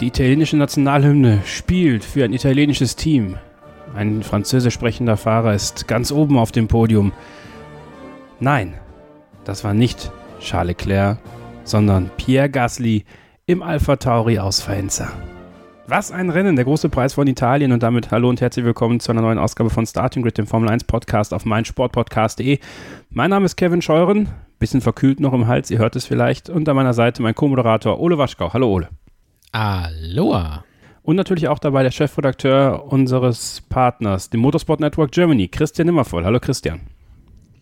Die italienische Nationalhymne spielt für ein italienisches Team. Ein französisch sprechender Fahrer ist ganz oben auf dem Podium. Nein, das war nicht Charles Leclerc, sondern Pierre Gasly im Alpha Tauri aus Faenza. Was ein Rennen, der große Preis von Italien und damit hallo und herzlich willkommen zu einer neuen Ausgabe von Starting Grid, dem Formel 1 Podcast auf meinsportpodcast.de. Mein Name ist Kevin Scheuren, bisschen verkühlt noch im Hals, ihr hört es vielleicht. Und an meiner Seite mein Co-Moderator Ole Waschkau. Hallo Ole. Aloha. Und natürlich auch dabei der Chefredakteur unseres Partners, dem Motorsport Network Germany, Christian Nimmervoll. Hallo Christian.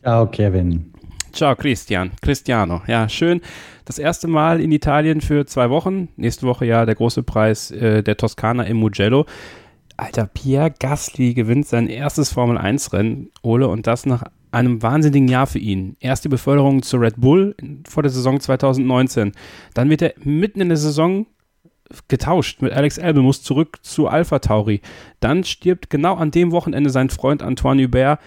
Ciao Kevin. Ciao Christian, Cristiano. Ja, schön. Das erste Mal in Italien für zwei Wochen. Nächste Woche ja der große Preis äh, der Toskana im Mugello. Alter, Pierre Gasly gewinnt sein erstes Formel-1-Rennen, Ole, und das nach einem wahnsinnigen Jahr für ihn. Erst die Beförderung zu Red Bull vor der Saison 2019. Dann wird er mitten in der Saison getauscht mit Alex Albon, muss zurück zu Alpha Tauri. Dann stirbt genau an dem Wochenende sein Freund Antoine Hubert.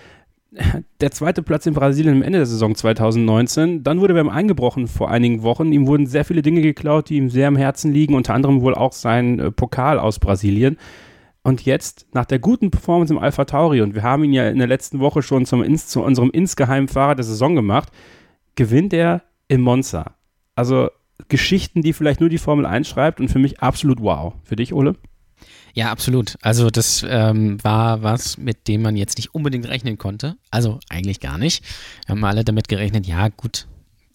Der zweite Platz in Brasilien am Ende der Saison 2019. Dann wurde er eingebrochen vor einigen Wochen. Ihm wurden sehr viele Dinge geklaut, die ihm sehr am Herzen liegen, unter anderem wohl auch sein äh, Pokal aus Brasilien. Und jetzt, nach der guten Performance im Alpha Tauri, und wir haben ihn ja in der letzten Woche schon zum, zu unserem insgeheimen Fahrer der Saison gemacht, gewinnt er im Monza. Also Geschichten, die vielleicht nur die Formel 1 schreibt und für mich absolut wow. Für dich, Ole? Ja, absolut. Also das ähm, war was, mit dem man jetzt nicht unbedingt rechnen konnte. Also eigentlich gar nicht. Wir haben alle damit gerechnet, ja gut,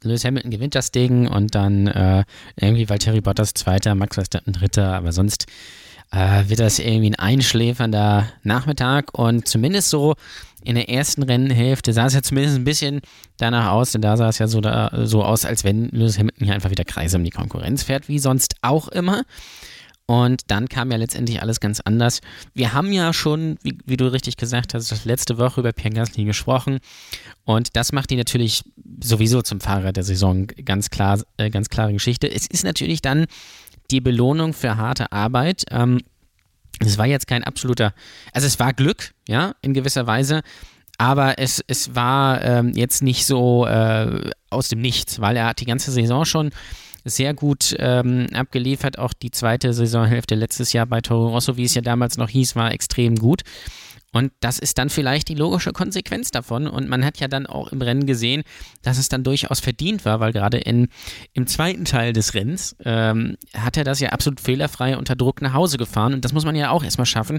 Lewis Hamilton gewinnt das Ding und dann äh, irgendwie Valtteri Bottas Zweiter, Max Verstappen Dritter, aber sonst äh, wird das irgendwie ein einschläfernder Nachmittag und zumindest so in der ersten Rennhälfte sah es ja zumindest ein bisschen danach aus, denn da sah es ja so, da, so aus, als wenn Lewis Hamilton hier einfach wieder Kreise um die Konkurrenz fährt, wie sonst auch immer. Und dann kam ja letztendlich alles ganz anders. Wir haben ja schon, wie, wie, du richtig gesagt hast, letzte Woche über Pierre Gasly gesprochen. Und das macht ihn natürlich sowieso zum Fahrer der Saison ganz klar, äh, ganz klare Geschichte. Es ist natürlich dann die Belohnung für harte Arbeit. Ähm, es war jetzt kein absoluter, also es war Glück, ja, in gewisser Weise, aber es, es war ähm, jetzt nicht so äh, aus dem Nichts, weil er hat die ganze Saison schon sehr gut ähm, abgeliefert. Auch die zweite Saisonhälfte letztes Jahr bei Toro Rosso, wie es ja damals noch hieß, war extrem gut. Und das ist dann vielleicht die logische Konsequenz davon. Und man hat ja dann auch im Rennen gesehen, dass es dann durchaus verdient war, weil gerade in, im zweiten Teil des Rennens ähm, hat er das ja absolut fehlerfrei unter Druck nach Hause gefahren. Und das muss man ja auch erstmal schaffen.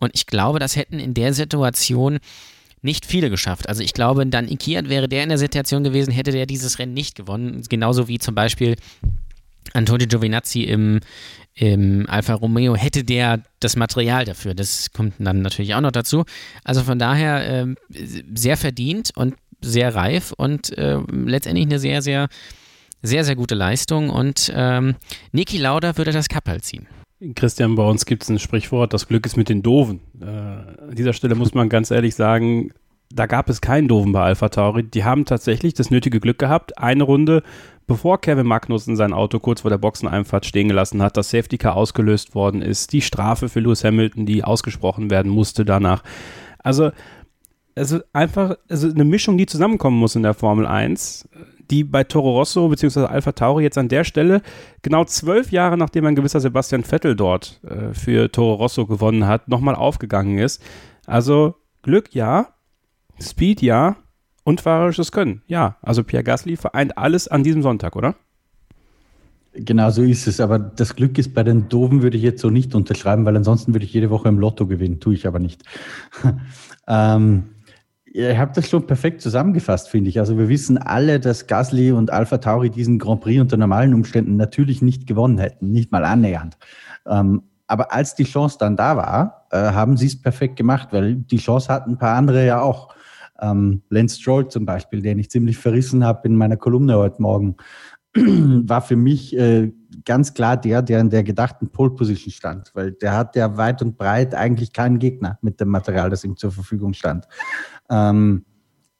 Und ich glaube, das hätten in der Situation nicht viele geschafft. Also ich glaube, dann Ikiat wäre der in der Situation gewesen, hätte der dieses Rennen nicht gewonnen. Genauso wie zum Beispiel Antonio Giovinazzi im, im Alfa Romeo hätte der das Material dafür. Das kommt dann natürlich auch noch dazu. Also von daher äh, sehr verdient und sehr reif und äh, letztendlich eine sehr, sehr, sehr, sehr gute Leistung. Und ähm, Niki Lauda würde das Kappel ziehen. Christian, bei uns gibt es ein Sprichwort, das Glück ist mit den Doofen. Äh, an dieser Stelle muss man ganz ehrlich sagen, da gab es keinen Doofen bei Alpha Tauri. Die haben tatsächlich das nötige Glück gehabt. Eine Runde bevor Kevin Magnussen sein Auto kurz vor der Boxeneinfahrt stehen gelassen hat, das Safety Car ausgelöst worden ist, die Strafe für Lewis Hamilton, die ausgesprochen werden musste danach. Also, also einfach also eine Mischung, die zusammenkommen muss in der Formel 1, die bei Toro Rosso bzw. Alpha Tauri jetzt an der Stelle genau zwölf Jahre nachdem ein gewisser Sebastian Vettel dort äh, für Toro Rosso gewonnen hat, nochmal aufgegangen ist. Also Glück ja, Speed ja, und fahrerisches Können. Ja, also Pierre Gasly vereint alles an diesem Sonntag, oder? Genau so ist es. Aber das Glück ist bei den Doofen, würde ich jetzt so nicht unterschreiben, weil ansonsten würde ich jede Woche im Lotto gewinnen. Tue ich aber nicht. ähm, ihr habt das schon perfekt zusammengefasst, finde ich. Also wir wissen alle, dass Gasly und Alpha Tauri diesen Grand Prix unter normalen Umständen natürlich nicht gewonnen hätten, nicht mal annähernd. Ähm, aber als die Chance dann da war, äh, haben sie es perfekt gemacht, weil die Chance hatten ein paar andere ja auch. Ähm, Lance Stroll zum Beispiel, den ich ziemlich verrissen habe in meiner Kolumne heute Morgen, war für mich äh, ganz klar der, der in der gedachten Pole Position stand, weil der hat ja weit und breit eigentlich keinen Gegner mit dem Material, das ihm zur Verfügung stand. Ähm,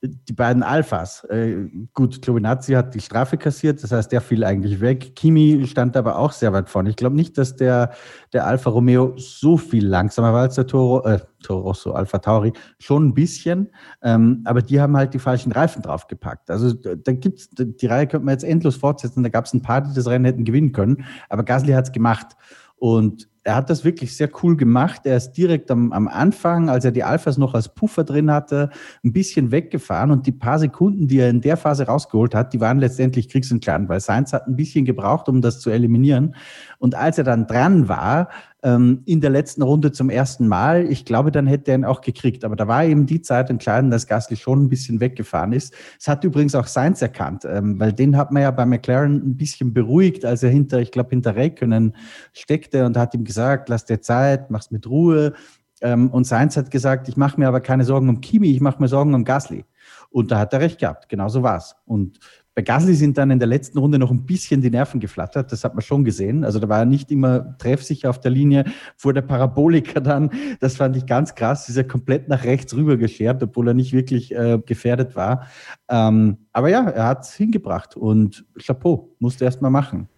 die beiden Alphas. Äh, gut, Klobinazzi hat die Strafe kassiert, das heißt, der fiel eigentlich weg. Kimi stand aber auch sehr weit vorne. Ich glaube nicht, dass der, der Alfa Romeo so viel langsamer war als der Toro, äh, Toro Rosso, Alfa Tauri, schon ein bisschen, ähm, aber die haben halt die falschen Reifen draufgepackt. Also da gibt's, die Reihe könnte man jetzt endlos fortsetzen, da gab es ein paar, die das Rennen hätten gewinnen können, aber Gasly hat es gemacht. Und er hat das wirklich sehr cool gemacht. Er ist direkt am, am Anfang, als er die Alphas noch als Puffer drin hatte, ein bisschen weggefahren und die paar Sekunden, die er in der Phase rausgeholt hat, die waren letztendlich kriegs und klein, weil Sainz hat ein bisschen gebraucht, um das zu eliminieren. Und als er dann dran war, ähm, in der letzten Runde zum ersten Mal. Ich glaube, dann hätte er ihn auch gekriegt. Aber da war eben die Zeit entscheidend, dass Gasly schon ein bisschen weggefahren ist. Es hat übrigens auch Sainz erkannt, ähm, weil den hat man ja bei McLaren ein bisschen beruhigt, als er hinter, ich glaube, hinter Räikkönen steckte und hat ihm gesagt, lass dir Zeit, mach's mit Ruhe. Ähm, und Sainz hat gesagt, ich mache mir aber keine Sorgen um Kimi, ich mache mir Sorgen um Gasly. Und da hat er recht gehabt, genau so war's. Und bei Gasly sind dann in der letzten Runde noch ein bisschen die Nerven geflattert, das hat man schon gesehen. Also da war er nicht immer treffsicher auf der Linie, vor der Paraboliker dann, das fand ich ganz krass, ist er komplett nach rechts rüber geschert, obwohl er nicht wirklich äh, gefährdet war. Ähm, aber ja, er hat es hingebracht und Chapeau, musste erst mal machen.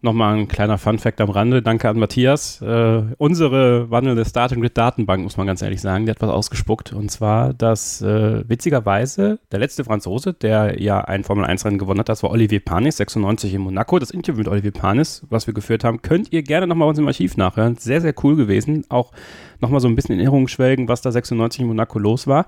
Nochmal ein kleiner Fun-Fact am Rande. Danke an Matthias. Äh, unsere wandelnde Starting Grid Datenbank, muss man ganz ehrlich sagen, die hat was ausgespuckt. Und zwar, dass äh, witzigerweise der letzte Franzose, der ja ein Formel-1-Rennen gewonnen hat, das war Olivier Panis, 96 in Monaco. Das Interview mit Olivier Panis, was wir geführt haben, könnt ihr gerne nochmal bei uns im Archiv nachhören. Sehr, sehr cool gewesen. Auch nochmal so ein bisschen in Erinnerung schwelgen, was da 96 in Monaco los war.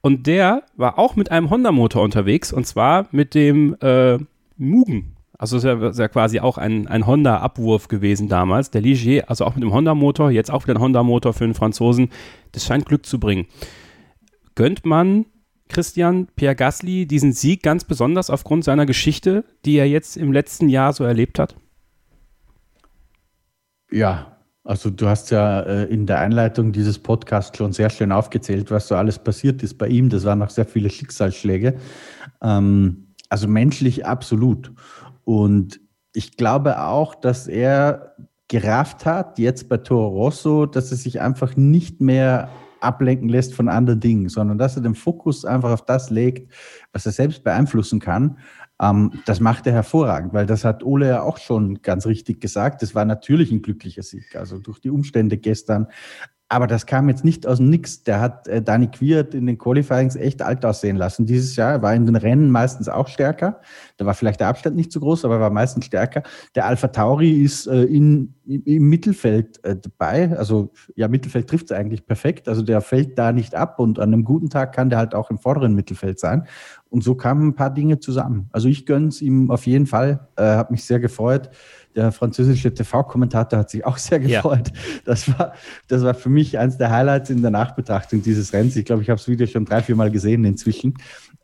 Und der war auch mit einem Honda-Motor unterwegs und zwar mit dem äh, Mugen also es ist ja, quasi auch ein, ein Honda-Abwurf gewesen damals. Der Ligier, also auch mit dem Honda-Motor, jetzt auch wieder ein Honda-Motor für den Franzosen. Das scheint Glück zu bringen. Gönnt man Christian Pierre Gasly diesen Sieg ganz besonders aufgrund seiner Geschichte, die er jetzt im letzten Jahr so erlebt hat? Ja, also du hast ja äh, in der Einleitung dieses Podcasts schon sehr schön aufgezählt, was so alles passiert ist bei ihm. Das waren noch sehr viele Schicksalsschläge. Ähm, also menschlich absolut. Und ich glaube auch, dass er gerafft hat, jetzt bei Toro Rosso, dass er sich einfach nicht mehr ablenken lässt von anderen Dingen, sondern dass er den Fokus einfach auf das legt, was er selbst beeinflussen kann. Ähm, das macht er hervorragend, weil das hat Ole ja auch schon ganz richtig gesagt. Das war natürlich ein glücklicher Sieg. Also durch die Umstände gestern aber das kam jetzt nicht aus dem Nix. Der hat äh, Dani Quiert in den Qualifyings echt alt aussehen lassen. Dieses Jahr war in den Rennen meistens auch stärker. Da war vielleicht der Abstand nicht so groß, aber er war meistens stärker. Der Alpha Tauri ist äh, in, im Mittelfeld äh, dabei. Also ja, Mittelfeld trifft es eigentlich perfekt. Also der fällt da nicht ab und an einem guten Tag kann der halt auch im vorderen Mittelfeld sein. Und so kamen ein paar Dinge zusammen. Also ich gönne es ihm auf jeden Fall. Äh, hat mich sehr gefreut. Der französische TV-Kommentator hat sich auch sehr gefreut. Ja. Das, war, das war für mich eines der Highlights in der Nachbetrachtung dieses Rennens. Ich glaube, ich habe das Video schon drei, vier Mal gesehen inzwischen.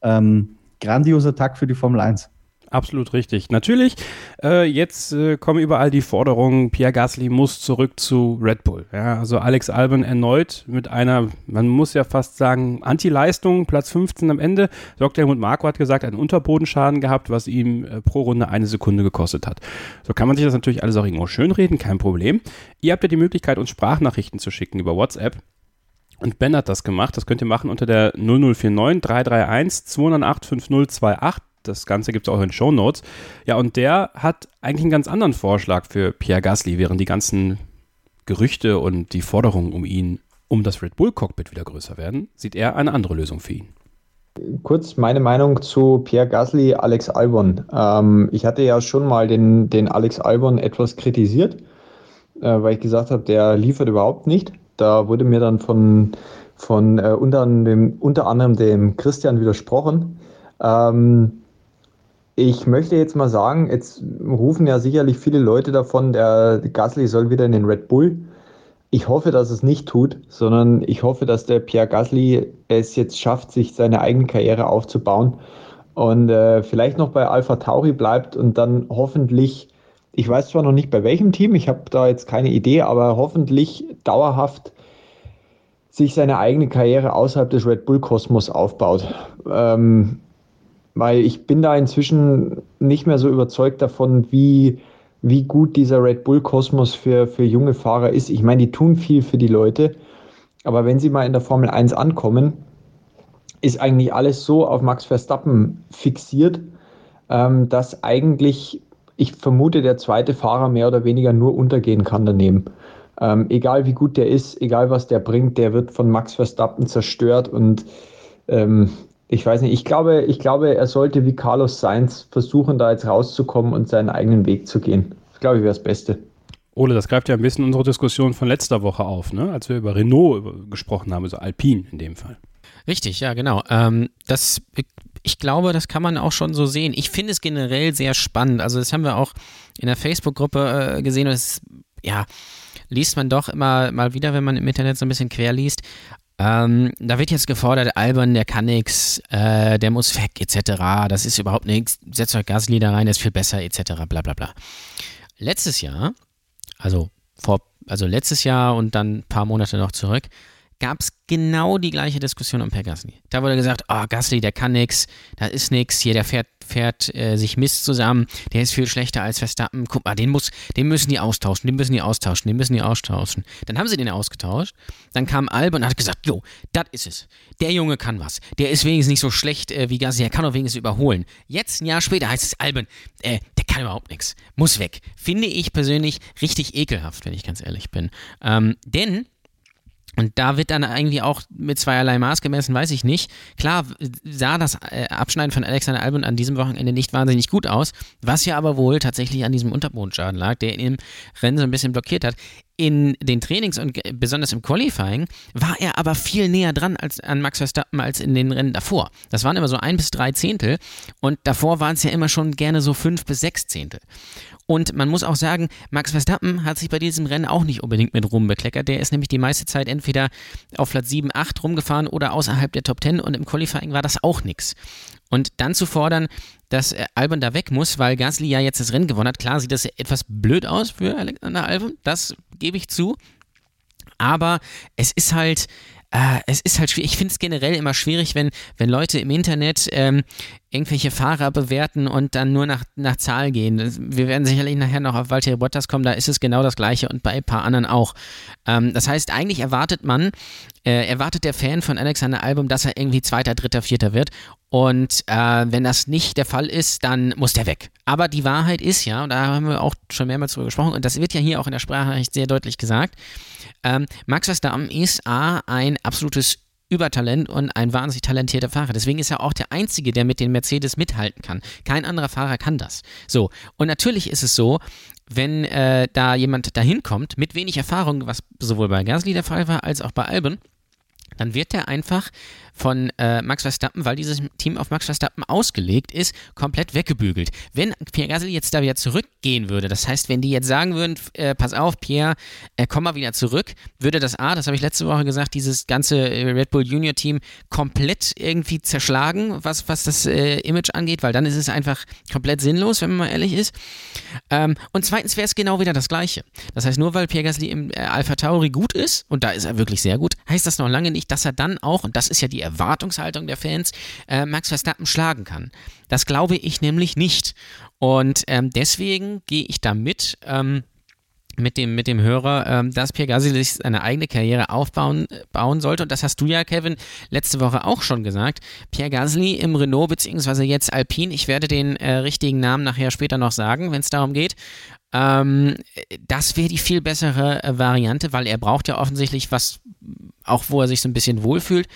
Ähm, grandioser Tag für die Formel 1. Absolut richtig. Natürlich, äh, jetzt äh, kommen überall die Forderungen, Pierre Gasly muss zurück zu Red Bull. Ja, also Alex Albon erneut mit einer, man muss ja fast sagen, Anti-Leistung, Platz 15 am Ende. Dr. Helmut Marko hat gesagt, einen Unterbodenschaden gehabt, was ihm äh, pro Runde eine Sekunde gekostet hat. So kann man sich das natürlich alles auch irgendwo schönreden, kein Problem. Ihr habt ja die Möglichkeit, uns Sprachnachrichten zu schicken über WhatsApp. Und Ben hat das gemacht. Das könnt ihr machen unter der 0049 331 208 5028 das Ganze gibt es auch in Show Notes. Ja, und der hat eigentlich einen ganz anderen Vorschlag für Pierre Gasly, während die ganzen Gerüchte und die Forderungen um ihn, um das Red Bull Cockpit wieder größer werden, sieht er eine andere Lösung für ihn. Kurz meine Meinung zu Pierre Gasly, Alex Albon. Ähm, ich hatte ja schon mal den, den Alex Albon etwas kritisiert, äh, weil ich gesagt habe, der liefert überhaupt nicht. Da wurde mir dann von, von äh, unter, dem, unter anderem dem Christian widersprochen. Ähm, ich möchte jetzt mal sagen, jetzt rufen ja sicherlich viele Leute davon, der Gasly soll wieder in den Red Bull. Ich hoffe, dass es nicht tut, sondern ich hoffe, dass der Pierre Gasly es jetzt schafft, sich seine eigene Karriere aufzubauen und äh, vielleicht noch bei Alpha Tauri bleibt und dann hoffentlich, ich weiß zwar noch nicht bei welchem Team, ich habe da jetzt keine Idee, aber hoffentlich dauerhaft sich seine eigene Karriere außerhalb des Red Bull Kosmos aufbaut. Ähm, weil ich bin da inzwischen nicht mehr so überzeugt davon, wie wie gut dieser Red Bull Kosmos für, für junge Fahrer ist. Ich meine, die tun viel für die Leute, aber wenn sie mal in der Formel 1 ankommen, ist eigentlich alles so auf Max Verstappen fixiert, ähm, dass eigentlich, ich vermute, der zweite Fahrer mehr oder weniger nur untergehen kann daneben. Ähm, egal wie gut der ist, egal was der bringt, der wird von Max Verstappen zerstört und ähm, ich weiß nicht, ich glaube, ich glaube, er sollte wie Carlos Sainz versuchen, da jetzt rauszukommen und seinen eigenen Weg zu gehen. Das glaube ich wäre das Beste. Ole, das greift ja ein bisschen unsere Diskussion von letzter Woche auf, ne? als wir über Renault gesprochen haben, also Alpine in dem Fall. Richtig, ja, genau. Ähm, das, ich glaube, das kann man auch schon so sehen. Ich finde es generell sehr spannend. Also, das haben wir auch in der Facebook-Gruppe äh, gesehen. Und es, ja, liest man doch immer mal wieder, wenn man im Internet so ein bisschen quer liest. Ähm, da wird jetzt gefordert, Albern, der kann nix, äh, der muss weg, etc. Das ist überhaupt nichts. Setzt euch Gasly da rein, der ist viel besser, etc. Bla bla bla. Letztes Jahr, also vor, also letztes Jahr und dann ein paar Monate noch zurück, gab es genau die gleiche Diskussion um Per Gasly. Da wurde gesagt, oh, Gasly, der kann nix, da ist nix, hier, der fährt, fährt äh, sich Mist zusammen, der ist viel schlechter als Verstappen. Guck mal, den, muss, den müssen die austauschen, den müssen die austauschen, den müssen die austauschen. Dann haben sie den ausgetauscht, dann kam Albon und hat gesagt, jo, das ist es. Der Junge kann was. Der ist wenigstens nicht so schlecht äh, wie Gasly, er kann auch wenigstens überholen. Jetzt, ein Jahr später, heißt es Albon, äh, der kann überhaupt nichts. Muss weg. Finde ich persönlich richtig ekelhaft, wenn ich ganz ehrlich bin. Ähm, denn und da wird dann irgendwie auch mit zweierlei Maß gemessen, weiß ich nicht. Klar sah das äh, Abschneiden von Alexander Albon an diesem Wochenende nicht wahnsinnig gut aus, was ja aber wohl tatsächlich an diesem Unterbodenschaden lag, der ihn im Rennen so ein bisschen blockiert hat. In den Trainings und besonders im Qualifying war er aber viel näher dran als an Max Verstappen als in den Rennen davor. Das waren immer so ein bis drei Zehntel und davor waren es ja immer schon gerne so fünf bis sechs Zehntel. Und man muss auch sagen, Max Verstappen hat sich bei diesem Rennen auch nicht unbedingt mit Ruhm bekleckert. Der ist nämlich die meiste Zeit entweder auf Platz 7, 8 rumgefahren oder außerhalb der Top 10 und im Qualifying war das auch nichts. Und dann zu fordern, dass äh, Albon da weg muss, weil Gasly ja jetzt das Rennen gewonnen hat. Klar sieht das etwas blöd aus für Alexander Albon, das gebe ich zu. Aber es ist halt, äh, es ist halt schwierig. Ich finde es generell immer schwierig, wenn, wenn Leute im Internet ähm, irgendwelche Fahrer bewerten und dann nur nach, nach Zahl gehen. Wir werden sicherlich nachher noch auf Valtteri Bottas kommen, da ist es genau das Gleiche und bei ein paar anderen auch. Ähm, das heißt, eigentlich erwartet man, äh, erwartet der Fan von Alexander Album, dass er irgendwie Zweiter, Dritter, Vierter wird. Und äh, wenn das nicht der Fall ist, dann muss der weg. Aber die Wahrheit ist ja, und da haben wir auch schon mehrmals drüber gesprochen, und das wird ja hier auch in der Sprache sehr deutlich gesagt, ähm, Max Verstappen ist A, ein absolutes Übertalent und ein wahnsinnig talentierter Fahrer. Deswegen ist er auch der Einzige, der mit den Mercedes mithalten kann. Kein anderer Fahrer kann das. So, und natürlich ist es so, wenn äh, da jemand dahin kommt mit wenig Erfahrung, was sowohl bei Gasly der Fall war als auch bei Albon, dann wird er einfach von äh, Max Verstappen, weil dieses Team auf Max Verstappen ausgelegt ist, komplett weggebügelt. Wenn Pierre Gasly jetzt da wieder zurückgehen würde, das heißt, wenn die jetzt sagen würden, äh, pass auf, Pierre, äh, komm mal wieder zurück, würde das A, das habe ich letzte Woche gesagt, dieses ganze äh, Red Bull Junior Team komplett irgendwie zerschlagen, was, was das äh, Image angeht, weil dann ist es einfach komplett sinnlos, wenn man mal ehrlich ist. Ähm, und zweitens wäre es genau wieder das Gleiche. Das heißt, nur weil Pierre Gasly im äh, Alpha Tauri gut ist, und da ist er wirklich sehr gut, heißt das noch lange nicht, dass er dann auch, und das ist ja die Erwartungshaltung der Fans, äh, Max Verstappen schlagen kann. Das glaube ich nämlich nicht. Und ähm, deswegen gehe ich da mit. Ähm, mit dem, mit dem Hörer, ähm, dass Pierre Gasly sich seine eigene Karriere aufbauen bauen sollte. Und das hast du ja, Kevin, letzte Woche auch schon gesagt. Pierre Gasly im Renault, beziehungsweise jetzt Alpine. Ich werde den äh, richtigen Namen nachher später noch sagen, wenn es darum geht. Ähm, das wäre die viel bessere äh, Variante, weil er braucht ja offensichtlich was, auch wo er sich so ein bisschen wohlfühlt.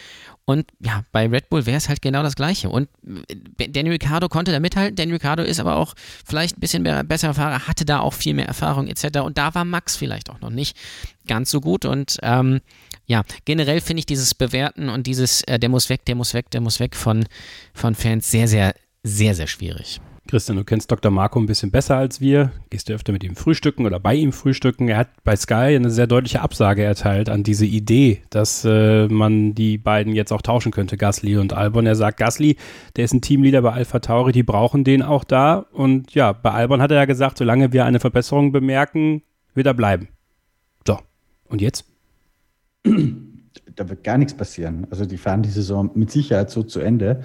Und ja, bei Red Bull wäre es halt genau das Gleiche. Und äh, Daniel Ricciardo konnte da mithalten. Daniel Ricciardo ist aber auch vielleicht ein bisschen mehr, besserer Fahrer, hatte da auch viel mehr Erfahrung etc. Und da war Max vielleicht auch noch nicht ganz so gut. Und ähm, ja, generell finde ich dieses Bewerten und dieses, äh, der muss weg, der muss weg, der muss weg von, von Fans sehr, sehr, sehr, sehr schwierig. Christian, du kennst Dr. Marco ein bisschen besser als wir. Gehst du öfter mit ihm frühstücken oder bei ihm frühstücken? Er hat bei Sky eine sehr deutliche Absage erteilt an diese Idee, dass äh, man die beiden jetzt auch tauschen könnte, Gasly und Albon. Er sagt, Gasly, der ist ein Teamleader bei Alpha Tauri, die brauchen den auch da. Und ja, bei Albon hat er ja gesagt, solange wir eine Verbesserung bemerken, wird er bleiben. So, und jetzt? Da wird gar nichts passieren. Also die fahren die Saison mit Sicherheit so zu Ende.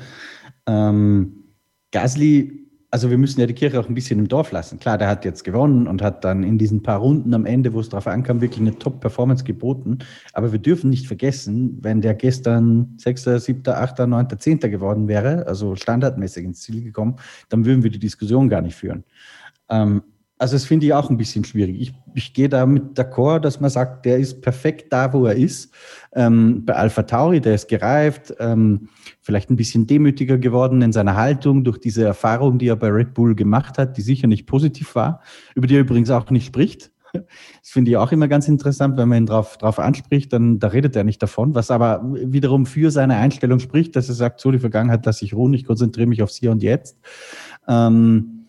Ähm, Gasly also wir müssen ja die Kirche auch ein bisschen im Dorf lassen. Klar, der hat jetzt gewonnen und hat dann in diesen paar Runden am Ende, wo es darauf ankam, wirklich eine Top-Performance geboten. Aber wir dürfen nicht vergessen, wenn der gestern 6., 7., 8., 9., 10. geworden wäre, also standardmäßig ins Ziel gekommen, dann würden wir die Diskussion gar nicht führen. Ähm, also das finde ich auch ein bisschen schwierig. Ich, ich gehe da mit d'accord, dass man sagt, der ist perfekt da, wo er ist. Ähm, bei Alpha Tauri, der ist gereift, ähm, vielleicht ein bisschen demütiger geworden in seiner Haltung durch diese Erfahrung, die er bei Red Bull gemacht hat, die sicher nicht positiv war, über die er übrigens auch nicht spricht. Das finde ich auch immer ganz interessant, wenn man ihn drauf, drauf anspricht, dann da redet er nicht davon, was aber wiederum für seine Einstellung spricht, dass er sagt, so die Vergangenheit lasse ich ruhen, ich konzentriere mich aufs Hier und Jetzt. Ähm,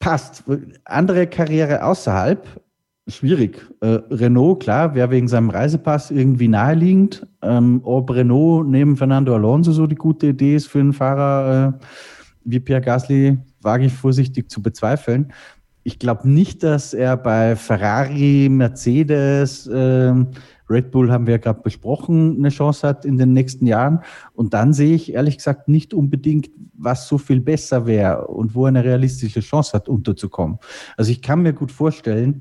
passt. Andere Karriere außerhalb, schwierig. Äh, Renault, klar, wäre wegen seinem Reisepass irgendwie naheliegend. Ähm, ob Renault neben Fernando Alonso so die gute Idee ist für einen Fahrer äh, wie Pierre Gasly, wage ich vorsichtig zu bezweifeln. Ich glaube nicht, dass er bei Ferrari, Mercedes, äh, Red Bull haben wir gerade besprochen, eine Chance hat in den nächsten Jahren. Und dann sehe ich ehrlich gesagt nicht unbedingt, was so viel besser wäre und wo er eine realistische Chance hat, unterzukommen. Also ich kann mir gut vorstellen,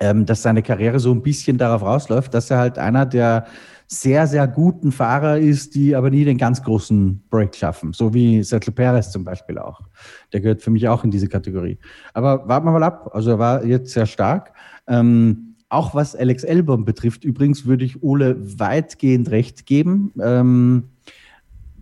ähm, dass seine Karriere so ein bisschen darauf rausläuft, dass er halt einer der sehr, sehr guten Fahrer ist, die aber nie den ganz großen Break schaffen. So wie Sergio Perez zum Beispiel auch. Der gehört für mich auch in diese Kategorie. Aber warten wir mal ab. Also er war jetzt sehr stark. Ähm, auch was Alex Elbom betrifft, übrigens würde ich Ole weitgehend recht geben. Ähm,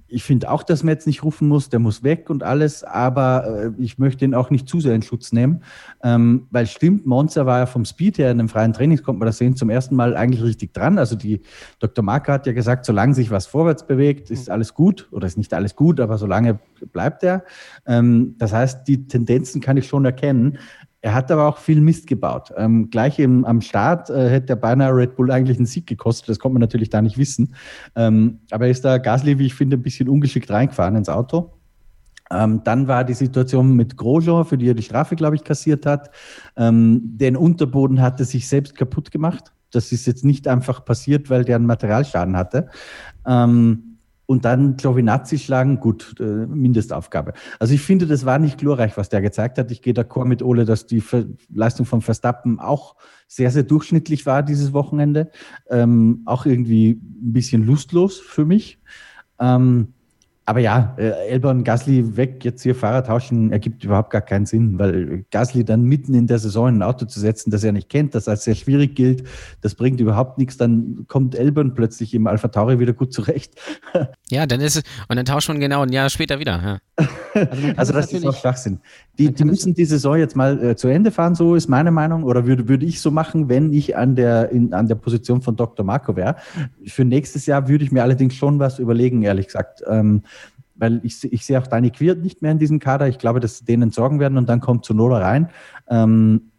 ich finde auch, dass man jetzt nicht rufen muss, der muss weg und alles, aber äh, ich möchte ihn auch nicht zu sehr in Schutz nehmen, ähm, weil stimmt, Monza war ja vom Speed her in dem freien Trainings, kommt man das sehen, zum ersten Mal eigentlich richtig dran. Also die Dr. Marker hat ja gesagt, solange sich was vorwärts bewegt, ist alles gut oder ist nicht alles gut, aber solange bleibt er. Ähm, das heißt, die Tendenzen kann ich schon erkennen. Er hat aber auch viel Mist gebaut. Ähm, gleich im, am Start äh, hätte der beinahe Red Bull eigentlich einen Sieg gekostet. Das konnte man natürlich da nicht wissen. Ähm, aber er ist da Gasly, wie ich finde, ein bisschen ungeschickt reingefahren ins Auto. Ähm, dann war die Situation mit Grosjean, für die er die Strafe, glaube ich, kassiert hat. Ähm, den Unterboden hatte sich selbst kaputt gemacht. Das ist jetzt nicht einfach passiert, weil der einen Materialschaden hatte. Ähm, und dann Giovinazzi schlagen, gut, äh, Mindestaufgabe. Also ich finde, das war nicht glorreich, was der gezeigt hat. Ich gehe d'accord mit Ole, dass die Ver Leistung von Verstappen auch sehr, sehr durchschnittlich war dieses Wochenende. Ähm, auch irgendwie ein bisschen lustlos für mich. Ähm, aber ja, äh, Elbern, Gasly weg, jetzt hier Fahrer tauschen, ergibt überhaupt gar keinen Sinn, weil Gasly dann mitten in der Saison ein Auto zu setzen, das er nicht kennt, das als sehr schwierig gilt, das bringt überhaupt nichts. Dann kommt Elbern plötzlich im Alpha Tauri wieder gut zurecht. Ja, dann ist es, und dann tauscht man genau ein Jahr später wieder. Ja. Also, also das ist auch Schwachsinn. Die, die müssen die Saison jetzt mal äh, zu Ende fahren, so ist meine Meinung, oder würde, würde ich so machen, wenn ich an der, in, an der Position von Dr. Marco wäre. Für nächstes Jahr würde ich mir allerdings schon was überlegen, ehrlich gesagt. Ähm, weil ich, ich sehe auch Dani Quirt nicht mehr in diesem Kader. Ich glaube, dass sie denen sorgen werden und dann kommt Sonoda rein. Ähm,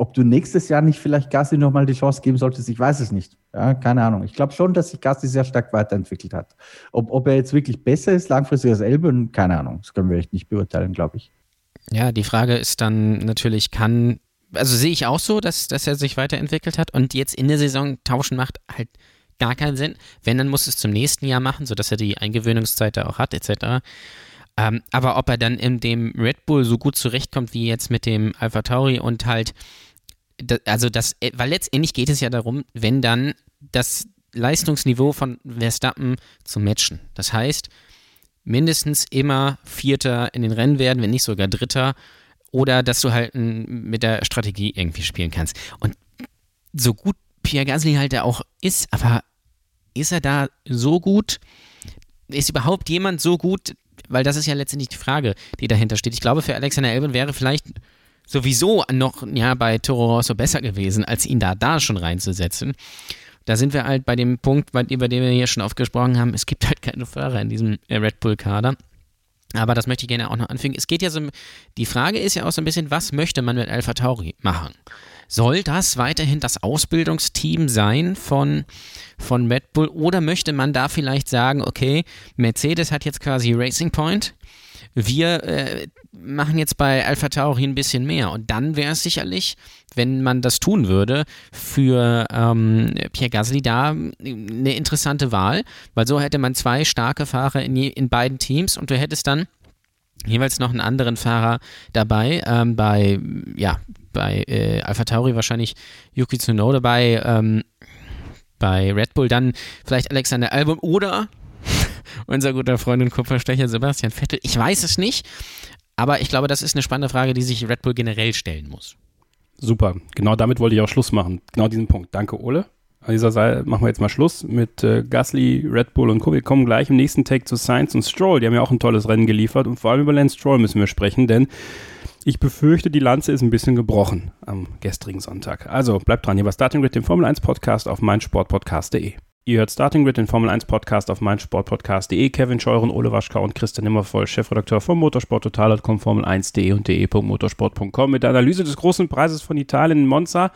ob du nächstes Jahr nicht vielleicht Gassi nochmal die Chance geben solltest, ich weiß es nicht. Ja, keine Ahnung. Ich glaube schon, dass sich Gassi sehr stark weiterentwickelt hat. Ob, ob er jetzt wirklich besser ist langfristig als Elbe, keine Ahnung. Das können wir echt nicht beurteilen, glaube ich. Ja, die Frage ist dann natürlich, kann, also sehe ich auch so, dass, dass er sich weiterentwickelt hat und jetzt in der Saison tauschen macht halt gar keinen Sinn. Wenn, dann muss es zum nächsten Jahr machen, sodass er die Eingewöhnungszeit da auch hat, etc. Ähm, aber ob er dann in dem Red Bull so gut zurechtkommt wie jetzt mit dem Alpha Tauri und halt, also das, weil letztendlich geht es ja darum, wenn dann das Leistungsniveau von Verstappen zu matchen. Das heißt, mindestens immer Vierter in den Rennen werden, wenn nicht sogar Dritter, oder dass du halt mit der Strategie irgendwie spielen kannst. Und so gut Pierre Gasly halt auch ist, aber ist er da so gut? Ist überhaupt jemand so gut? Weil das ist ja letztendlich die Frage, die dahinter steht. Ich glaube, für Alexander Elben wäre vielleicht sowieso noch ja, bei Toro Rosso besser gewesen, als ihn da, da schon reinzusetzen. Da sind wir halt bei dem Punkt, über den wir hier schon aufgesprochen haben. Es gibt halt keine Fahrer in diesem Red Bull-Kader. Aber das möchte ich gerne auch noch anfügen. Es geht ja so, die Frage ist ja auch so ein bisschen, was möchte man mit Alpha Tauri machen? Soll das weiterhin das Ausbildungsteam sein von, von Red Bull oder möchte man da vielleicht sagen, okay, Mercedes hat jetzt quasi Racing Point, wir äh, machen jetzt bei Alpha Tauri ein bisschen mehr. Und dann wäre es sicherlich, wenn man das tun würde, für ähm, Pierre Gasly da eine interessante Wahl, weil so hätte man zwei starke Fahrer in, je, in beiden Teams und du hättest dann jeweils noch einen anderen Fahrer dabei. Ähm, bei, ja, bei äh, Alpha Tauri wahrscheinlich Yuki Tsunoda, bei, ähm, bei Red Bull dann vielleicht Alexander Albon oder unser guter Freund und Kupferstecher Sebastian Vettel. Ich weiß es nicht, aber ich glaube, das ist eine spannende Frage, die sich Red Bull generell stellen muss. Super, genau damit wollte ich auch Schluss machen. Genau diesen Punkt. Danke, Ole. An dieser Seite machen wir jetzt mal Schluss mit äh, Gasly, Red Bull und Co. Wir kommen gleich im nächsten Take zu Sainz und Stroll. Die haben ja auch ein tolles Rennen geliefert und vor allem über Lance Stroll müssen wir sprechen, denn ich befürchte, die Lanze ist ein bisschen gebrochen am gestrigen Sonntag. Also bleibt dran, hier war Starting Grid, dem Formel 1 Podcast auf meinsportpodcast.de. Ihr hört Starting Grid, den Formel 1 Podcast auf meinsportpodcast.de. Kevin Scheuren, Ole Waschka und Christian Nimmervoll, Chefredakteur von motorsporttotal.com, Formel1.de und de.motorsport.com mit der Analyse des großen Preises von Italien in Monza.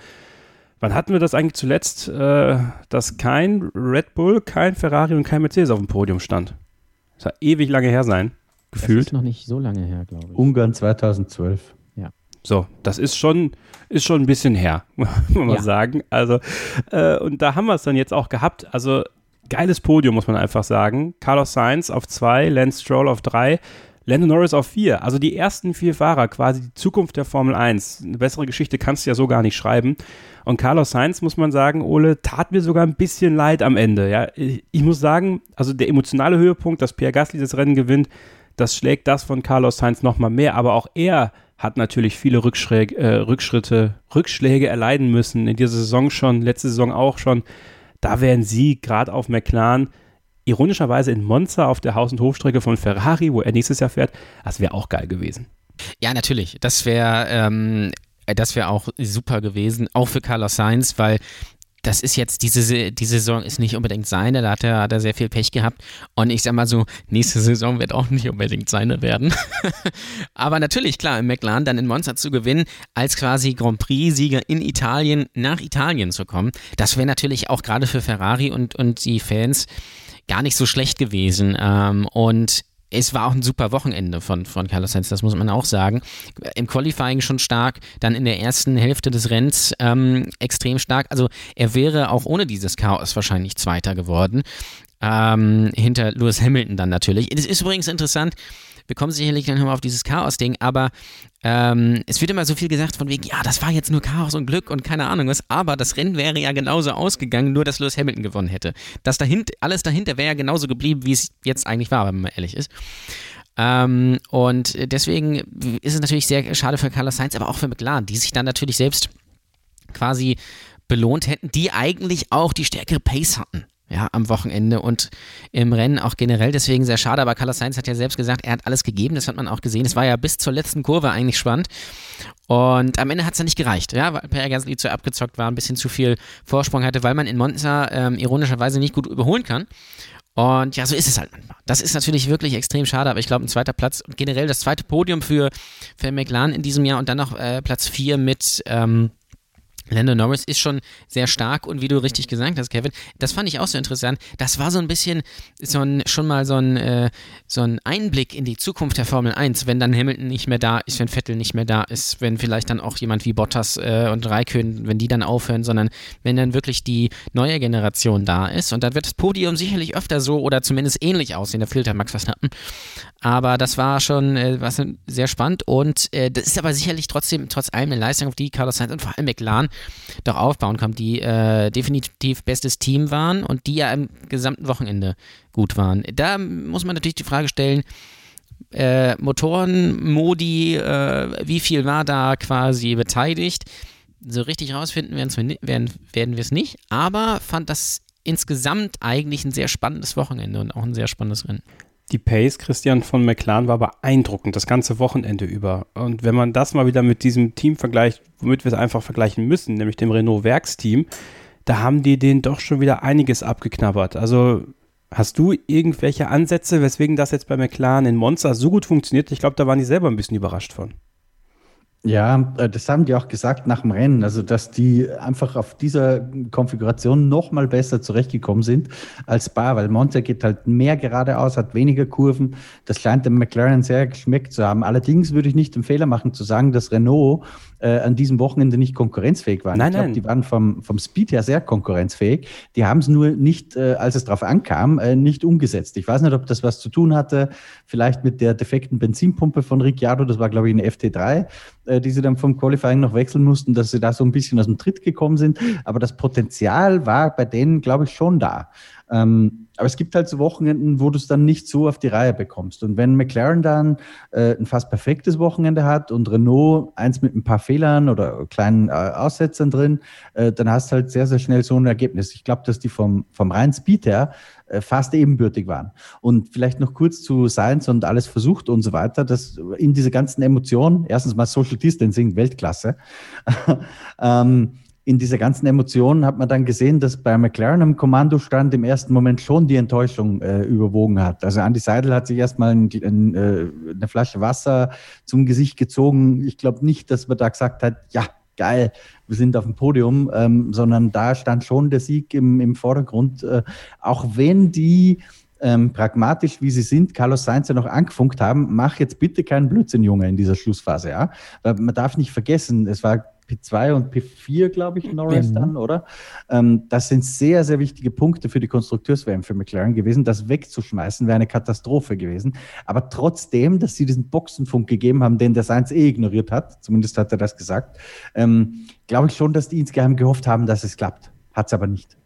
Wann hatten wir das eigentlich zuletzt, äh, dass kein Red Bull, kein Ferrari und kein Mercedes auf dem Podium stand? Das war ewig lange her sein, gefühlt. Das ist noch nicht so lange her, glaube ich. Ungarn 2012. So, das ist schon, ist schon ein bisschen her, muss man ja. sagen. Also, äh, und da haben wir es dann jetzt auch gehabt. Also, geiles Podium, muss man einfach sagen. Carlos Sainz auf zwei, Lance Stroll auf drei. Lando Norris auf vier. Also die ersten vier Fahrer, quasi die Zukunft der Formel 1. Eine bessere Geschichte kannst du ja so gar nicht schreiben. Und Carlos Sainz, muss man sagen, Ole, tat mir sogar ein bisschen leid am Ende. Ja, ich muss sagen, also der emotionale Höhepunkt, dass Pierre Gasly das Rennen gewinnt, das schlägt das von Carlos Sainz nochmal mehr. Aber auch er hat natürlich viele Rückschräg, äh, Rückschritte, Rückschläge erleiden müssen. In dieser Saison schon, letzte Saison auch schon. Da wären sie gerade auf McLaren ironischerweise in Monza auf der Haus- und Hofstrecke von Ferrari, wo er nächstes Jahr fährt, das wäre auch geil gewesen. Ja, natürlich. Das wäre ähm, das wäre auch super gewesen, auch für Carlos Sainz, weil das ist jetzt, diese, die Saison ist nicht unbedingt seine, da hat er, hat er sehr viel Pech gehabt. Und ich sag mal so, nächste Saison wird auch nicht unbedingt seine werden. Aber natürlich, klar, im McLaren dann in Monza zu gewinnen, als quasi Grand Prix-Sieger in Italien nach Italien zu kommen, das wäre natürlich auch gerade für Ferrari und, und die Fans gar nicht so schlecht gewesen. Ähm, und es war auch ein super Wochenende von, von Carlos Sainz, das muss man auch sagen. Im Qualifying schon stark, dann in der ersten Hälfte des Rennens ähm, extrem stark. Also er wäre auch ohne dieses Chaos wahrscheinlich Zweiter geworden. Ähm, hinter Lewis Hamilton dann natürlich. Es ist übrigens interessant, wir kommen sicherlich dann nochmal auf dieses Chaos-Ding, aber ähm, es wird immer so viel gesagt von wegen, ja, das war jetzt nur Chaos und Glück und keine Ahnung was, aber das Rennen wäre ja genauso ausgegangen, nur dass Lewis Hamilton gewonnen hätte. Das dahinter, alles dahinter wäre ja genauso geblieben, wie es jetzt eigentlich war, wenn man ehrlich ist. Ähm, und deswegen ist es natürlich sehr schade für Carlos Sainz, aber auch für McLaren, die sich dann natürlich selbst quasi belohnt hätten, die eigentlich auch die stärkere Pace hatten ja, am Wochenende und im Rennen auch generell. Deswegen sehr schade, aber Carlos Sainz hat ja selbst gesagt, er hat alles gegeben, das hat man auch gesehen. Es war ja bis zur letzten Kurve eigentlich spannend. Und am Ende hat es dann nicht gereicht, ja, weil Pierre Gasly zu abgezockt war, ein bisschen zu viel Vorsprung hatte, weil man in Monza ähm, ironischerweise nicht gut überholen kann. Und ja, so ist es halt manchmal. Das ist natürlich wirklich extrem schade, aber ich glaube, ein zweiter Platz und generell das zweite Podium für, für McLaren in diesem Jahr und dann noch äh, Platz 4 mit. Ähm, Lando Norris ist schon sehr stark und wie du richtig gesagt hast, Kevin, das fand ich auch so interessant. Das war so ein bisschen so ein, schon mal so ein, äh, so ein Einblick in die Zukunft der Formel 1, wenn dann Hamilton nicht mehr da ist, wenn Vettel nicht mehr da ist, wenn vielleicht dann auch jemand wie Bottas äh, und Raikön, wenn die dann aufhören, sondern wenn dann wirklich die neue Generation da ist. Und dann wird das Podium sicherlich öfter so oder zumindest ähnlich aussehen, der Filter Max Verstappen. Aber das war schon äh, was sehr spannend und äh, das ist aber sicherlich trotzdem, trotz allem eine Leistung, auf die Carlos Sainz und vor allem McLaren doch aufbauen kann, die äh, definitiv bestes Team waren und die ja im gesamten Wochenende gut waren. Da muss man natürlich die Frage stellen, äh, Motorenmodi, äh, wie viel war da quasi beteiligt? So richtig rausfinden werden, werden wir es nicht, aber fand das insgesamt eigentlich ein sehr spannendes Wochenende und auch ein sehr spannendes Rennen. Die Pace, Christian von McLaren, war beeindruckend, das ganze Wochenende über. Und wenn man das mal wieder mit diesem Team vergleicht, womit wir es einfach vergleichen müssen, nämlich dem Renault-Werksteam, da haben die denen doch schon wieder einiges abgeknabbert. Also hast du irgendwelche Ansätze, weswegen das jetzt bei McLaren in Monza so gut funktioniert? Ich glaube, da waren die selber ein bisschen überrascht von. Ja, äh, das haben die auch gesagt nach dem Rennen, also dass die einfach auf dieser Konfiguration noch mal besser zurechtgekommen sind als Bar, weil Monza geht halt mehr geradeaus, hat weniger Kurven. Das scheint dem McLaren sehr geschmeckt zu haben. Allerdings würde ich nicht den Fehler machen zu sagen, dass Renault äh, an diesem Wochenende nicht konkurrenzfähig waren. Nein, ich glaube, die waren vom, vom Speed her sehr konkurrenzfähig. Die haben es nur nicht, äh, als es darauf ankam, äh, nicht umgesetzt. Ich weiß nicht, ob das was zu tun hatte, vielleicht mit der defekten Benzinpumpe von Ricciardo, das war, glaube ich, eine FT3 äh, die sie dann vom Qualifying noch wechseln mussten, dass sie da so ein bisschen aus dem Tritt gekommen sind. Aber das Potenzial war bei denen, glaube ich, schon da. Ähm, aber es gibt halt so Wochenenden, wo du es dann nicht so auf die Reihe bekommst. Und wenn McLaren dann äh, ein fast perfektes Wochenende hat und Renault eins mit ein paar Fehlern oder kleinen äh, Aussetzern drin, äh, dann hast du halt sehr, sehr schnell so ein Ergebnis. Ich glaube, dass die vom, vom reinen Speed her äh, fast ebenbürtig waren. Und vielleicht noch kurz zu Science und alles versucht und so weiter, dass in diese ganzen Emotionen, erstens mal Social Distancing, Weltklasse, ähm, in dieser ganzen Emotion hat man dann gesehen, dass bei McLaren am Kommandostand im ersten Moment schon die Enttäuschung äh, überwogen hat. Also Andy Seidel hat sich erstmal ein, ein, äh, eine Flasche Wasser zum Gesicht gezogen. Ich glaube nicht, dass man da gesagt hat, ja, geil, wir sind auf dem Podium, ähm, sondern da stand schon der Sieg im, im Vordergrund. Äh, auch wenn die ähm, pragmatisch, wie sie sind, Carlos Sainz ja noch angefunkt haben, mach jetzt bitte keinen Blödsinn, Junge, in dieser Schlussphase, ja. Man darf nicht vergessen, es war P2 und P4, glaube ich, Norris Mhm. dann, oder? Ähm, das sind sehr, sehr wichtige Punkte für die Konstrukteurs-WM für McLaren gewesen. Das wegzuschmeißen wäre eine Katastrophe gewesen. Aber trotzdem, dass sie diesen Boxenfunk gegeben haben, den der Sainz eh ignoriert hat, zumindest hat er das gesagt, ähm, glaube ich schon, dass die insgeheim gehofft haben, dass es klappt. Hat es aber nicht.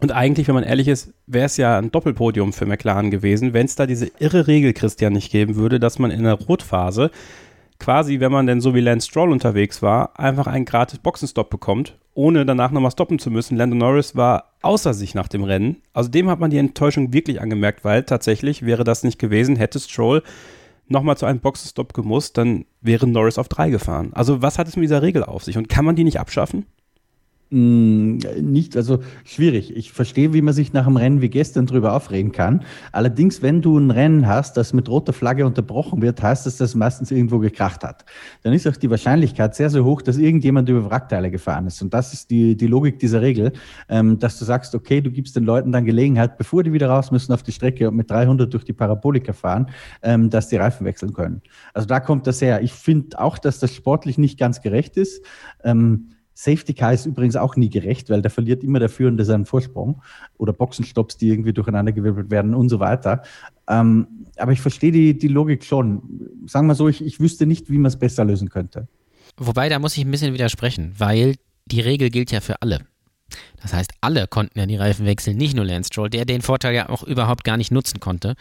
Und eigentlich, wenn man ehrlich ist, wäre es ja ein Doppelpodium für McLaren gewesen, wenn es da diese irre Regel, Christian, nicht geben würde, dass man in der Rotphase quasi, wenn man denn so wie Lance Stroll unterwegs war, einfach einen gratis Boxenstopp bekommt, ohne danach nochmal stoppen zu müssen. Lando Norris war außer sich nach dem Rennen. Also dem hat man die Enttäuschung wirklich angemerkt, weil tatsächlich wäre das nicht gewesen, hätte Stroll nochmal zu einem Boxenstopp gemusst, dann wäre Norris auf drei gefahren. Also was hat es mit dieser Regel auf sich und kann man die nicht abschaffen? Mm, Nicht, also schwierig. Ich verstehe, wie man sich nach einem Rennen wie gestern drüber aufregen kann. Allerdings, wenn du ein Rennen hast, das mit roter Flagge unterbrochen wird, heißt das, dass es meistens irgendwo gekracht hat. Dann ist auch die Wahrscheinlichkeit sehr, sehr hoch, dass irgendjemand über Wrackteile gefahren ist. Und das ist die, die Logik dieser Regel, ähm, dass du sagst, okay, du gibst den Leuten dann Gelegenheit, bevor die wieder raus müssen auf die Strecke und mit 300 durch die Parabolika fahren, ähm, dass die Reifen wechseln können. Also da kommt das her. Ich finde auch, dass das sportlich nicht ganz gerecht ist. Ähm, Safety Car ist übrigens auch nie gerecht, weil da verliert immer der Führende seinen Vorsprung oder Boxenstopps, die irgendwie durcheinandergewirbelt werden und so weiter. Ähm, aber ich verstehe die, die Logik schon. Sagen wir so, ich, ich wüsste nicht, wie man es besser lösen könnte. Wobei, da muss ich ein bisschen widersprechen, weil die Regel gilt ja für alle. Das heißt, alle konnten ja die Reifen wechseln, nicht nur Lance Stroll, der den Vorteil ja auch überhaupt gar nicht nutzen konnte.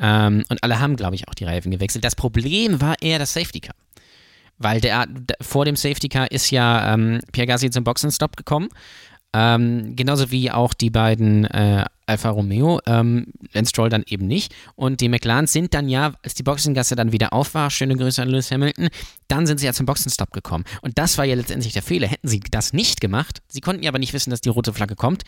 Ähm, und alle haben, glaube ich, auch die Reifen gewechselt. Das Problem war eher das Safety Car. Weil der, der vor dem Safety Car ist ja ähm, Pierre Gasly zum Boxenstopp gekommen. Ähm, genauso wie auch die beiden äh, Alfa Romeo, ähm, Lance Stroll dann eben nicht. Und die McLaren sind dann ja, als die Boxengasse dann wieder auf war, schöne Grüße an Lewis Hamilton, dann sind sie ja zum Boxenstopp gekommen. Und das war ja letztendlich der Fehler. Hätten sie das nicht gemacht, sie konnten ja aber nicht wissen, dass die rote Flagge kommt,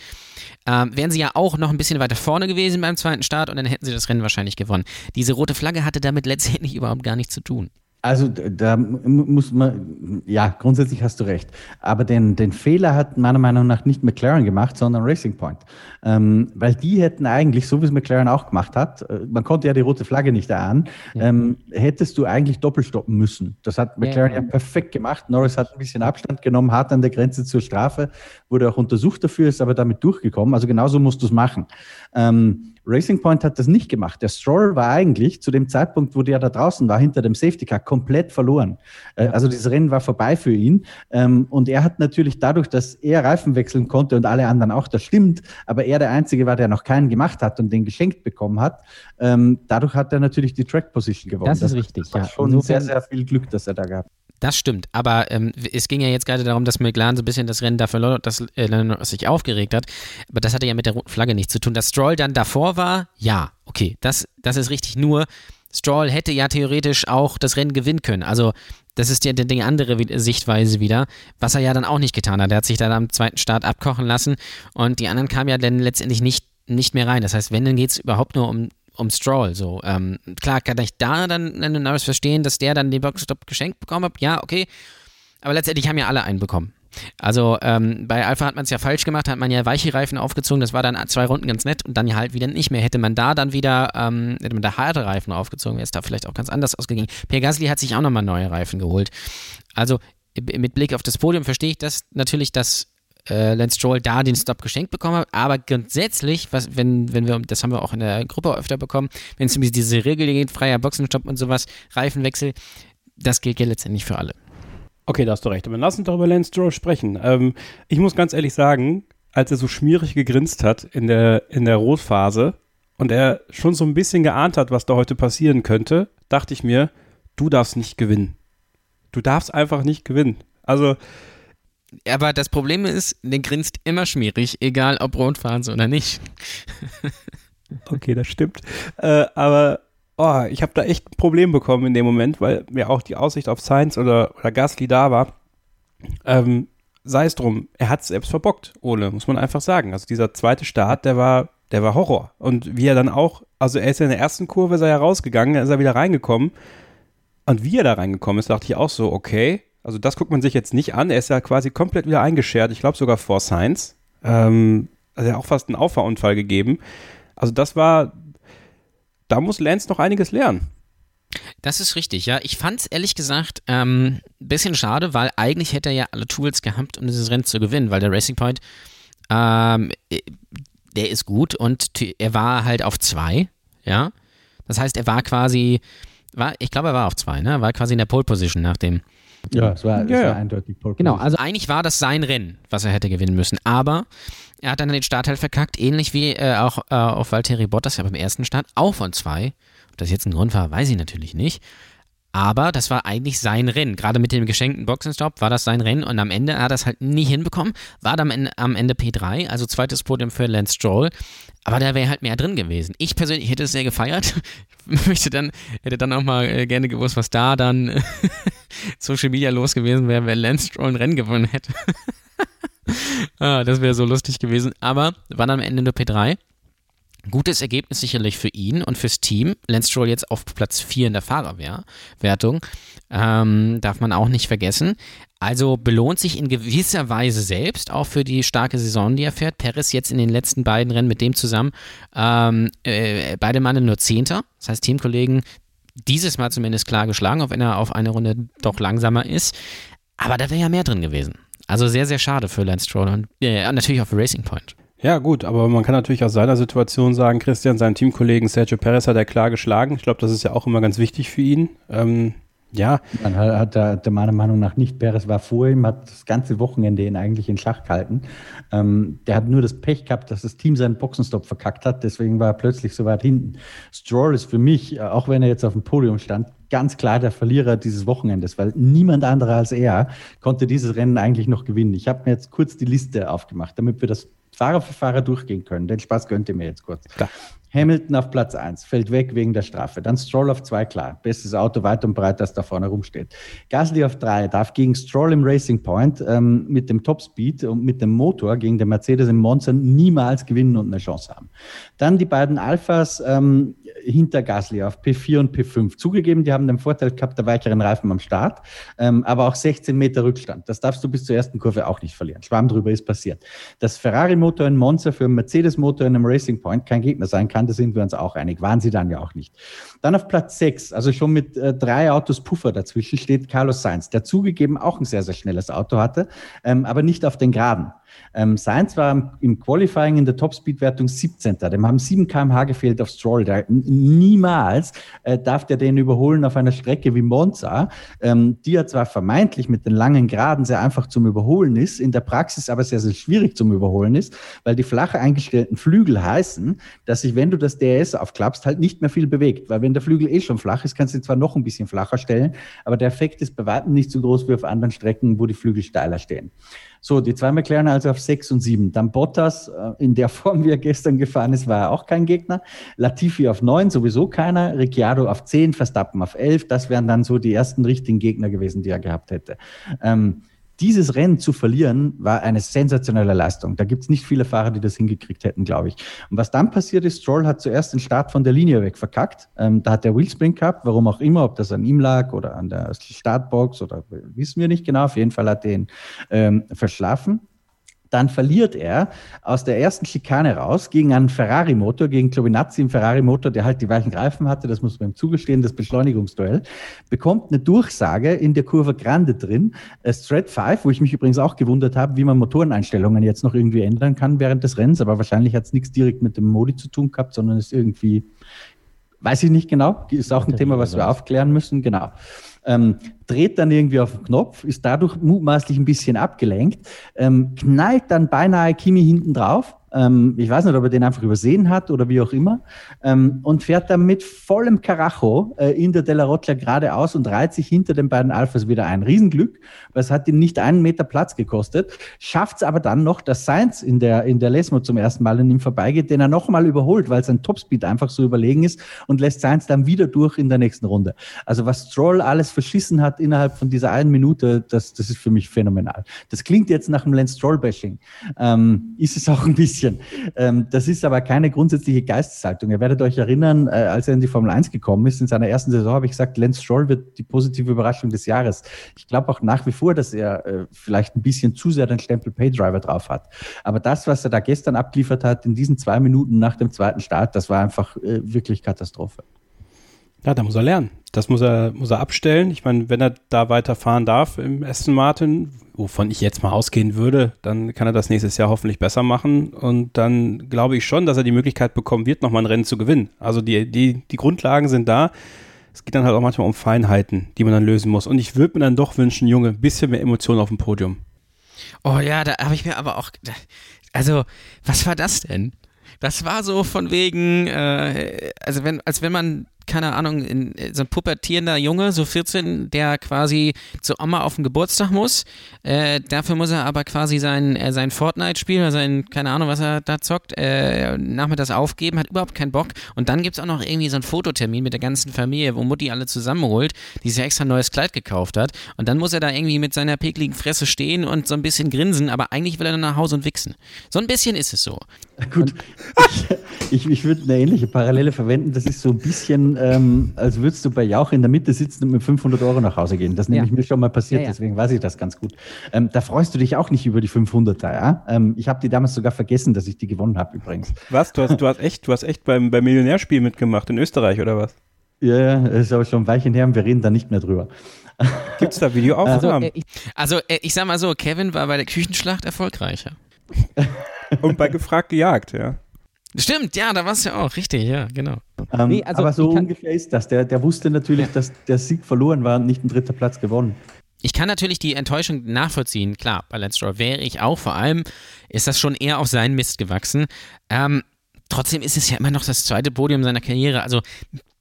ähm, wären sie ja auch noch ein bisschen weiter vorne gewesen beim zweiten Start und dann hätten sie das Rennen wahrscheinlich gewonnen. Diese rote Flagge hatte damit letztendlich überhaupt gar nichts zu tun. Also da muss man, ja, grundsätzlich hast du recht. Aber den, den Fehler hat meiner Meinung nach nicht McLaren gemacht, sondern Racing Point. Ähm, weil die hätten eigentlich, so wie es McLaren auch gemacht hat, äh, man konnte ja die rote Flagge nicht erahnen, ähm, hättest du eigentlich doppelstoppen müssen. Das hat McLaren ja. ja perfekt gemacht. Norris hat ein bisschen Abstand genommen, hart an der Grenze zur Strafe, wurde auch untersucht dafür, ist aber damit durchgekommen. Also genauso musst du es machen. Ähm, Racing Point hat das nicht gemacht. Der Stroll war eigentlich zu dem Zeitpunkt, wo der da draußen war, hinter dem Safety Car, komplett verloren. Äh, also dieses Rennen war vorbei für ihn. Ähm, und er hat natürlich dadurch, dass er Reifen wechseln konnte und alle anderen auch, das stimmt, aber er der Einzige war, der noch keinen gemacht hat und den geschenkt bekommen hat. Ähm, dadurch hat er natürlich die Track Position gewonnen. Das ist richtig. Das war ja. schon sehr, sehr viel Glück, dass er da gab. Das stimmt, aber ähm, es ging ja jetzt gerade darum, dass McLaren so ein bisschen das Rennen dafür verlor, dass äh, sich aufgeregt hat. Aber das hatte ja mit der roten Flagge nichts zu tun. Dass Stroll dann davor war, ja, okay, das, das ist richtig. Nur Stroll hätte ja theoretisch auch das Rennen gewinnen können. Also das ist ja die andere Sichtweise wieder, was er ja dann auch nicht getan hat. Er hat sich dann am zweiten Start abkochen lassen und die anderen kamen ja dann letztendlich nicht, nicht mehr rein. Das heißt, wenn, dann geht es überhaupt nur um, um Stroll. So, ähm, klar kann ich da dann Norris verstehen, dass der dann den Boxstop geschenkt bekommen hat. Ja, okay. Aber letztendlich haben ja alle einen bekommen. Also ähm, bei Alpha hat man es ja falsch gemacht, hat man ja weiche Reifen aufgezogen, das war dann zwei Runden ganz nett und dann halt wieder nicht mehr. Hätte man da dann wieder, ähm, hätte man da harte Reifen aufgezogen, wäre es da vielleicht auch ganz anders ausgegangen. Pierre Gasly hat sich auch nochmal neue Reifen geholt. Also mit Blick auf das Podium verstehe ich das natürlich, dass äh, Lance Stroll da den Stop geschenkt bekommen hat, aber grundsätzlich, was, wenn, wenn wir, das haben wir auch in der Gruppe öfter bekommen, wenn es um diese Regel geht, freier Boxenstopp und sowas, Reifenwechsel, das gilt ja letztendlich für alle. Okay, da hast du recht. Aber lass uns doch über Lance Stroll sprechen. Ähm, ich muss ganz ehrlich sagen, als er so schmierig gegrinst hat in der, in der Rotphase und er schon so ein bisschen geahnt hat, was da heute passieren könnte, dachte ich mir, du darfst nicht gewinnen. Du darfst einfach nicht gewinnen. Also. Aber das Problem ist, der grinst immer schmierig, egal ob Rotphase oder nicht. okay, das stimmt. Äh, aber oh, ich habe da echt ein Problem bekommen in dem Moment, weil mir auch die Aussicht auf Science oder, oder Gasly da war. Ähm, sei es drum, er hat es selbst verbockt, Ole, muss man einfach sagen. Also dieser zweite Start, der war, der war Horror. Und wie er dann auch, also er ist ja in der ersten Kurve, ist er ja rausgegangen, dann ist er wieder reingekommen. Und wie er da reingekommen ist, dachte ich auch so, okay, also das guckt man sich jetzt nicht an. Er ist ja quasi komplett wieder eingeschert, ich glaube sogar vor Science. Ähm, also hat auch fast einen Auffahrunfall gegeben. Also das war, da muss Lance noch einiges lernen. Das ist richtig, ja. Ich fand es ehrlich gesagt ein ähm, bisschen schade, weil eigentlich hätte er ja alle Tools gehabt, um dieses Rennen zu gewinnen, weil der Racing Point, ähm, äh, der ist gut und er war halt auf zwei, ja. Das heißt, er war quasi, war, ich glaube, er war auf zwei, ne? Er war quasi in der Pole Position nach dem. Ja, es war, ja. Es war eindeutig Pole. Genau, also eigentlich war das sein Rennen, was er hätte gewinnen müssen. Aber er hat dann den Start halt verkackt, ähnlich wie äh, auch äh, auf Valtteri Bottas, ja beim ersten Start, auch von zwei. Ob das jetzt ein Grund war, weiß ich natürlich nicht. Aber das war eigentlich sein Rennen. Gerade mit dem geschenkten Boxenstopp war das sein Rennen und am Ende hat er das halt nie hinbekommen. War dann am Ende, am Ende P3, also zweites Podium für Lance Stroll. Aber da wäre halt mehr drin gewesen. Ich persönlich hätte es sehr gefeiert. Ich möchte dann, hätte dann auch mal äh, gerne gewusst, was da dann Social Media los gewesen wäre, wenn Lance Stroll ein Rennen gewonnen hätte. ah, das wäre so lustig gewesen. Aber war dann am Ende nur P3. Gutes Ergebnis sicherlich für ihn und fürs Team. Lance Stroll jetzt auf Platz 4 in der Fahrerwertung. Ähm, darf man auch nicht vergessen. Also belohnt sich in gewisser Weise selbst, auch für die starke Saison, die er fährt. Perez jetzt in den letzten beiden Rennen mit dem zusammen. Ähm, äh, beide Mann nur Zehnter. Das heißt, Teamkollegen dieses Mal zumindest klar geschlagen, auch wenn er auf eine Runde doch langsamer ist. Aber da wäre ja mehr drin gewesen. Also sehr, sehr schade für Lance Stroll und äh, natürlich auch für Racing Point. Ja, gut, aber man kann natürlich aus seiner Situation sagen, Christian, seinen Teamkollegen Sergio Perez hat er klar geschlagen. Ich glaube, das ist ja auch immer ganz wichtig für ihn. Ähm, ja. Man hat, hat meiner Meinung nach nicht. Perez war vor ihm, hat das ganze Wochenende ihn eigentlich in Schach gehalten. Ähm, der hat nur das Pech gehabt, dass das Team seinen Boxenstopp verkackt hat. Deswegen war er plötzlich so weit hinten. Stroll ist für mich, auch wenn er jetzt auf dem Podium stand, ganz klar der Verlierer dieses Wochenendes, weil niemand anderer als er konnte dieses Rennen eigentlich noch gewinnen. Ich habe mir jetzt kurz die Liste aufgemacht, damit wir das Fahrer für Fahrer durchgehen können. Den Spaß gönnt ihr mir jetzt kurz. Klar. Hamilton auf Platz 1, fällt weg wegen der Strafe. Dann Stroll auf 2, klar. Bestes Auto weit und breit, das da vorne rumsteht. Gasly auf 3, darf gegen Stroll im Racing Point ähm, mit dem Topspeed und mit dem Motor gegen den Mercedes im Monza niemals gewinnen und eine Chance haben. Dann die beiden Alphas ähm, hinter Gasly auf P4 und P5. Zugegeben, die haben den Vorteil gehabt der weicheren Reifen am Start, ähm, aber auch 16 Meter Rückstand. Das darfst du bis zur ersten Kurve auch nicht verlieren. Schwamm drüber ist passiert. Dass Ferrari-Motor in Monza für einen Mercedes-Motor in einem Racing Point kein Gegner sein kann, da sind wir uns auch einig. Waren sie dann ja auch nicht. Dann auf Platz 6, also schon mit äh, drei Autos Puffer dazwischen, steht Carlos Sainz, der zugegeben auch ein sehr, sehr schnelles Auto hatte, ähm, aber nicht auf den Geraden. Ähm, Sainz war im Qualifying in der Topspeed-Wertung 17. Dem haben 7 km/h gefehlt auf Stroll. Der, niemals äh, darf der den überholen auf einer Strecke wie Monza, ähm, die ja zwar vermeintlich mit den langen Geraden sehr einfach zum Überholen ist, in der Praxis aber sehr, sehr schwierig zum Überholen ist, weil die flach eingestellten Flügel heißen, dass sich, wenn du das DRS aufklappst, halt nicht mehr viel bewegt. Weil wenn der Flügel eh schon flach ist, kannst du ihn zwar noch ein bisschen flacher stellen, aber der Effekt ist bei weitem nicht so groß wie auf anderen Strecken, wo die Flügel steiler stehen. So, die zwei McLaren also auf 6 und 7. Dann Bottas, äh, in der Form, wie er gestern gefahren ist, war er auch kein Gegner. Latifi auf 9, sowieso keiner. Ricciardo auf 10, Verstappen auf 11. Das wären dann so die ersten richtigen Gegner gewesen, die er gehabt hätte. Ähm, dieses Rennen zu verlieren, war eine sensationelle Leistung. Da gibt es nicht viele Fahrer, die das hingekriegt hätten, glaube ich. Und was dann passiert ist, Stroll hat zuerst den Start von der Linie weg verkackt. Ähm, da hat der Wheelspring gehabt, warum auch immer, ob das an ihm lag oder an der Startbox oder wissen wir nicht genau. Auf jeden Fall hat er ihn ähm, verschlafen dann verliert er aus der ersten Schikane raus gegen einen Ferrari-Motor, gegen Giovinazzi im Ferrari-Motor, der halt die weichen Reifen hatte, das muss man ihm zugestehen, das Beschleunigungsduell, bekommt eine Durchsage in der Kurve Grande drin, Strat 5, wo ich mich übrigens auch gewundert habe, wie man Motoreneinstellungen jetzt noch irgendwie ändern kann während des Rennens, aber wahrscheinlich hat es nichts direkt mit dem Modi zu tun gehabt, sondern ist irgendwie, weiß ich nicht genau, ist auch ein Thema, was wir aufklären müssen, genau. Ähm, dreht dann irgendwie auf den Knopf, ist dadurch mutmaßlich ein bisschen abgelenkt, ähm, knallt dann beinahe Kimi hinten drauf ähm, ich weiß nicht, ob er den einfach übersehen hat oder wie auch immer. Ähm, und fährt dann mit vollem Karacho äh, in der Della Roccia geradeaus und reiht sich hinter den beiden Alphas wieder ein. Riesenglück, weil es hat ihm nicht einen Meter Platz gekostet. Schafft es aber dann noch, dass Sainz in der, in der Lesmo zum ersten Mal an ihm vorbeigeht, den er nochmal überholt, weil sein Topspeed einfach so überlegen ist und lässt Sainz dann wieder durch in der nächsten Runde. Also was Stroll alles verschissen hat innerhalb von dieser einen Minute, das, das ist für mich phänomenal. Das klingt jetzt nach einem Lance Stroll-Bashing. Ähm, ist es auch ein bisschen Ähm, das ist aber keine grundsätzliche Geisteshaltung. Ihr werdet euch erinnern, äh, als er in die Formel 1 gekommen ist, in seiner ersten Saison habe ich gesagt, Lance Stroll wird die positive Überraschung des Jahres. Ich glaube auch nach wie vor, dass er äh, vielleicht ein bisschen zu sehr den Stempel Paydriver drauf hat. Aber das, was er da gestern abgeliefert hat, in diesen zwei Minuten nach dem zweiten Start, das war einfach äh, wirklich Katastrophe. Ja, da muss er lernen. Das muss er, muss er abstellen. Ich meine, wenn er da weiterfahren darf im Aston Martin, wovon ich jetzt mal ausgehen würde, dann kann er das nächstes Jahr hoffentlich besser machen. Und dann glaube ich schon, dass er die Möglichkeit bekommen wird, nochmal ein Rennen zu gewinnen. Also die, die, die Grundlagen sind da. Es geht dann halt auch manchmal um Feinheiten, die man dann lösen muss. Und ich würde mir dann doch wünschen, Junge, ein bisschen mehr Emotionen auf dem Podium. Oh ja, da habe ich mir aber auch. Also, was war das denn? Das war so von wegen, äh, also wenn, als wenn man keine Ahnung, in, so ein pubertierender Junge, so 14, der quasi zu Oma auf den Geburtstag muss. Äh, dafür muss er aber quasi sein, äh, sein Fortnite-Spiel oder sein, keine Ahnung, was er da zockt, äh, nachmittags aufgeben, hat überhaupt keinen Bock. Und dann gibt es auch noch irgendwie so einen Fototermin mit der ganzen Familie, wo Mutti alle zusammenholt, die sich extra ein neues Kleid gekauft hat. Und dann muss er da irgendwie mit seiner pekligen Fresse stehen und so ein bisschen grinsen, aber eigentlich will er dann nach Hause und wichsen. So ein bisschen ist es so. Gut, ich, ich, ich würde eine ähnliche Parallele verwenden. Das ist so ein bisschen ähm, als würdest du bei Jauch in der Mitte sitzen und mit 500 Euro nach Hause gehen. Das nämlich ja. mir schon mal passiert, ja, ja. deswegen weiß ich das ganz gut. Ähm, da freust du dich auch nicht über die 500er, ja? Ähm, ich habe die damals sogar vergessen, dass ich die gewonnen habe übrigens. Was? Du hast, du hast echt, du hast echt beim, beim Millionärspiel mitgemacht in Österreich oder was? Ja, ja, ist aber schon ein Weilchen her und wir reden da nicht mehr drüber. Gibt es da Videoaufnahmen? Also, äh, ich, also äh, ich sag mal so, Kevin war bei der Küchenschlacht erfolgreicher. und bei gefragt gejagt, ja. Stimmt, ja, da war es ja auch, richtig, ja, genau. Ähm, nee, also aber so ungefähr ist das. Der, der wusste natürlich, dass der Sieg verloren war und nicht ein dritter Platz gewonnen. Ich kann natürlich die Enttäuschung nachvollziehen, klar, bei Lance Stroll wäre ich auch, vor allem ist das schon eher auf seinen Mist gewachsen. Ähm, trotzdem ist es ja immer noch das zweite Podium seiner Karriere, also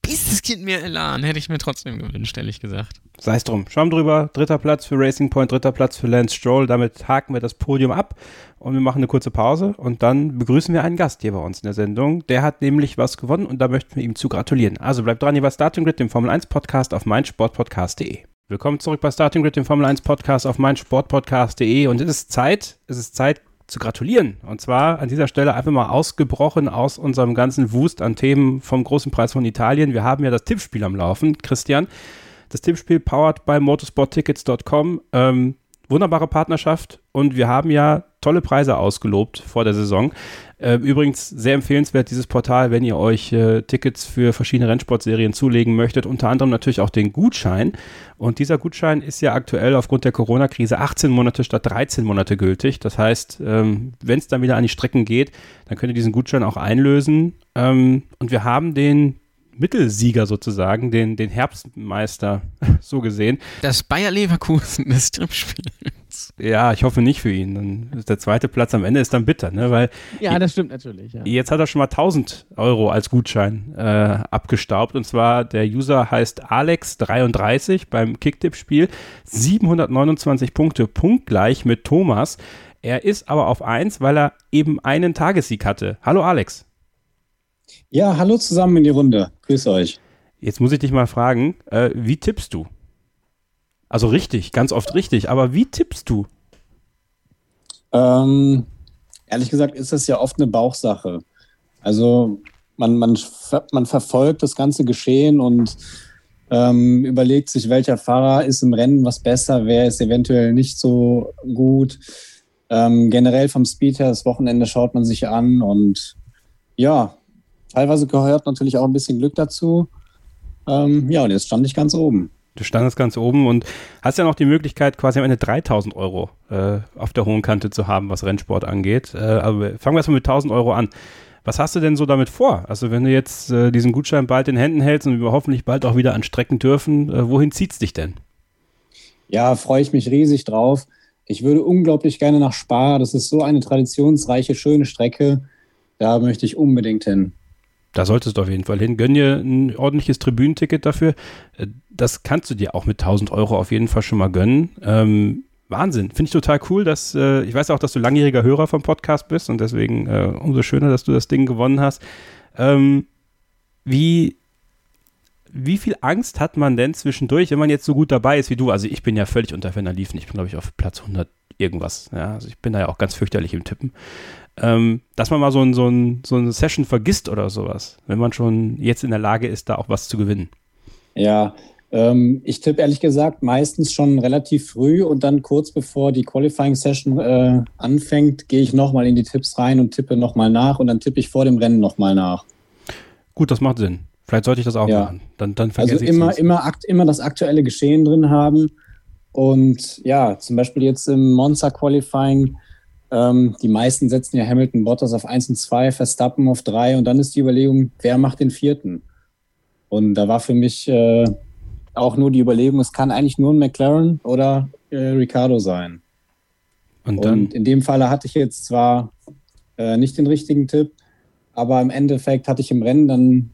dieses Kind mir Elan hätte ich mir trotzdem gewünscht, ehrlich gesagt. Sei es drum. Schwamm drüber. Dritter Platz für Racing Point, dritter Platz für Lance Stroll. Damit haken wir das Podium ab und wir machen eine kurze Pause und dann begrüßen wir einen Gast hier bei uns in der Sendung. Der hat nämlich was gewonnen und da möchten wir ihm zu gratulieren. Also bleibt dran, hier war Starting Grid, dem Formel 1 Podcast auf meinsportpodcast.de. Willkommen zurück bei Starting Grid, dem Formel 1 Podcast auf meinsportpodcast.de und es ist Zeit, es ist Zeit, zu gratulieren. Und zwar an dieser Stelle einfach mal ausgebrochen aus unserem ganzen Wust an Themen vom großen Preis von Italien. Wir haben ja das Tippspiel am Laufen, Christian. Das Tippspiel powered by motorsporttickets.com. Ähm, wunderbare Partnerschaft und wir haben ja tolle Preise ausgelobt vor der Saison. Äh, übrigens sehr empfehlenswert dieses Portal, wenn ihr euch äh, Tickets für verschiedene Rennsportserien zulegen möchtet, unter anderem natürlich auch den Gutschein. Und dieser Gutschein ist ja aktuell aufgrund der Corona-Krise 18 Monate statt 13 Monate gültig. Das heißt, ähm, wenn es dann wieder an die Strecken geht, dann könnt ihr diesen Gutschein auch einlösen. Ähm, und wir haben den Mittelsieger sozusagen, den, den Herbstmeister, so gesehen. Das Bayer Leverkusen des Tippspiels. Ja, ich hoffe nicht für ihn. Dann der zweite Platz am Ende ist dann bitter, ne? Weil ja, das stimmt natürlich. Ja. Jetzt hat er schon mal 1000 Euro als Gutschein äh, abgestaubt und zwar der User heißt Alex33 beim Kicktipp-Spiel. 729 Punkte, punktgleich mit Thomas. Er ist aber auf 1, weil er eben einen Tagessieg hatte. Hallo Alex. Ja, hallo zusammen in die Runde. Grüß euch. Jetzt muss ich dich mal fragen, äh, wie tippst du? Also richtig, ganz oft richtig. Aber wie tippst du? Ähm, ehrlich gesagt ist das ja oft eine Bauchsache. Also man, man, man verfolgt das ganze Geschehen und ähm, überlegt sich, welcher Fahrer ist im Rennen was besser, wer ist eventuell nicht so gut. Ähm, generell vom Speed her, das Wochenende schaut man sich an und ja, teilweise gehört natürlich auch ein bisschen Glück dazu. Ähm, ja, und jetzt stand ich ganz oben. Du standest ganz oben und hast ja noch die Möglichkeit, quasi am Ende 3000 Euro äh, auf der hohen Kante zu haben, was Rennsport angeht. Äh, aber fangen wir erstmal mit 1000 Euro an. Was hast du denn so damit vor? Also wenn du jetzt äh, diesen Gutschein bald in Händen hältst und wir hoffentlich bald auch wieder an Strecken dürfen, äh, wohin es dich denn? Ja, freue ich mich riesig drauf. Ich würde unglaublich gerne nach Spa. Das ist so eine traditionsreiche, schöne Strecke. Da möchte ich unbedingt hin. Da solltest du auf jeden Fall hin. Gönn dir ein ordentliches Tribünenticket dafür. Äh, das kannst du dir auch mit 1000 Euro auf jeden Fall schon mal gönnen. Ähm, Wahnsinn. Finde ich total cool, dass äh, ich weiß auch, dass du langjähriger Hörer vom Podcast bist und deswegen äh, umso schöner, dass du das Ding gewonnen hast. Ähm, wie, wie viel Angst hat man denn zwischendurch, wenn man jetzt so gut dabei ist wie du? Also ich bin ja völlig unter Ferner liefen. Ich bin, glaube ich, auf Platz 100 irgendwas. Ja, also ich bin da ja auch ganz fürchterlich im Tippen ähm, dass man mal so, ein, so, ein, so eine Session vergisst oder sowas, wenn man schon jetzt in der Lage ist, da auch was zu gewinnen. Ja, ähm, ich tippe ehrlich gesagt meistens schon relativ früh und dann kurz bevor die Qualifying Session äh, anfängt, gehe ich nochmal in die Tipps rein und tippe nochmal nach und dann tippe ich vor dem Rennen nochmal nach. Gut, das macht Sinn. Vielleicht sollte ich das auch ja. machen. Dann, dann also immer, immer, immer das aktuelle Geschehen drin haben. Und ja, zum Beispiel jetzt im Monza Qualifying ähm, die meisten setzen ja Hamilton Bottas auf 1 und 2, Verstappen auf 3 und dann ist die Überlegung, wer macht den vierten? Und da war für mich äh, auch nur die Überlegung, es kann eigentlich nur ein McLaren oder äh, Ricardo sein. Und, dann? und in dem Falle hatte ich jetzt zwar äh, nicht den richtigen Tipp, aber im Endeffekt hatte ich im Rennen dann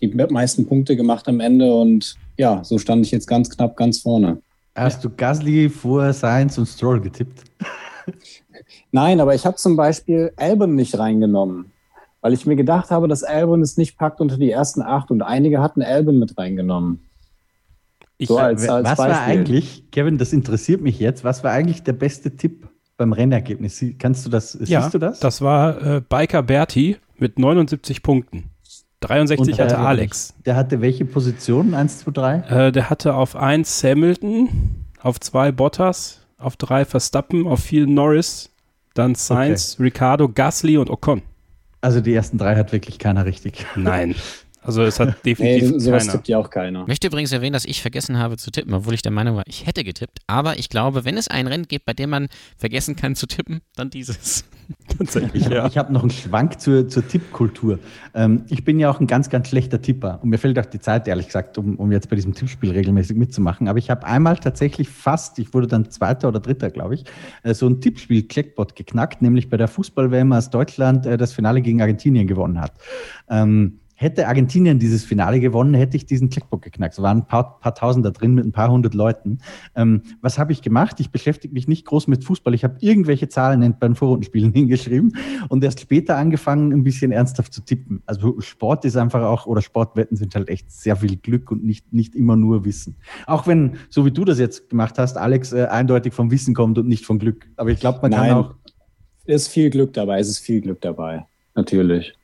die meisten Punkte gemacht am Ende und ja, so stand ich jetzt ganz knapp ganz vorne. Hast du Gasly vor Sainz und Stroll getippt? Nein, aber ich habe zum Beispiel Albon nicht reingenommen, weil ich mir gedacht habe, dass Albon es nicht packt unter die ersten acht und einige hatten Albon mit reingenommen. Ich, so als, als was Beispiel. war eigentlich, Kevin, das interessiert mich jetzt, was war eigentlich der beste Tipp beim Rennergebnis? Kannst du das, ja, siehst du das? Das war äh, Biker Berti mit 79 Punkten. 63 und, hatte äh, Alex. Der hatte welche Position? 1, 2, 3? Äh, der hatte auf 1 Hamilton, auf 2 Bottas, auf 3 Verstappen, auf 4 Norris, dann Sainz, okay. Ricardo, Gasly und Ocon. Also die ersten drei hat wirklich keiner richtig. Nein. Also es hat definitiv nee, sowas keiner. tippt ja auch keiner. Ich möchte übrigens erwähnen, dass ich vergessen habe zu tippen, obwohl ich der Meinung war, ich hätte getippt. Aber ich glaube, wenn es ein Rennen gibt, bei dem man vergessen kann zu tippen, dann dieses. Tatsächlich, ja. Ich habe noch einen Schwank zur, zur Tippkultur. Ähm, ich bin ja auch ein ganz, ganz schlechter Tipper. Und mir fehlt auch die Zeit, ehrlich gesagt, um, um jetzt bei diesem Tippspiel regelmäßig mitzumachen. Aber ich habe einmal tatsächlich fast, ich wurde dann Zweiter oder Dritter, glaube ich, äh, so ein Tippspiel Checkbot geknackt, nämlich bei der Fußball-WM, als Deutschland äh, das Finale gegen Argentinien gewonnen hat. Ähm, Hätte Argentinien dieses Finale gewonnen, hätte ich diesen Checkbook geknackt. Es waren ein paar, paar Tausend da drin mit ein paar hundert Leuten. Ähm, was habe ich gemacht? Ich beschäftige mich nicht groß mit Fußball. Ich habe irgendwelche Zahlen bei den Vorrundenspielen hingeschrieben und erst später angefangen, ein bisschen ernsthaft zu tippen. Also Sport ist einfach auch, oder Sportwetten sind halt echt sehr viel Glück und nicht, nicht immer nur Wissen. Auch wenn, so wie du das jetzt gemacht hast, Alex, äh, eindeutig vom Wissen kommt und nicht vom Glück. Aber ich glaube, man Nein, kann auch. Es ist viel Glück dabei, es ist viel Glück dabei. Natürlich.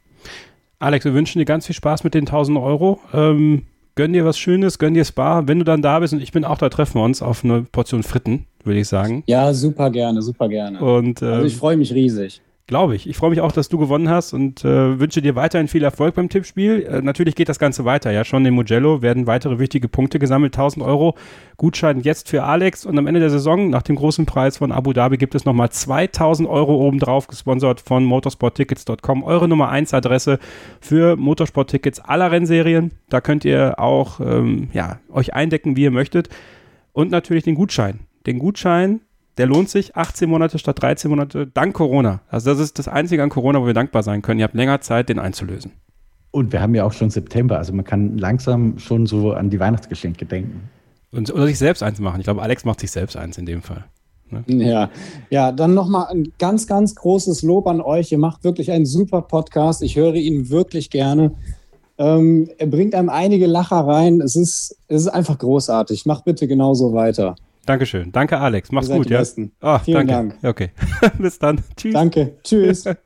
Alex, wir wünschen dir ganz viel Spaß mit den 1000 Euro. Ähm, gönn dir was Schönes, gönn dir Spa. Wenn du dann da bist und ich bin auch da, treffen wir uns auf eine Portion Fritten, würde ich sagen. Ja, super gerne, super gerne. Und, ähm, also ich freue mich riesig. Glaube ich. Ich freue mich auch, dass du gewonnen hast und äh, wünsche dir weiterhin viel Erfolg beim Tippspiel. Äh, natürlich geht das Ganze weiter. Ja, schon in Mugello werden weitere wichtige Punkte gesammelt. 1000 Euro Gutschein jetzt für Alex und am Ende der Saison, nach dem großen Preis von Abu Dhabi, gibt es nochmal 2000 Euro obendrauf, gesponsert von motorsporttickets.com. Eure Nummer 1 Adresse für Motorsporttickets aller Rennserien. Da könnt ihr auch ähm, ja, euch eindecken, wie ihr möchtet. Und natürlich den Gutschein. Den Gutschein der lohnt sich 18 Monate statt 13 Monate dank Corona. Also das ist das Einzige an Corona, wo wir dankbar sein können. Ihr habt länger Zeit, den einzulösen. Und wir haben ja auch schon September, also man kann langsam schon so an die Weihnachtsgeschenke denken. Und, oder sich selbst eins machen. Ich glaube, Alex macht sich selbst eins in dem Fall. Ne? Ja, ja, dann nochmal ein ganz, ganz großes Lob an euch. Ihr macht wirklich einen super Podcast. Ich höre ihn wirklich gerne. Ähm, er bringt einem einige Lacher rein. Es ist, es ist einfach großartig. Mach bitte genauso weiter. Dankeschön. Danke, Alex. Mach's gut, die ja? Besten. Ah, Vielen danke. Dank. Okay. Bis dann. Tschüss. Danke. Tschüss.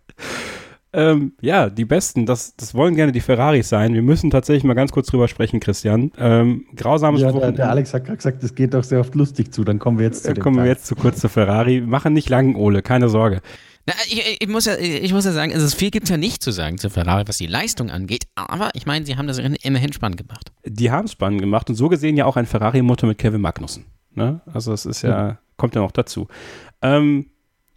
Ähm, ja, die Besten, das, das wollen gerne die Ferraris sein. Wir müssen tatsächlich mal ganz kurz drüber sprechen, Christian. Ähm, grausames Ja, der, Wochenende. der Alex hat gerade gesagt, es geht doch sehr oft lustig zu. Dann kommen wir jetzt zu Dann kommen wir jetzt zu kurz zu Ferrari. Wir machen nicht lang, Ole, keine Sorge. Na, ich, ich, muss ja, ich muss ja sagen, also viel gibt es ja nicht zu sagen zu Ferrari, was die Leistung angeht, aber ich meine, sie haben das immerhin spannend gemacht. Die haben es spannend gemacht und so gesehen ja auch ein Ferrari-Motor mit Kevin Magnussen. Ne? Also es ist ja, kommt ja noch dazu. Ähm,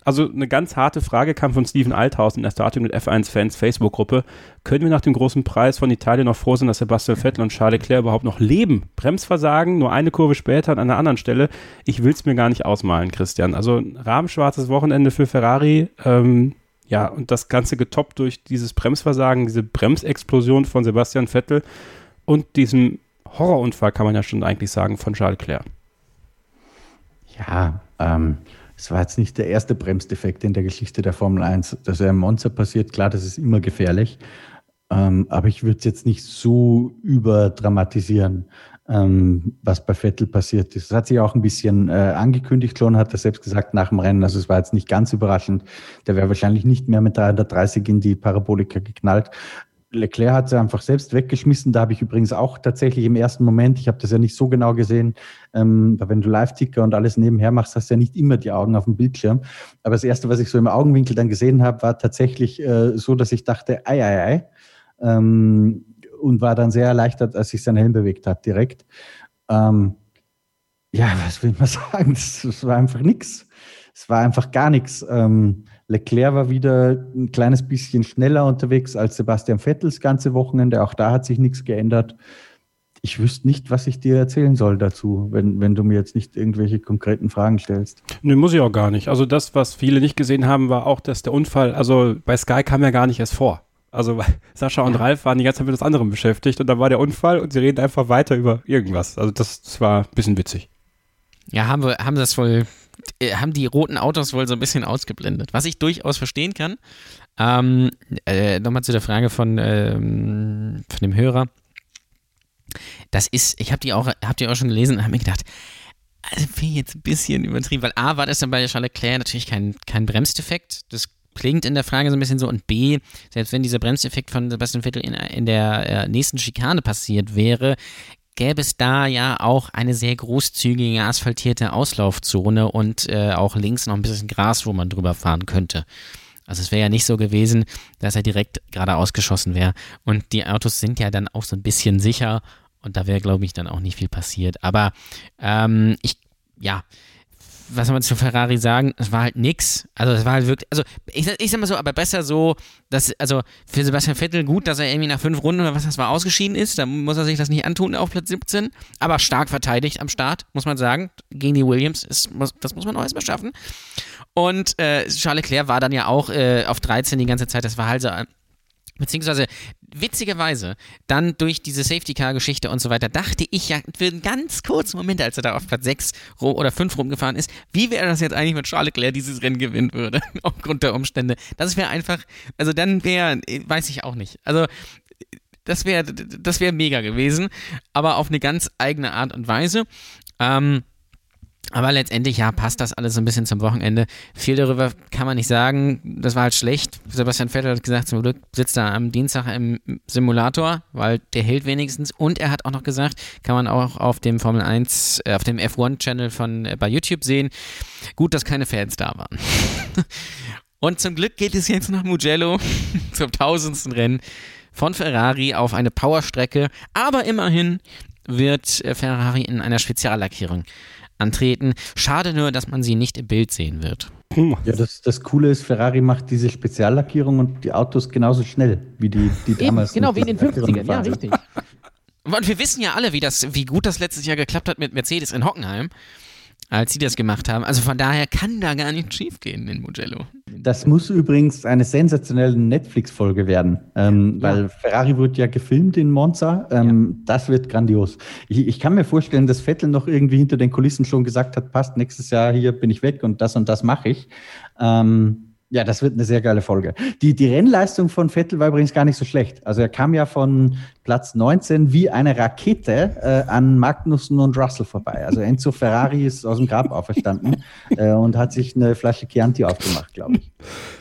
also eine ganz harte Frage kam von Steven Althaus in der Starting mit F1-Fans Facebook-Gruppe. Können wir nach dem großen Preis von Italien noch froh sein, dass Sebastian Vettel und Charles Leclerc überhaupt noch leben? Bremsversagen, nur eine Kurve später an einer anderen Stelle. Ich will es mir gar nicht ausmalen, Christian. Also ein rahmenschwarzes Wochenende für Ferrari. Ähm, ja, und das Ganze getoppt durch dieses Bremsversagen, diese Bremsexplosion von Sebastian Vettel und diesem Horrorunfall, kann man ja schon eigentlich sagen, von Charles Leclerc. Ja, ähm, es war jetzt nicht der erste Bremsdefekt in der Geschichte der Formel 1. Dass er im Monster passiert, klar, das ist immer gefährlich. Ähm, aber ich würde es jetzt nicht so überdramatisieren, ähm, was bei Vettel passiert ist. Das hat sich auch ein bisschen äh, angekündigt schon, hat er selbst gesagt nach dem Rennen. Also es war jetzt nicht ganz überraschend. Der wäre wahrscheinlich nicht mehr mit 330 in die Parabolika geknallt. Leclerc hat sie einfach selbst weggeschmissen. Da habe ich übrigens auch tatsächlich im ersten Moment, ich habe das ja nicht so genau gesehen, ähm, weil wenn du Live-Ticker und alles nebenher machst, hast du ja nicht immer die Augen auf dem Bildschirm. Aber das Erste, was ich so im Augenwinkel dann gesehen habe, war tatsächlich äh, so, dass ich dachte, ei, ei, ei. Ähm, und war dann sehr erleichtert, als sich sein Helm bewegt hat, direkt. Ähm, ja, was will man sagen? Das, das war einfach nichts. Es war einfach gar nichts. Ähm, Leclerc war wieder ein kleines bisschen schneller unterwegs als Sebastian Vettel das ganze Wochenende. Auch da hat sich nichts geändert. Ich wüsste nicht, was ich dir erzählen soll dazu, wenn, wenn du mir jetzt nicht irgendwelche konkreten Fragen stellst. Nee, muss ich auch gar nicht. Also das, was viele nicht gesehen haben, war auch, dass der Unfall, also bei Sky kam ja gar nicht erst vor. Also Sascha und Ralf waren die ganze Zeit mit was anderem beschäftigt und da war der Unfall und sie reden einfach weiter über irgendwas. Also das, das war ein bisschen witzig. Ja, haben wir, haben das wohl, haben die roten Autos wohl so ein bisschen ausgeblendet, was ich durchaus verstehen kann. Ähm, äh, Nochmal zu der Frage von, ähm, von dem Hörer. Das ist, ich habe die auch, habt ihr auch schon gelesen und habe mir gedacht, also finde ich jetzt ein bisschen übertrieben, weil A war das dann bei Charles Leclerc natürlich kein, kein Bremsdefekt. Das klingt in der Frage so ein bisschen so. Und B, selbst wenn dieser Bremsdefekt von Sebastian Vettel in, in der äh, nächsten Schikane passiert wäre, gäbe es da ja auch eine sehr großzügige asphaltierte Auslaufzone und äh, auch links noch ein bisschen Gras, wo man drüber fahren könnte. Also es wäre ja nicht so gewesen, dass er direkt geradeaus geschossen wäre. Und die Autos sind ja dann auch so ein bisschen sicher und da wäre, glaube ich, dann auch nicht viel passiert. Aber ähm, ich, ja, was soll man zu Ferrari sagen? Es war halt nix. Also es war halt wirklich, also ich, ich sag mal so, aber besser so, dass, also für Sebastian Vettel gut, dass er irgendwie nach fünf Runden oder was das war ausgeschieden ist. Da muss er sich das nicht antun auf Platz 17. Aber stark verteidigt am Start, muss man sagen. Gegen die Williams, ist, muss, das muss man auch erstmal schaffen. Und äh, Charles Leclerc war dann ja auch äh, auf 13 die ganze Zeit. Das war halt so, Beziehungsweise, witzigerweise, dann durch diese Safety-Car-Geschichte und so weiter, dachte ich ja für einen ganz kurzen Moment, als er da auf Platz 6 oder 5 rumgefahren ist, wie wäre das jetzt eigentlich, wenn Charles Leclerc dieses Rennen gewinnen würde, aufgrund der Umstände. Das wäre einfach, also dann wäre, weiß ich auch nicht. Also, das wäre das wäre mega gewesen, aber auf eine ganz eigene Art und Weise. Ähm, aber letztendlich, ja, passt das alles so ein bisschen zum Wochenende. Viel darüber kann man nicht sagen. Das war halt schlecht. Sebastian Vettel hat gesagt, zum Glück sitzt er am Dienstag im Simulator, weil der hält wenigstens. Und er hat auch noch gesagt, kann man auch auf dem Formel 1, äh, auf dem F1-Channel von äh, bei YouTube sehen, gut, dass keine Fans da waren. Und zum Glück geht es jetzt nach Mugello zum tausendsten Rennen von Ferrari auf eine Powerstrecke. Aber immerhin wird äh, Ferrari in einer Speziallackierung antreten. Schade nur, dass man sie nicht im Bild sehen wird. Ja, das, das Coole ist, Ferrari macht diese Speziallackierung und die Autos genauso schnell wie die, die damals. Eben, genau, wie in den mit dieser 50ern, ja, richtig. Und wir wissen ja alle, wie, das, wie gut das letztes Jahr geklappt hat mit Mercedes in Hockenheim, als sie das gemacht haben. Also von daher kann da gar nichts schief gehen in Mugello. Das muss übrigens eine sensationelle Netflix-Folge werden, ähm, Ja. weil Ferrari wird ja gefilmt in Monza. Ähm, Das wird grandios. Ich, ich kann mir vorstellen, dass Vettel noch irgendwie hinter den Kulissen schon gesagt hat, passt, nächstes Jahr hier bin ich weg und das und das mache ich. Ähm, Ja, das wird eine sehr geile Folge. Die, die Rennleistung von Vettel war übrigens gar nicht so schlecht. Also er kam ja von Platz 19 wie eine Rakete äh, an Magnussen und Russell vorbei. Also Enzo Ferrari ist aus dem Grab auferstanden äh, und hat sich eine Flasche Chianti aufgemacht, glaube ich.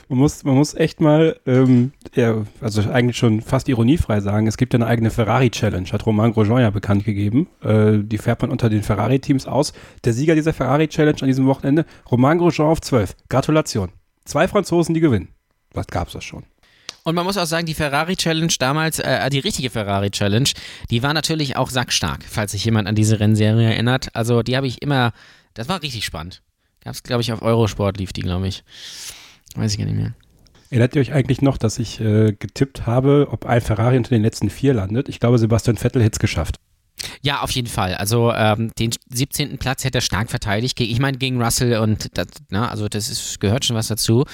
Man muss, man muss echt mal, ähm, ja, also eigentlich schon fast ironiefrei sagen, es gibt ja eine eigene Ferrari-Challenge, hat Romain Grosjean ja bekannt gegeben. Äh, die fährt man unter den Ferrari-Teams aus. Der Sieger dieser Ferrari-Challenge an diesem Wochenende, Romain Grosjean auf 12. Gratulation. Zwei Franzosen, die gewinnen. Was gab's das schon? Und man muss auch sagen, die Ferrari Challenge damals, äh, die richtige Ferrari Challenge, die war natürlich auch sackstark, falls sich jemand an diese Rennserie erinnert. Also die habe ich immer, das war richtig spannend. Gab's, glaube ich, auf Eurosport lief die, glaube ich. Weiß ich gar nicht mehr. Erinnert ihr euch eigentlich noch, dass ich äh, getippt habe, ob ein Ferrari unter den letzten vier landet? Ich glaube, Sebastian Vettel hätte es geschafft. Ja, auf jeden Fall. Also ähm, den 17. Platz hätte er stark verteidigt. Ich meine gegen Russell und das, na, also das ist, gehört schon was dazu.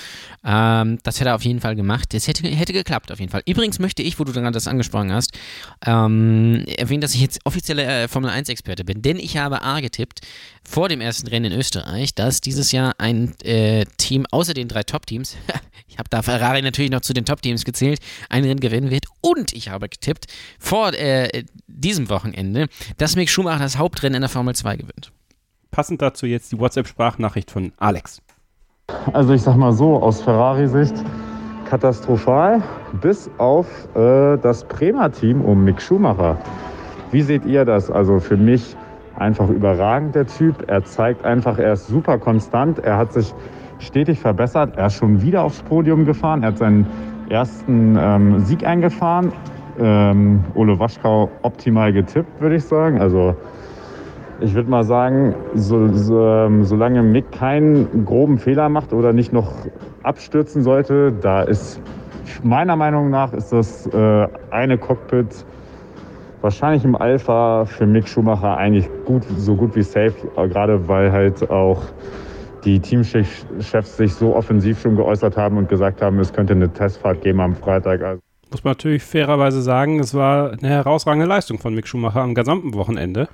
Ähm, das hätte er auf jeden Fall gemacht. Das hätte, hätte geklappt auf jeden Fall. Übrigens möchte ich, wo du gerade das angesprochen hast, ähm, erwähnen, dass ich jetzt offizieller äh, Formel 1 Experte bin, denn ich habe A getippt vor dem ersten Rennen in Österreich, dass dieses Jahr ein äh, Team außer den drei Top-Teams, ich habe da Ferrari natürlich noch zu den Top-Teams gezählt, ein Rennen gewinnen wird und ich habe getippt vor äh, diesem Wochenende, dass Mick Schumacher das Hauptrennen in der Formel 2 gewinnt. Passend dazu jetzt die WhatsApp-Sprachnachricht von Alex. Also ich sag mal so, aus Ferrari-Sicht katastrophal, bis auf äh, das Bremer Team um Mick Schumacher. Wie seht ihr das? Also für mich einfach überragend, der Typ. Er zeigt einfach, er ist super konstant. Er hat sich stetig verbessert. Er ist schon wieder aufs Podium gefahren. Er hat seinen ersten ähm, Sieg eingefahren. Ähm, Ole Waschkau optimal getippt, würde ich sagen. Also ich würde mal sagen, so, so, ähm, solange Mick keinen groben Fehler macht oder nicht noch abstürzen sollte, da ist meiner Meinung nach ist das äh, eine Cockpit wahrscheinlich im Alpha für Mick Schumacher eigentlich gut, so gut wie safe, gerade weil halt auch die Teamchefs sich so offensiv schon geäußert haben und gesagt haben, es könnte eine Testfahrt geben am Freitag. Also Muss man natürlich fairerweise sagen, es war eine herausragende Leistung von Mick Schumacher am gesamten Wochenende.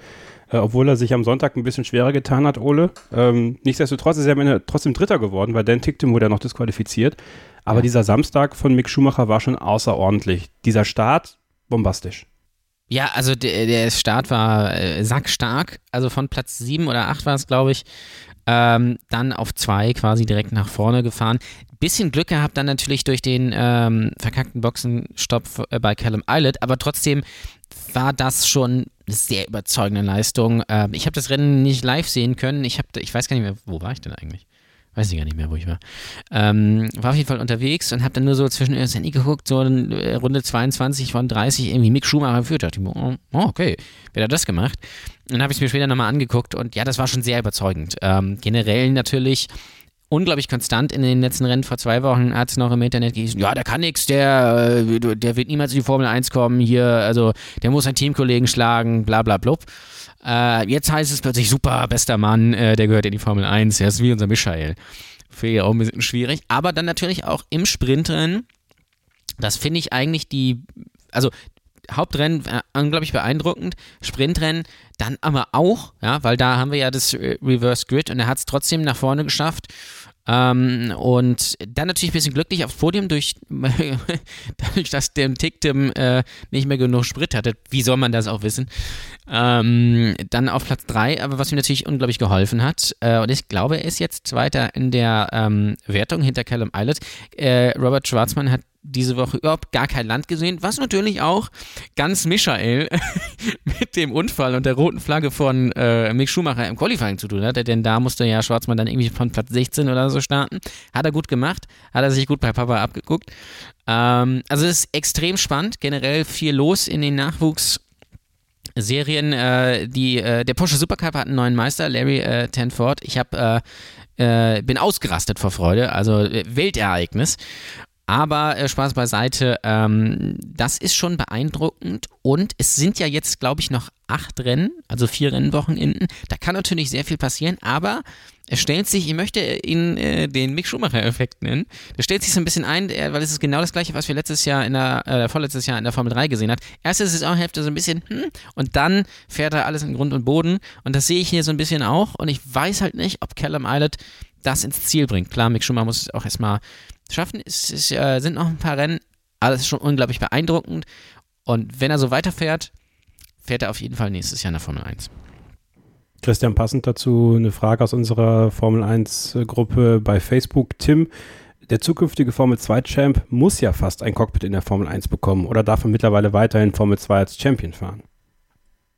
Äh, obwohl er sich am Sonntag ein bisschen schwerer getan hat, Ole. Ähm, nichtsdestotrotz ist er am Ende trotzdem Dritter geworden, weil Dan Ticktum wurde ja noch disqualifiziert. Aber ja. dieser Samstag von Mick Schumacher war schon außerordentlich. Dieser Start, bombastisch. Ja, also der, der Start war äh, sackstark. Also von Platz 7 oder 8 war es, glaube ich. Ähm, dann auf 2 quasi direkt nach vorne gefahren. Bisschen Glück gehabt dann natürlich durch den ähm, verkackten Boxenstopp äh, bei Callum Islet, aber trotzdem war das schon eine sehr überzeugende Leistung. Ähm, ich habe das Rennen nicht live sehen können. Ich, hab, ich weiß gar nicht mehr, wo war ich denn eigentlich? Weiß ich gar nicht mehr, wo ich war. Ähm, war auf jeden Fall unterwegs und habe dann nur so zwischen das Handy geguckt, so in äh, Runde 22 von 30 irgendwie Mick Schumacher führt. Da dachte ich mir, oh, oh, okay, wer hat das gemacht? Und dann habe ich es mir später nochmal angeguckt und ja, das war schon sehr überzeugend. Ähm, generell natürlich unglaublich konstant in den letzten Rennen. Vor zwei Wochen hat es noch im Internet gesagt, ja, der kann nichts, der, äh, der wird niemals in die Formel 1 kommen hier, also der muss seinen Teamkollegen schlagen, bla bla blub. Äh, jetzt heißt es plötzlich, super, bester Mann, äh, der gehört in die Formel 1, der ist wie unser Michael. Finde ich auch ein bisschen schwierig. Aber dann natürlich auch im Sprintrennen, das finde ich eigentlich die, also Hauptrennen äh, unglaublich beeindruckend, Sprintrennen dann aber auch, ja, weil da haben wir ja das Reverse Grid und er hat es trotzdem nach vorne geschafft ähm, und dann natürlich ein bisschen glücklich aufs Podium durch, dadurch, dass der Ticktim äh, nicht mehr genug Sprit hatte. Wie soll man das auch wissen? Ähm, dann auf Platz 3, aber was mir natürlich unglaublich geholfen hat, äh, und ich glaube, er ist jetzt Zweiter in der ähm, Wertung hinter Callum Eilert. Äh, Robert Schwarzmann hat diese Woche überhaupt gar kein Land gesehen, was natürlich auch ganz Michael mit dem Unfall und der roten Flagge von äh, Mick Schumacher im Qualifying zu tun hatte, denn da musste ja Schwarzmann dann irgendwie von Platz 16 oder so starten. Hat er gut gemacht, hat er sich gut bei Papa abgeguckt. Ähm, also es ist extrem spannend, generell viel los in den Nachwuchs. Serien, äh, die, äh, der Porsche Supercup hat einen neuen Meister, Larry äh, Tanford. Ich hab, äh, äh, bin ausgerastet vor Freude, also äh, Weltereignis. Aber äh, Spaß beiseite, ähm, das ist schon beeindruckend und es sind ja jetzt, glaube ich, noch acht Rennen, also vier Rennwochenenden. Da kann natürlich sehr viel passieren, aber es stellt sich, ich möchte ihn äh, den Mick Schumacher-Effekt nennen. Der stellt sich so ein bisschen ein, äh, weil es ist genau das gleiche, was wir letztes Jahr in der, äh, vorletztes Jahr in der Formel 3 gesehen hat. Erste Saisonhälfte so ein bisschen, hm, und dann fährt er alles in Grund und Boden. Und das sehe ich hier so ein bisschen auch. Und ich weiß halt nicht, ob Callum Eilert das ins Ziel bringt. Klar, Mick Schumacher muss auch erstmal schaffen. Es ist, äh, sind noch ein paar Rennen, es ist schon unglaublich beeindruckend. Und wenn er so weiterfährt, fährt er auf jeden Fall nächstes Jahr in der Formel 1. Christian, passend dazu eine Frage aus unserer Formel 1-Gruppe bei Facebook. Tim, der zukünftige Formel 2-Champ muss ja fast ein Cockpit in der Formel 1 bekommen oder darf er mittlerweile weiterhin Formel 2 als Champion fahren?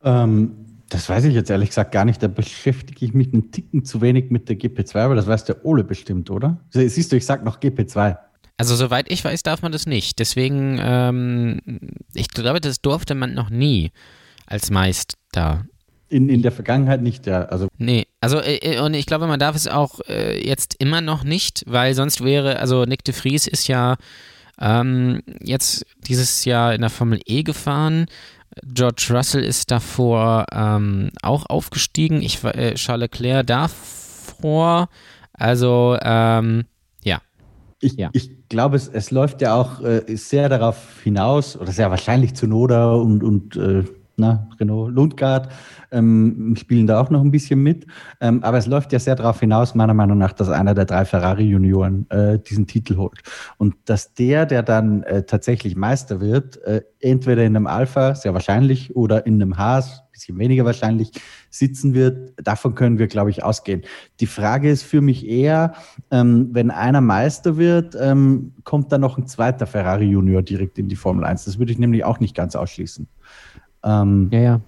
Ähm, das weiß ich jetzt ehrlich gesagt gar nicht. Da beschäftige ich mich einen Ticken zu wenig mit der GP2, aber das weiß der Ole bestimmt, oder? Siehst du, ich sag noch GP2. Also soweit ich weiß, darf man das nicht. Deswegen, ähm, ich glaube, das durfte man noch nie als Meister. In, in der Vergangenheit nicht, ja. Also nee, also äh, und ich glaube, man darf es auch äh, jetzt immer noch nicht, weil sonst wäre, also Nick de Vries ist ja ähm, jetzt dieses Jahr in der Formel E gefahren. George Russell ist davor ähm, auch aufgestiegen. Ich äh, Charles Leclerc davor. Also ähm, ja. Ich, Ja. ich glaube, es, es läuft ja auch äh, sehr darauf hinaus, oder sehr wahrscheinlich zu Noda und, und äh, na, Renault Lundgaard ähm, spielen da auch noch ein bisschen mit. Ähm, aber es läuft ja sehr darauf hinaus, meiner Meinung nach, dass einer der drei Ferrari-Junioren äh, diesen Titel holt. Und dass der, der dann äh, tatsächlich Meister wird, äh, entweder in einem Alpha, sehr wahrscheinlich, oder in einem Haas, bisschen weniger wahrscheinlich, sitzen wird, davon können wir, glaube ich, ausgehen. Die Frage ist für mich eher, ähm, wenn einer Meister wird, ähm, kommt dann noch ein zweiter Ferrari Junior direkt in die Formel 1. Das würde ich nämlich auch nicht ganz ausschließen. Ähm, Ja,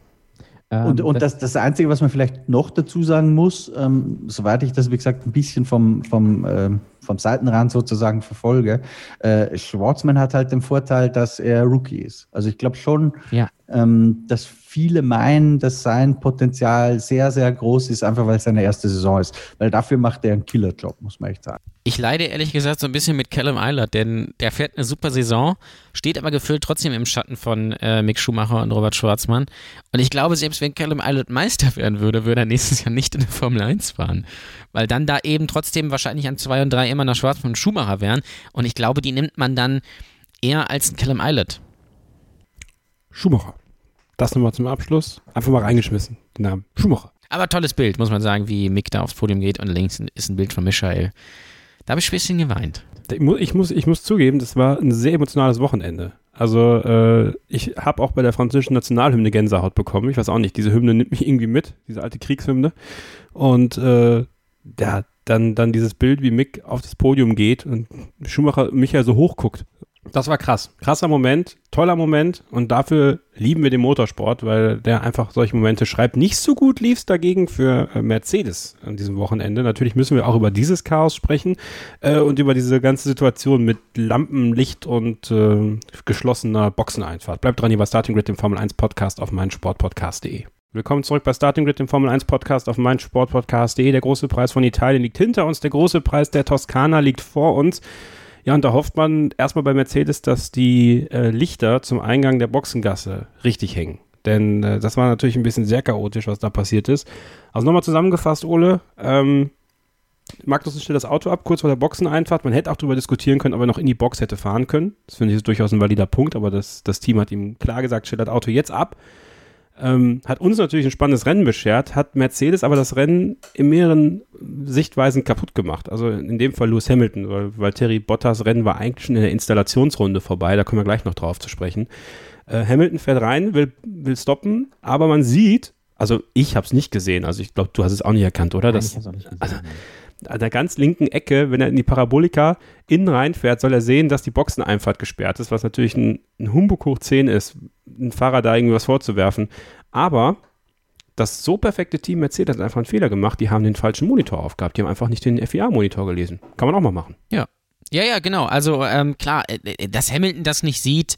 ja. und und das, das Einzige, was man vielleicht noch dazu sagen muss, ähm, soweit ich das, wie gesagt, ein bisschen vom, vom, ähm, vom Seitenrand sozusagen verfolge, äh, Schwarzman hat halt den Vorteil, dass er Rookie ist. Also ich glaube schon, Ja. ähm, dass viele meinen, dass sein Potenzial sehr, sehr groß ist, einfach weil es seine erste Saison ist. Weil dafür macht er einen Killerjob, muss man echt sagen. Ich leide ehrlich gesagt so ein bisschen mit Callum Eilert, denn der fährt eine super Saison, steht aber gefühlt trotzdem im Schatten von äh, Mick Schumacher und Robert Schwarzmann. Und ich glaube, selbst wenn Callum Eilert Meister werden würde, würde er nächstes Jahr nicht in der Formel 1 fahren. Weil dann da eben trotzdem wahrscheinlich an 2 und 3 immer noch Schwarzmann und Schumacher wären. Und ich glaube, die nimmt man dann eher als einen Callum Eilert. Schumacher. Das nochmal zum Abschluss. Einfach mal reingeschmissen, den Namen. Schumacher. Aber tolles Bild, muss man sagen, wie Mick da aufs Podium geht und links ist ein Bild von Michael. Da habe ich ein bisschen geweint. Ich mu- ich muss, ich muss zugeben, das war ein sehr emotionales Wochenende. Also äh, ich habe auch bei der französischen Nationalhymne Gänsehaut bekommen. Ich weiß auch nicht, diese Hymne nimmt mich irgendwie mit, diese alte Kriegshymne. Und äh, ja, dann, dann dieses Bild, wie Mick auf das Podium geht und Schumacher Michael so hochguckt. Das war krass. Krasser Moment, toller Moment und dafür lieben wir den Motorsport, weil der einfach solche Momente schreibt. Nicht so gut lief es dagegen für äh, Mercedes an diesem Wochenende. Natürlich müssen wir auch über dieses Chaos sprechen äh, und über diese ganze Situation mit Lampen, Licht und äh, geschlossener Boxeneinfahrt. Bleibt dran hier bei Starting Grid, dem Formel 1 Podcast auf meinsportpodcast.de. Willkommen zurück bei Starting Grid, dem Formel 1 Podcast auf meinsportpodcast.de. Der große Preis von Italien liegt hinter uns, der große Preis der Toskana liegt vor uns. Ja, und da hofft man erstmal bei Mercedes, dass die äh, Lichter zum Eingang der Boxengasse richtig hängen. Denn äh, das war natürlich ein bisschen sehr chaotisch, was da passiert ist. Also nochmal zusammengefasst, Ole. Ähm, Magnussen stellt das Auto ab, kurz vor der Boxeneinfahrt. Man hätte auch darüber diskutieren können, ob er noch in die Box hätte fahren können. Das finde ich ist durchaus ein valider Punkt, aber das, das Team hat ihm klar gesagt, stellt das Auto jetzt ab. Ähm, hat uns natürlich ein spannendes Rennen beschert, hat Mercedes aber das Rennen in mehreren Sichtweisen kaputt gemacht. Also in dem Fall Lewis Hamilton, weil, Terry Bottas Rennen war eigentlich schon in der Installationsrunde vorbei, da kommen wir gleich noch drauf zu sprechen. Äh, Hamilton fährt rein, will, will stoppen, aber man sieht, also ich habe es nicht gesehen, also ich glaube, du hast es auch nicht erkannt, oder? Das, also, an der ganz linken Ecke, wenn er in die Parabolika innen reinfährt, soll er sehen, dass die Boxeneinfahrt gesperrt ist, was natürlich ein, ein Humbug hoch 10 ist, ein Fahrer da irgendwas vorzuwerfen. Aber das so perfekte Team Mercedes hat einfach einen Fehler gemacht. Die haben den falschen Monitor aufgehabt. Die haben einfach nicht den FIA-Monitor gelesen. Kann man auch mal machen. Ja. Ja, ja, genau. Also ähm, klar, äh, dass Hamilton das nicht sieht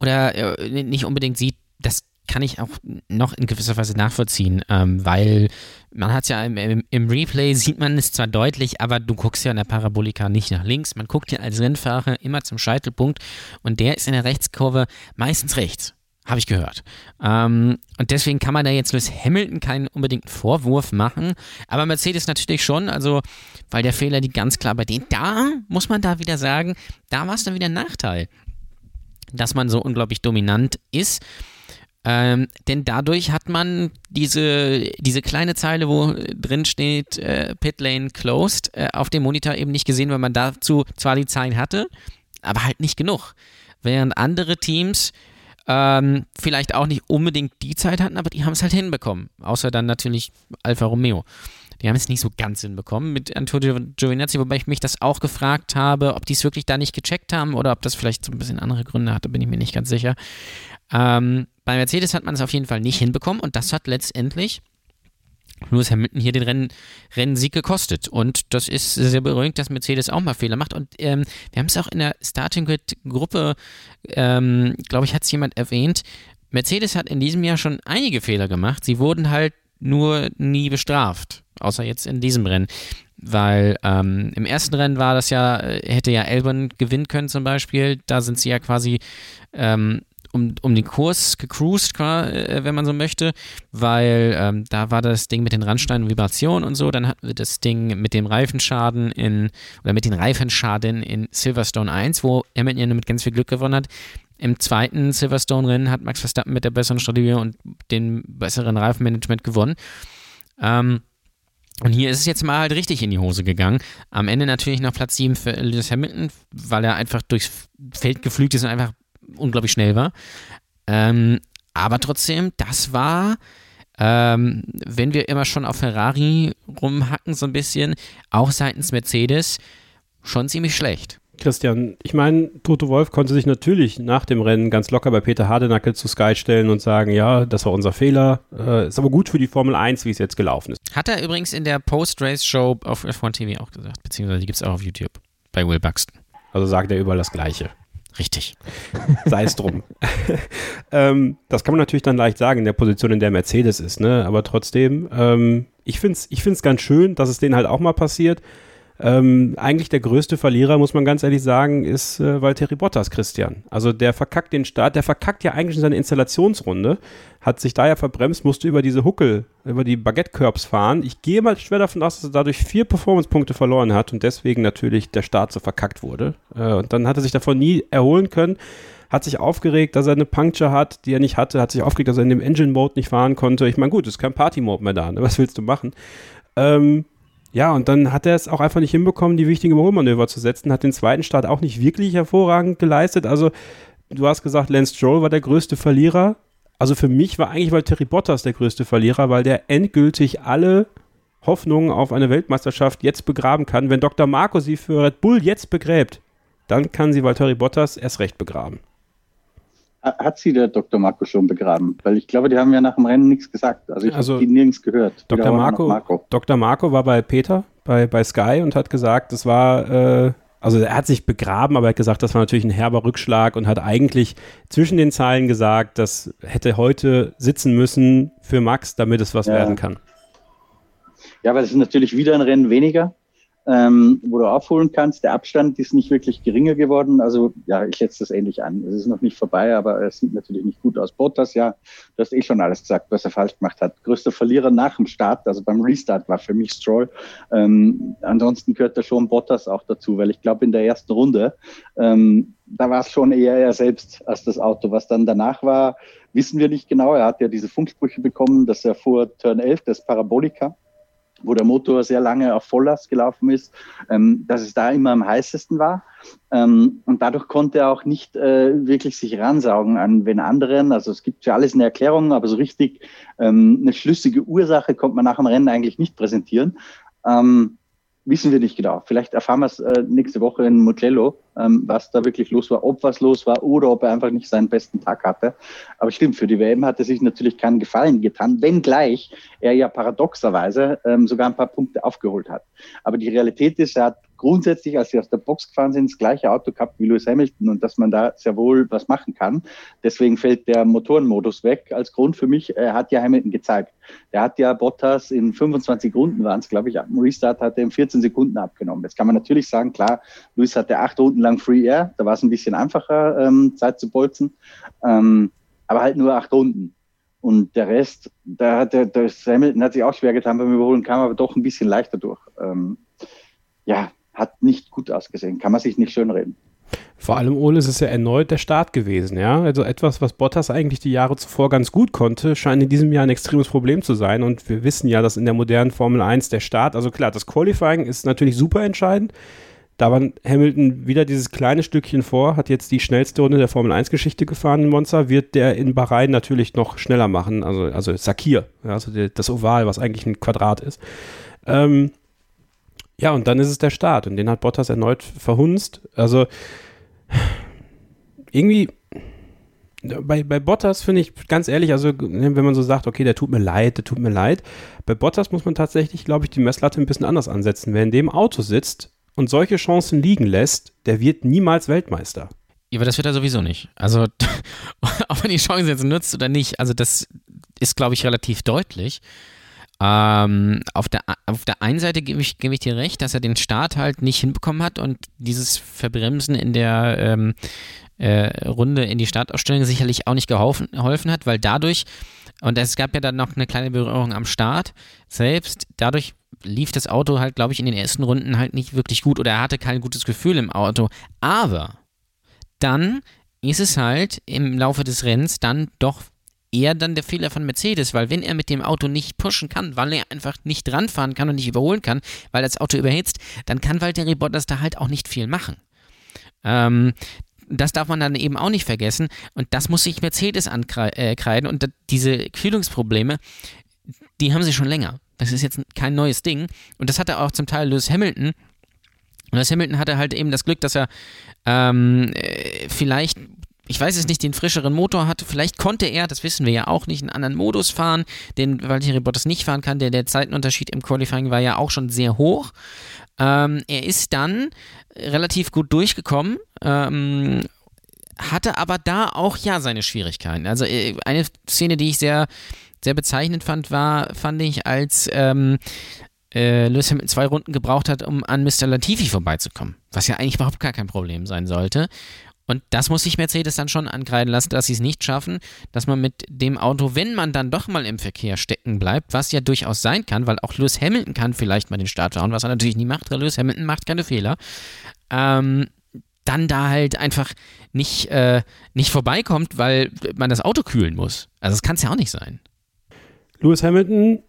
oder äh, nicht unbedingt sieht, das kann ich auch noch in gewisser Weise nachvollziehen, ähm, weil man hat ja im, im, im, Replay sieht man es zwar deutlich, aber du guckst ja in der Parabolika nicht nach links. Man guckt ja als Rennfahrer immer zum Scheitelpunkt und der ist in der Rechtskurve meistens rechts. Habe ich gehört. Ähm, und deswegen kann man da jetzt Lewis Hamilton keinen unbedingten Vorwurf machen, aber Mercedes natürlich schon, also weil der Fehler liegt ganz klar bei denen. Da muss man da wieder sagen, da war es dann wieder ein Nachteil, dass man so unglaublich dominant ist. Ähm, denn dadurch hat man diese, diese kleine Zeile, wo drin steht, äh, Pit Lane closed, äh, auf dem Monitor eben nicht gesehen, weil man dazu zwar die Zeit hatte, aber halt nicht genug. Während andere Teams ähm, vielleicht auch nicht unbedingt die Zeit hatten, aber die haben es halt hinbekommen. Außer dann natürlich Alfa Romeo. Die haben es nicht so ganz hinbekommen mit Antonio Giovinazzi, wobei ich mich das auch gefragt habe, ob die es wirklich da nicht gecheckt haben oder ob das vielleicht so ein bisschen andere Gründe hatte, bin ich mir nicht ganz sicher. Ähm, bei Mercedes hat man es auf jeden Fall nicht hinbekommen und das hat letztendlich Lewis Hamilton hier den Renn, Rennsieg gekostet. Und das ist sehr beruhigend, dass Mercedes auch mal Fehler macht. Und ähm, wir haben es auch in der Starting Grid-Gruppe, ähm, glaube ich, hat es jemand erwähnt. Mercedes hat in diesem Jahr schon einige Fehler gemacht. Sie wurden halt nur nie bestraft. Außer jetzt in diesem Rennen. Weil ähm, im ersten Rennen war das ja, äh, hätte ja Elbern gewinnen können zum Beispiel. Da sind sie ja quasi ähm, um, um den Kurs gecruised, äh, wenn man so möchte, weil ähm, da war das Ding mit den Randsteinen und Vibrationen und so. Dann hatten wir das Ding mit dem Reifenschaden in, oder mit den Reifenschaden in Silverstone 1, wo Hamilton mit ganz viel Glück gewonnen hat. Im zweiten Silverstone-Rennen hat Max Verstappen mit der besseren Strategie und dem besseren Reifenmanagement gewonnen. Ähm, und hier ist es jetzt mal halt richtig in die Hose gegangen. Am Ende natürlich noch Platz 7 für Lewis Hamilton, weil er einfach durchs Feld geflügt ist und einfach unglaublich schnell war. Ähm, aber trotzdem, das war, ähm, wenn wir immer schon auf Ferrari rumhacken, so ein bisschen, auch seitens Mercedes, schon ziemlich schlecht. Christian, ich meine, Toto Wolf konnte sich natürlich nach dem Rennen ganz locker bei Peter Hardenacke zu Sky stellen und sagen, ja, das war unser Fehler, äh, ist aber gut für die Formel 1, wie es jetzt gelaufen ist. Hat er übrigens in der Post-Race-Show auf F1 TV auch gesagt, beziehungsweise die gibt es auch auf YouTube bei Will Buxton. Also sagt er überall das Gleiche. Richtig. Sei es drum. ähm, das kann man natürlich dann leicht sagen in der Position, in der Mercedes ist, ne? Aber trotzdem, ähm, ich finde es ich find's ganz schön, dass es denen halt auch mal passiert. Ähm, eigentlich der größte Verlierer, muss man ganz ehrlich sagen, ist äh, Valtteri Bottas, Christian. Also der verkackt den Start, der verkackt ja eigentlich seine Installationsrunde, hat sich da ja verbremst, musste über diese Huckel, über die Baguette-Curbs fahren. Ich gehe mal schwer davon aus, dass er dadurch vier Performance-Punkte verloren hat und deswegen natürlich der Start so verkackt wurde. Äh, und dann hat er sich davon nie erholen können hat sich aufgeregt, dass er eine Puncture hat, die er nicht hatte, hat sich aufgeregt, dass er in dem Engine-Mode nicht fahren konnte. Ich meine, gut, ist kein Party-Mode mehr da, ne? was willst du machen? Ähm, ja, und dann hat er es auch einfach nicht hinbekommen, die wichtigen Überholmanöver zu setzen, hat den zweiten Start auch nicht wirklich hervorragend geleistet. Also, du hast gesagt, Lance Stroll war der größte Verlierer. Also für mich war eigentlich Valtteri Bottas der größte Verlierer, weil der endgültig alle Hoffnungen auf eine Weltmeisterschaft jetzt begraben kann. Wenn Dr. Marco sie für Red Bull jetzt begräbt, dann kann sie Valtteri Bottas erst recht begraben. Hat sie der Dr. Marco schon begraben? Weil ich glaube, die haben ja nach dem Rennen nichts gesagt. Also ich also, habe die nirgends gehört. Dr. Marco, Marco. Dr. Marco war bei Peter, bei, bei Sky und hat gesagt, das war, äh, also er hat sich begraben, aber er hat gesagt, das war natürlich ein herber Rückschlag und hat eigentlich zwischen den Zeilen gesagt, das hätte heute sitzen müssen für Max, damit es was ja. werden kann. Ja, weil es ist natürlich wieder ein Rennen weniger ähm, wo du aufholen kannst. Der Abstand ist nicht wirklich geringer geworden. Also ja, ich setze das ähnlich an. Es ist noch nicht vorbei, aber es sieht natürlich nicht gut aus. Bottas, ja, du hast eh schon alles gesagt, was er falsch gemacht hat. Größter Verlierer nach dem Start, also beim Restart war für mich Stroll. Ähm, ansonsten gehört da schon Bottas auch dazu, weil ich glaube, in der ersten Runde, ähm, da war es schon eher er selbst als das Auto. Was dann danach war, wissen wir nicht genau. Er hat ja diese Funksprüche bekommen, dass er vor Turn 11, das Parabolika, wo der Motor sehr lange auf Volllast gelaufen ist, ähm, dass es da immer am heißesten war. Ähm, und dadurch konnte er auch nicht äh, wirklich sich ransaugen an den anderen. Also es gibt für alles eine Erklärung, aber so richtig ähm, eine schlüssige Ursache konnte man nach dem Rennen eigentlich nicht präsentieren. Ähm, wissen wir nicht genau. Vielleicht erfahren wir es äh, nächste Woche in Mugello, ähm, was da wirklich los war, ob was los war oder ob er einfach nicht seinen besten Tag hatte. Aber stimmt, für die WM hat er sich natürlich keinen Gefallen getan, wenngleich er ja paradoxerweise ähm, sogar ein paar Punkte aufgeholt hat. Aber die Realität ist, er hat grundsätzlich, als sie aus der Box gefahren sind, das gleiche Auto gehabt wie Lewis Hamilton und dass man da sehr wohl was machen kann. Deswegen fällt der Motorenmodus weg als Grund für mich. Er hat ja Hamilton gezeigt. Der hat ja Bottas in 25 Runden waren es, glaube ich, am Restart hat er in 14 Sekunden abgenommen. Jetzt kann man natürlich sagen, klar, Lewis hatte acht Runden lang Free Air, da war es ein bisschen einfacher, ähm, Zeit zu bolzen, ähm, aber halt nur acht Runden. Und der Rest, da hat der, der Hamilton hat sich auch schwer getan beim Überholen, kam aber doch ein bisschen leichter durch. Ähm, ja, hat nicht gut ausgesehen. Kann man sich nicht schönreden. Vor allem, Ole, ist ja erneut der Start gewesen, ja. Also etwas, was Bottas eigentlich die Jahre zuvor ganz gut konnte, scheint in diesem Jahr ein extremes Problem zu sein. Und wir wissen ja, dass in der modernen Formel 1 der Start, also klar, das Qualifying ist natürlich super entscheidend. Da war Hamilton wieder dieses kleine Stückchen vor, hat jetzt die schnellste Runde der Formel 1-Geschichte gefahren in Monza, wird der in Bahrain natürlich noch schneller machen, also, also Sakir, also das Oval, was eigentlich ein Quadrat ist. Ähm, ja, und dann ist es der Start und den hat Bottas erneut verhunzt. Also irgendwie bei, bei Bottas finde ich ganz ehrlich, also wenn man so sagt, okay, der tut mir leid, der tut mir leid, bei Bottas muss man tatsächlich, glaube ich, die Messlatte ein bisschen anders ansetzen. Wer in dem Auto sitzt und solche Chancen liegen lässt, der wird niemals Weltmeister. Ja, aber das wird er sowieso nicht. Also, ob er die Chance jetzt nutzt oder nicht, also das ist, glaube ich, relativ deutlich. Ähm, auf, der, auf der einen Seite gebe ich, geb ich dir recht, dass er den Start halt nicht hinbekommen hat und dieses Verbremsen in der ähm, äh, Runde in die Startausstellung sicherlich auch nicht geholfen, geholfen hat, weil dadurch, und es gab ja dann noch eine kleine Berührung am Start selbst, dadurch lief das Auto halt, glaube ich, in den ersten Runden halt nicht wirklich gut oder er hatte kein gutes Gefühl im Auto. Aber dann ist es halt im Laufe des Rennens dann doch eher dann der Fehler von Mercedes, weil wenn er mit dem Auto nicht pushen kann, weil er einfach nicht dranfahren kann und nicht überholen kann, weil das Auto überhitzt, dann kann Valtteri Bottas da halt auch nicht viel machen. Ähm, das darf man dann eben auch nicht vergessen und das muss sich Mercedes ankreiden und diese Kühlungsprobleme, die haben sie schon länger. Das ist jetzt kein neues Ding und das hatte auch zum Teil Lewis Hamilton. Lewis Hamilton hatte halt eben das Glück, dass er ähm, äh, vielleicht ich weiß es nicht, den frischeren Motor hatte. Vielleicht konnte er, das wissen wir ja auch nicht, einen anderen Modus fahren, den Valtteri Bottas nicht fahren kann. Der, der Zeitenunterschied im Qualifying war ja auch schon sehr hoch. Ähm, er ist dann relativ gut durchgekommen. Ähm, hatte aber da auch ja seine Schwierigkeiten. Also äh, eine Szene, die ich sehr, sehr bezeichnend fand, war, fand ich, als ähm, äh, Lewis Hamilton zwei Runden gebraucht hat, um an Mr. Latifi vorbeizukommen. Was ja eigentlich überhaupt gar kein Problem sein sollte. Und das muss sich Mercedes dann schon ankreiden lassen, dass sie es nicht schaffen, dass man mit dem Auto, wenn man dann doch mal im Verkehr stecken bleibt, was ja durchaus sein kann, weil auch Lewis Hamilton kann vielleicht mal den Start schauen, was er natürlich nie macht, weil Lewis Hamilton macht keine Fehler, ähm, dann da halt einfach nicht, äh, nicht vorbeikommt, weil man das Auto kühlen muss. Also das kann es ja auch nicht sein. Lewis Hamilton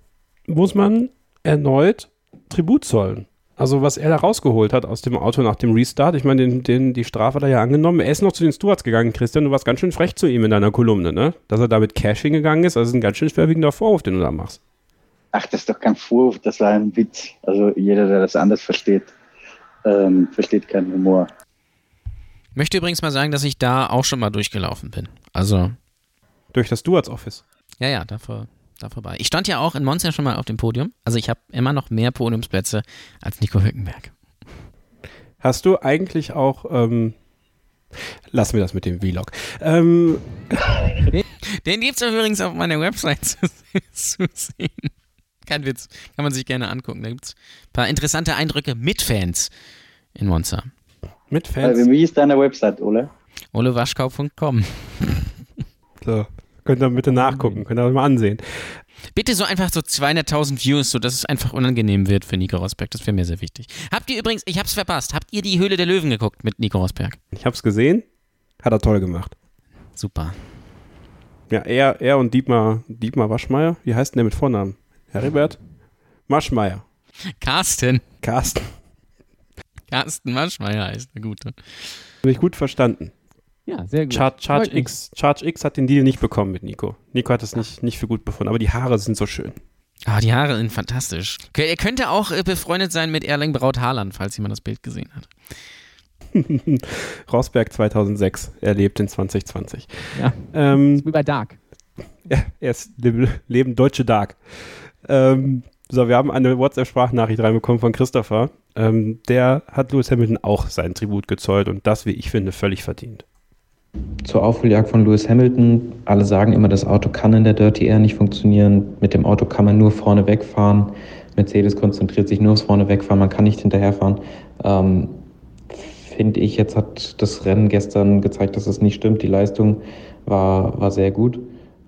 muss man erneut Tribut zollen. Also was er da rausgeholt hat aus dem Auto nach dem Restart, ich meine, den, den, die Strafe hat er ja angenommen. Er ist noch zu den Stewards gegangen, Christian. Du warst ganz schön frech zu ihm in deiner Kolumne, ne? Dass er da mit Cash hingegangen ist. Also ist ein ganz schön schwerwiegender Vorwurf, den du da machst. Ach, das ist doch kein Vorwurf, das war ein Witz. Also jeder, der das anders versteht, ähm, versteht keinen Humor. Ich möchte übrigens mal sagen, dass ich da auch schon mal durchgelaufen bin. Also. Durch das Stewards Office. Ja, ja, davor da vorbei. Ich stand ja auch in Monza schon mal auf dem Podium. Also ich habe immer noch mehr Podiumsplätze als Nico Hülkenberg. Hast du eigentlich auch, ähm, lassen wir das mit dem Vlog. Ähm, Den gibt es übrigens auf meiner Website zu, zu, sehen. Kein Witz, kann man sich gerne angucken. Da gibt es ein paar interessante Eindrücke mit Fans in Monza. Mit Fans? Also, wie ist deine Website, Ole? olewaschkau.com. So. Könnt ihr bitte nachgucken, könnt ihr mal ansehen. Bitte so einfach so 200.000 Views, sodass es einfach unangenehm wird für Nico Rosberg. Das wäre mir sehr wichtig. Habt ihr übrigens, ich hab's verpasst, habt ihr die Höhle der Löwen geguckt mit Nico Rosberg? Ich hab's gesehen. Hat er toll gemacht. Super. Ja, er, er und Dietmar, Dietmar Waschmeier. Wie heißt denn der mit Vornamen? Heribert? Maschmeier. Carsten. Carsten. Carsten Maschmeier heißt der Gute. Habe ich gut verstanden. Ja, sehr gut. Char Charge, X, Charge X hat den Deal nicht bekommen mit Nico. Nico hat es nicht, nicht für gut befunden, aber die Haare sind so schön. Ah, die Haare sind fantastisch. Er könnte auch äh, befreundet sein mit Erling Braut Haaland, falls jemand das Bild gesehen hat. Rosberg 2006, er lebt in 2020. Ja, Ähm, wie bei Dark. ja, er ist Leben, Leben Deutsche Dark. Ähm, so, wir haben eine WhatsApp-Sprachnachricht reinbekommen von Christopher. Ähm, der hat Lewis Hamilton auch seinen Tribut gezollt und das, wie ich finde, völlig verdient. Zur Aufholjagd von Lewis Hamilton. Alle sagen immer, das Auto kann in der Dirty Air nicht funktionieren. Mit dem Auto kann man nur vorne wegfahren. Mercedes konzentriert sich nur aufs vorne wegfahren, man kann nicht hinterherfahren. Ähm, Finde ich, jetzt hat das Rennen gestern gezeigt, dass es nicht stimmt. Die Leistung war, war sehr gut.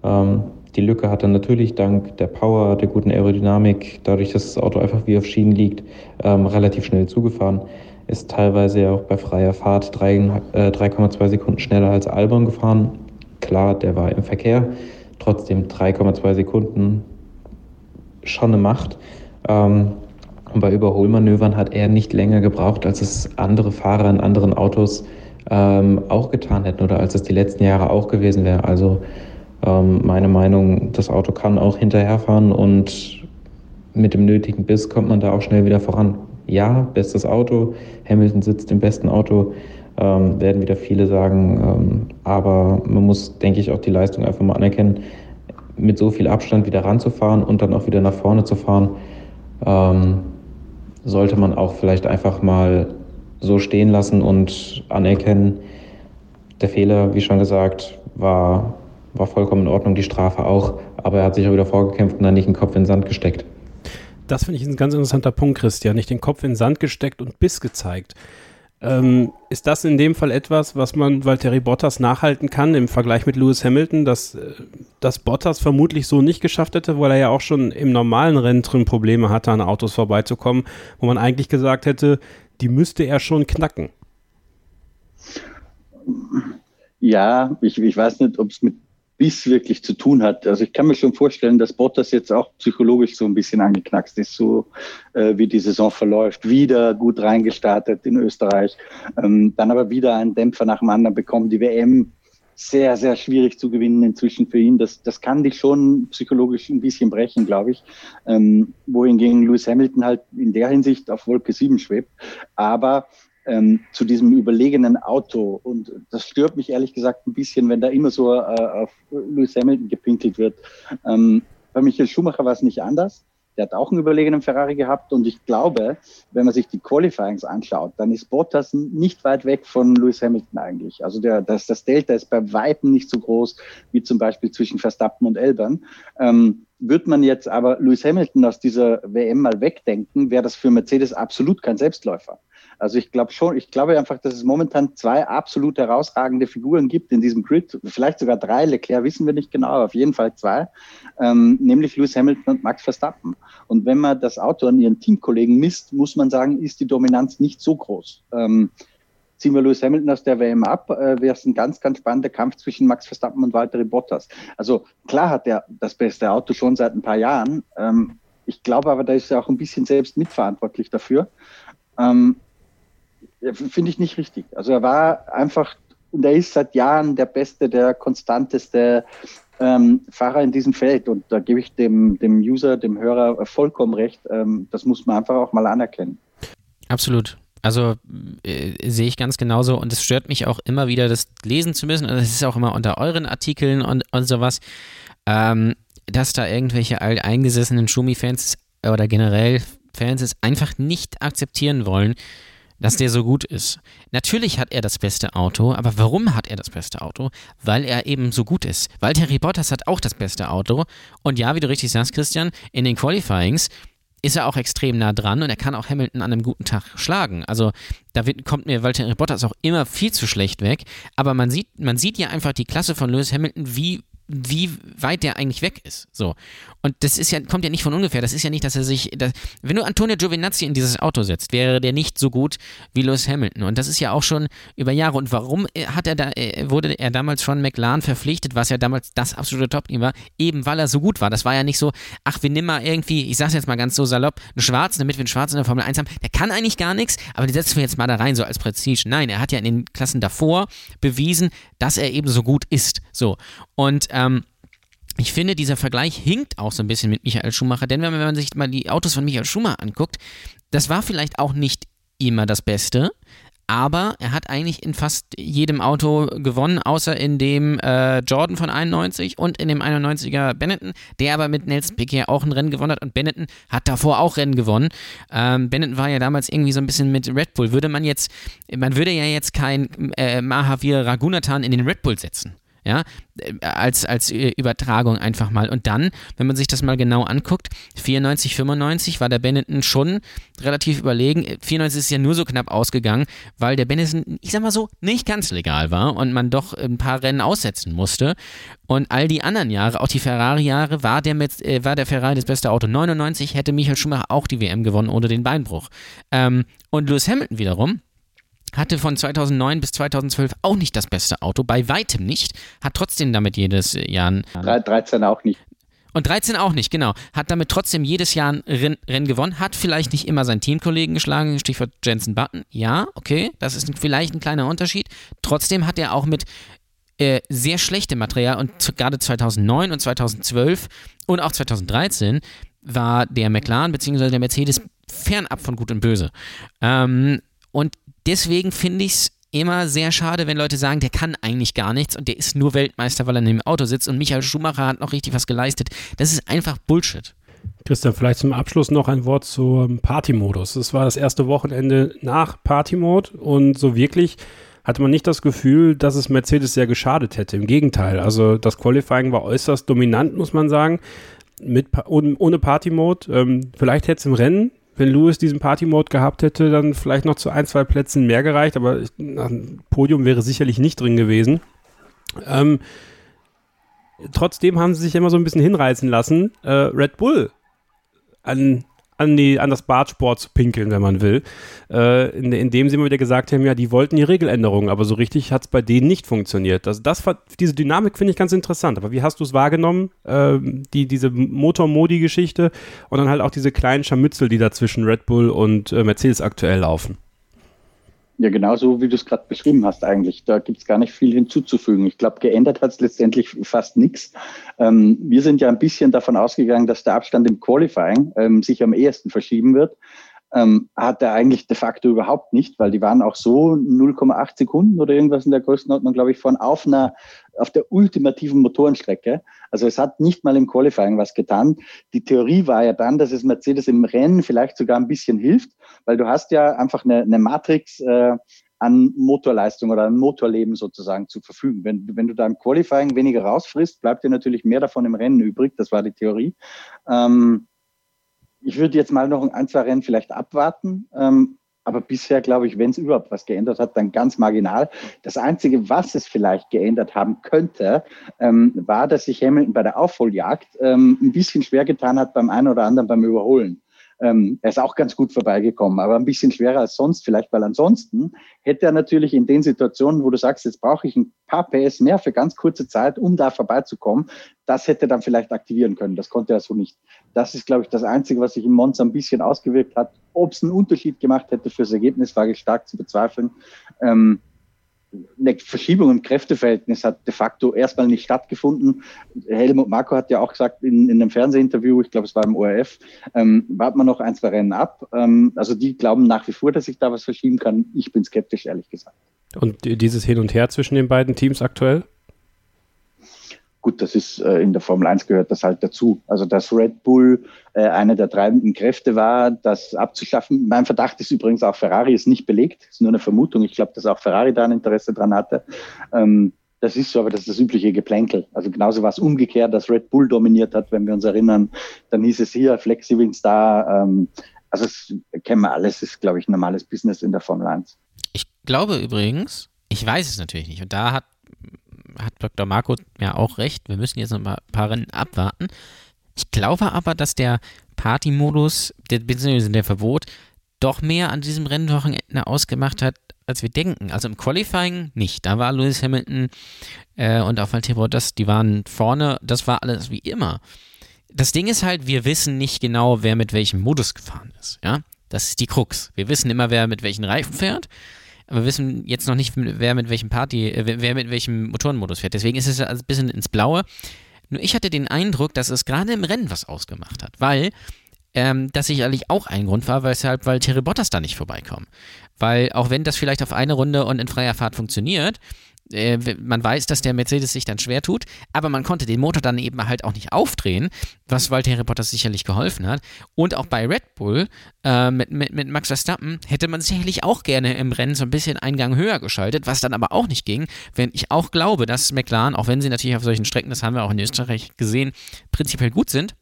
Ähm, die Lücke hat er natürlich dank der Power, der guten Aerodynamik, dadurch, dass das Auto einfach wie auf Schienen liegt, ähm, relativ schnell zugefahren. Ist teilweise ja auch bei freier Fahrt 3,2 äh, Sekunden schneller als Albon gefahren. Klar, der war im Verkehr, trotzdem 3,2 Sekunden schon eine Macht. Ähm, und bei Überholmanövern hat er nicht länger gebraucht, als es andere Fahrer in anderen Autos ähm, auch getan hätten oder als es die letzten Jahre auch gewesen wäre. Also ähm, meine Meinung, das Auto kann auch hinterherfahren und mit dem nötigen Biss kommt man da auch schnell wieder voran. Ja, bestes Auto, Hamilton sitzt im besten Auto, ähm, werden wieder viele sagen, ähm, aber man muss, denke ich, auch die Leistung einfach mal anerkennen, mit so viel Abstand wieder ranzufahren und dann auch wieder nach vorne zu fahren, ähm, sollte man auch vielleicht einfach mal so stehen lassen und anerkennen. Der Fehler, wie schon gesagt, war, war vollkommen in Ordnung, die Strafe auch, aber er hat sich auch wieder vorgekämpft und dann nicht den Kopf in den Sand gesteckt. Das finde ich ein ganz interessanter Punkt, Christian. Nicht den Kopf in den Sand gesteckt und Biss gezeigt. Ähm, ist das in dem Fall etwas, was man Valtteri Bottas nachhalten kann im Vergleich mit Lewis Hamilton, dass, äh, dass Bottas vermutlich so nicht geschafft hätte, weil er ja auch schon im normalen Rennen drin Probleme hatte, an Autos vorbeizukommen, wo man eigentlich gesagt hätte, die müsste er schon knacken? Ja, ich, ich weiß nicht, ob es mit Biss wirklich zu tun hat. Also ich kann mir schon vorstellen, dass Bottas jetzt auch psychologisch so ein bisschen angeknackst ist, so äh, wie die Saison verläuft. Wieder gut reingestartet in Österreich, ähm, dann aber wieder einen Dämpfer nach dem anderen bekommen. Die WM sehr, sehr schwierig zu gewinnen inzwischen für ihn. Das, das kann dich schon psychologisch ein bisschen brechen, glaube ich. Ähm, wohingegen Lewis Hamilton halt in der Hinsicht auf Wolke 7 schwebt. Aber ähm, zu diesem überlegenen Auto. Und das stört mich ehrlich gesagt ein bisschen, wenn da immer so äh, auf Lewis Hamilton gepinkelt wird. Ähm, bei Michael Schumacher war es nicht anders. Der hat auch einen überlegenen Ferrari gehabt und ich glaube, wenn man sich die Qualifyings anschaut, dann ist Bottas nicht weit weg von Lewis Hamilton eigentlich. Also der, das, das Delta ist bei Weitem nicht so groß wie zum Beispiel zwischen Verstappen und Elbern. Ähm, wird man jetzt aber Lewis Hamilton aus dieser WM mal wegdenken, wäre das für Mercedes absolut kein Selbstläufer. Also ich glaube schon, ich glaube einfach, dass es momentan zwei absolut herausragende Figuren gibt in diesem Grid, vielleicht sogar drei, Leclerc wissen wir nicht genau, aber auf jeden Fall zwei, ähm, nämlich Lewis Hamilton und Max Verstappen. Und wenn man das Auto an ihren Teamkollegen misst, muss man sagen, ist die Dominanz nicht so groß. Ähm, ziehen wir Lewis Hamilton aus der WM ab, äh, wäre es ein ganz, ganz spannender Kampf zwischen Max Verstappen und Valtteri Bottas. Also klar hat er das beste Auto schon seit ein paar Jahren. Ähm, ich glaube aber, da ist er auch ein bisschen selbst mitverantwortlich dafür. Ähm, Finde ich nicht richtig. Also er war einfach, und er ist seit Jahren der beste, der konstanteste ähm, Fahrer in diesem Feld. Und da gebe ich dem, dem User, dem Hörer vollkommen recht. Ähm, das muss man einfach auch mal anerkennen. Absolut. Also äh, sehe ich ganz genauso und es stört mich auch immer wieder, das lesen zu müssen. Und das ist auch immer unter euren Artikeln und, und sowas, ähm, dass da irgendwelche alteingesessenen Schumi-Fans oder generell Fans es einfach nicht akzeptieren wollen, dass der so gut ist. Natürlich hat er das beste Auto, aber warum hat er das beste Auto? Weil er eben so gut ist. Terry Bottas hat auch das beste Auto. Und ja, wie du richtig sagst, Christian, in den Qualifyings ist er auch extrem nah dran und er kann auch Hamilton an einem guten Tag schlagen. Also da wird, kommt mir Valtteri Bottas auch immer viel zu schlecht weg. Aber man sieht, man sieht ja einfach die Klasse von Lewis Hamilton, wie wie weit der eigentlich weg ist. So. Und das ist ja, kommt ja nicht von ungefähr. Das ist ja nicht, dass er sich. Das, wenn du Antonio Giovinazzi in dieses Auto setzt, wäre der nicht so gut wie Lewis Hamilton. Und das ist ja auch schon über Jahre. Und warum äh, hat er da, äh, wurde er damals schon McLaren verpflichtet, was ja damals das absolute Top-Team war? Eben weil er so gut war. Das war ja nicht so, ach, wir nehmen mal irgendwie, ich sag's jetzt mal ganz so salopp, einen Schwarzen, damit wir einen Schwarzen in der Formel 1 haben. Der kann eigentlich gar nichts, aber den setzen wir jetzt mal da rein, so als Prestige. Nein, er hat ja in den Klassen davor bewiesen, dass er eben so gut ist. So. Und ähm, ich finde, dieser Vergleich hinkt auch so ein bisschen mit Michael Schumacher, denn wenn man sich mal die Autos von Michael Schumacher anguckt, das war vielleicht auch nicht immer das Beste, aber er hat eigentlich in fast jedem Auto gewonnen, außer in dem äh, Jordan von 91 und in dem 91er Benetton, der aber mit Nelson Piquet auch ein Rennen gewonnen hat und Benetton hat davor auch Rennen gewonnen. Ähm, Benetton war ja damals irgendwie so ein bisschen mit Red Bull. Würde man jetzt, man würde ja jetzt kein äh, Mahavir Raghunathan in den Red Bull setzen. Ja, äh, als, als äh, Übertragung einfach mal. Und dann, wenn man sich das mal genau anguckt, 94, 95 war der Benetton schon relativ überlegen. 94 ist ja nur so knapp ausgegangen, weil der Benetton, ich sag mal so, nicht ganz legal war und man doch ein paar Rennen aussetzen musste. Und all die anderen Jahre, auch die Ferrari-Jahre, war der, mit, äh, war der Ferrari das beste Auto. 99 hätte Michael Schumacher auch die WM gewonnen ohne den Beinbruch. Ähm, und Lewis Hamilton wiederum, hatte von 2009 bis 2012 auch nicht das beste Auto, bei weitem nicht, hat trotzdem damit jedes Jahr ein 13 auch nicht. Und 13 auch nicht, genau. Hat damit trotzdem jedes Jahr ein Renn, Rennen gewonnen, hat vielleicht nicht immer seinen Teamkollegen geschlagen, Stichwort Jensen Button. Ja, okay, das ist vielleicht ein kleiner Unterschied. Trotzdem hat er auch mit äh, sehr schlechtem Material und gerade 2009 und 2012 und auch 2013 war der McLaren bzw. der Mercedes fernab von Gut und Böse. Ähm, und deswegen finde ich es immer sehr schade, wenn Leute sagen, der kann eigentlich gar nichts und der ist nur Weltmeister, weil er in dem Auto sitzt und Michael Schumacher hat noch richtig was geleistet. Das ist einfach Bullshit. Christian, vielleicht zum Abschluss noch ein Wort zum Partymodus. Es war das erste Wochenende nach Partymode und so wirklich hatte man nicht das Gefühl, dass es Mercedes sehr geschadet hätte. Im Gegenteil, also das Qualifying war äußerst dominant, muss man sagen, mit, ohne Partymode. Ähm, vielleicht hätte es im Rennen wenn Lewis diesen Party-Mode gehabt hätte, dann vielleicht noch zu ein, zwei Plätzen mehr gereicht, aber ein Podium wäre sicherlich nicht drin gewesen. Ähm, trotzdem haben sie sich immer so ein bisschen hinreißen lassen, äh, Red Bull an an, die, an das Bartsport zu pinkeln, wenn man will. Äh, in, indem sie immer wieder gesagt haben, ja, die wollten die Regeländerungen, aber so richtig hat es bei denen nicht funktioniert. Also das, diese Dynamik finde ich ganz interessant. Aber wie hast du es wahrgenommen, äh, die, diese Motor-Modi-Geschichte und dann halt auch diese kleinen Scharmützel, die da zwischen Red Bull und äh, Mercedes aktuell laufen? Ja, genauso wie du es gerade beschrieben hast eigentlich. Da gibt es gar nicht viel hinzuzufügen. Ich glaube, geändert hat es letztendlich fast nichts. Ähm, wir sind ja ein bisschen davon ausgegangen, dass der Abstand im Qualifying ähm, sich am ehesten verschieben wird ähm, hat er eigentlich de facto überhaupt nicht, weil die waren auch so 0,8 Sekunden oder irgendwas in der Größenordnung, glaube ich, von auf einer, auf der ultimativen Motorenstrecke. Also es hat nicht mal im Qualifying was getan. Die Theorie war ja dann, dass es Mercedes im Rennen vielleicht sogar ein bisschen hilft, weil du hast ja einfach eine, eine Matrix äh, an Motorleistung oder an Motorleben sozusagen zu verfügen. Wenn, wenn du da im Qualifying weniger rausfrisst, bleibt dir natürlich mehr davon im Rennen übrig. Das war die Theorie. Ähm, ich würde jetzt mal noch ein, zwei Rennen vielleicht abwarten. Ähm, aber bisher glaube ich, wenn es überhaupt was geändert hat, dann ganz marginal. Das Einzige, was es vielleicht geändert haben könnte, ähm, war, dass sich Hamilton bei der Aufholjagd ähm, ein bisschen schwer getan hat beim einen oder anderen beim Überholen. Ähm, er ist auch ganz gut vorbeigekommen, aber ein bisschen schwerer als sonst vielleicht, weil ansonsten hätte er natürlich in den Situationen, wo du sagst, jetzt brauche ich ein paar PS mehr für ganz kurze Zeit, um da vorbeizukommen, das hätte er dann vielleicht aktivieren können. Das konnte er so nicht. Das ist, glaube ich, das Einzige, was sich im Monza ein bisschen ausgewirkt hat. Ob es einen Unterschied gemacht hätte fürs Ergebnis, wage ich stark zu bezweifeln. Ähm, eine Verschiebung im Kräfteverhältnis hat de facto erstmal nicht stattgefunden. Helmut Marko hat ja auch gesagt in, in einem Fernsehinterview, ich glaube es war im ORF, ähm, warten wir noch ein, zwei Rennen ab. Ähm, also die glauben nach wie vor, dass sich da was verschieben kann. Ich bin skeptisch, ehrlich gesagt. Und dieses Hin und Her zwischen den beiden Teams aktuell? Gut, das ist äh, in der Formel 1 gehört das halt dazu. Also dass Red Bull äh, eine der treibenden Kräfte war, das abzuschaffen. Mein Verdacht ist übrigens auch, Ferrari ist nicht belegt, ist nur eine Vermutung. Ich glaube, dass auch Ferrari da ein Interesse dran hatte. Ähm, das ist so, aber das ist das übliche Geplänkel. Also genauso war es umgekehrt, dass Red Bull dominiert hat, wenn wir uns erinnern. Dann hieß es hier, Flexi da. Ähm, also das kennen wir alles, ist, glaube ich, normales Business in der Formel 1. Ich glaube übrigens, ich weiß es natürlich nicht, und da hat hat Dr. Marco ja auch recht. Wir müssen jetzt noch ein paar Rennen abwarten. Ich glaube aber, dass der Party-Modus, beziehungsweise der Verbot, doch mehr an diesem Rennwochenende ausgemacht hat, als wir denken. Also im Qualifying nicht. Da war Lewis Hamilton äh, und auch Valtteri Bottas, die waren vorne. Das war alles wie immer. Das Ding ist halt, wir wissen nicht genau, wer mit welchem Modus gefahren ist. Ja, das ist die Krux. Wir wissen immer, wer mit welchen Reifen fährt aber wir wissen jetzt noch nicht, wer mit welchem Party, äh, wer mit welchem Motorenmodus fährt. Deswegen ist es ein bisschen ins Blaue. Nur ich hatte den Eindruck, dass es gerade im Rennen was ausgemacht hat, weil ähm, das sicherlich auch ein Grund war, weshalb, weil Terry Bottas da nicht vorbeikommt. Weil auch wenn das vielleicht auf eine Runde und in freier Fahrt funktioniert, äh, man weiß, dass der Mercedes sich dann schwer tut, aber man konnte den Motor dann eben halt auch nicht aufdrehen, was Valtteri Bottas sicherlich geholfen hat. Und auch bei Red Bull äh, mit, mit, mit Max Verstappen hätte man sicherlich auch gerne im Rennen so ein bisschen Eingang höher geschaltet, was dann aber auch nicht ging, wenn ich auch glaube, dass McLaren, auch wenn sie natürlich auf solchen Strecken, das haben wir auch in Österreich gesehen, prinzipiell gut sind,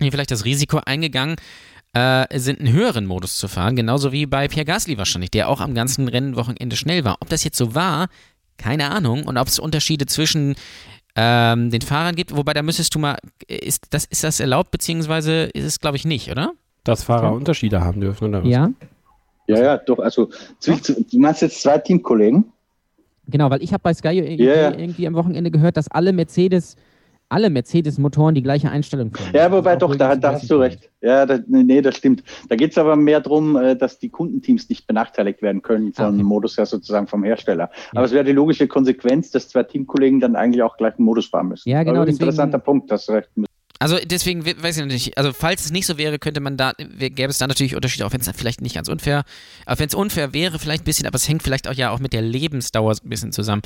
hier vielleicht das Risiko eingegangen, äh, sind, einen höheren Modus zu fahren, genauso wie bei Pierre Gasly wahrscheinlich, der auch am ganzen Rennwochenende schnell war. Ob das jetzt so war, keine Ahnung. Und ob es Unterschiede zwischen ähm, den Fahrern gibt, wobei da müsstest du mal, ist das, ist das erlaubt, beziehungsweise ist es, glaube ich, nicht, oder? Dass Fahrer Unterschiede haben dürfen, oder was? Ja. Ja, ja, doch. Also, du meinst jetzt zwei Teamkollegen? Genau, weil ich habe bei Sky irgendwie, ja. irgendwie am Wochenende gehört, dass alle Mercedes, alle Mercedes-Motoren die gleiche Einstellung haben. Ja, wobei doch, da, da hast du recht. Ja, da, nee, das stimmt. Da geht es aber mehr darum, äh, dass die Kundenteams nicht benachteiligt werden können Ah, vom Modus her sozusagen vom Hersteller. Aber es wäre die logische Konsequenz, dass zwei Teamkollegen dann eigentlich auch gleich einen Modus fahren müssen. Ja, genau, Aber deswegen- Interessanter Punkt, hast du recht. Also deswegen we- weiß ich nicht. Also falls es nicht so wäre, könnte man da, gäbe es da natürlich Unterschiede, auch wenn es vielleicht nicht ganz unfair, auch wenn es unfair wäre, vielleicht ein bisschen, aber es hängt vielleicht auch ja auch mit der Lebensdauer ein bisschen zusammen.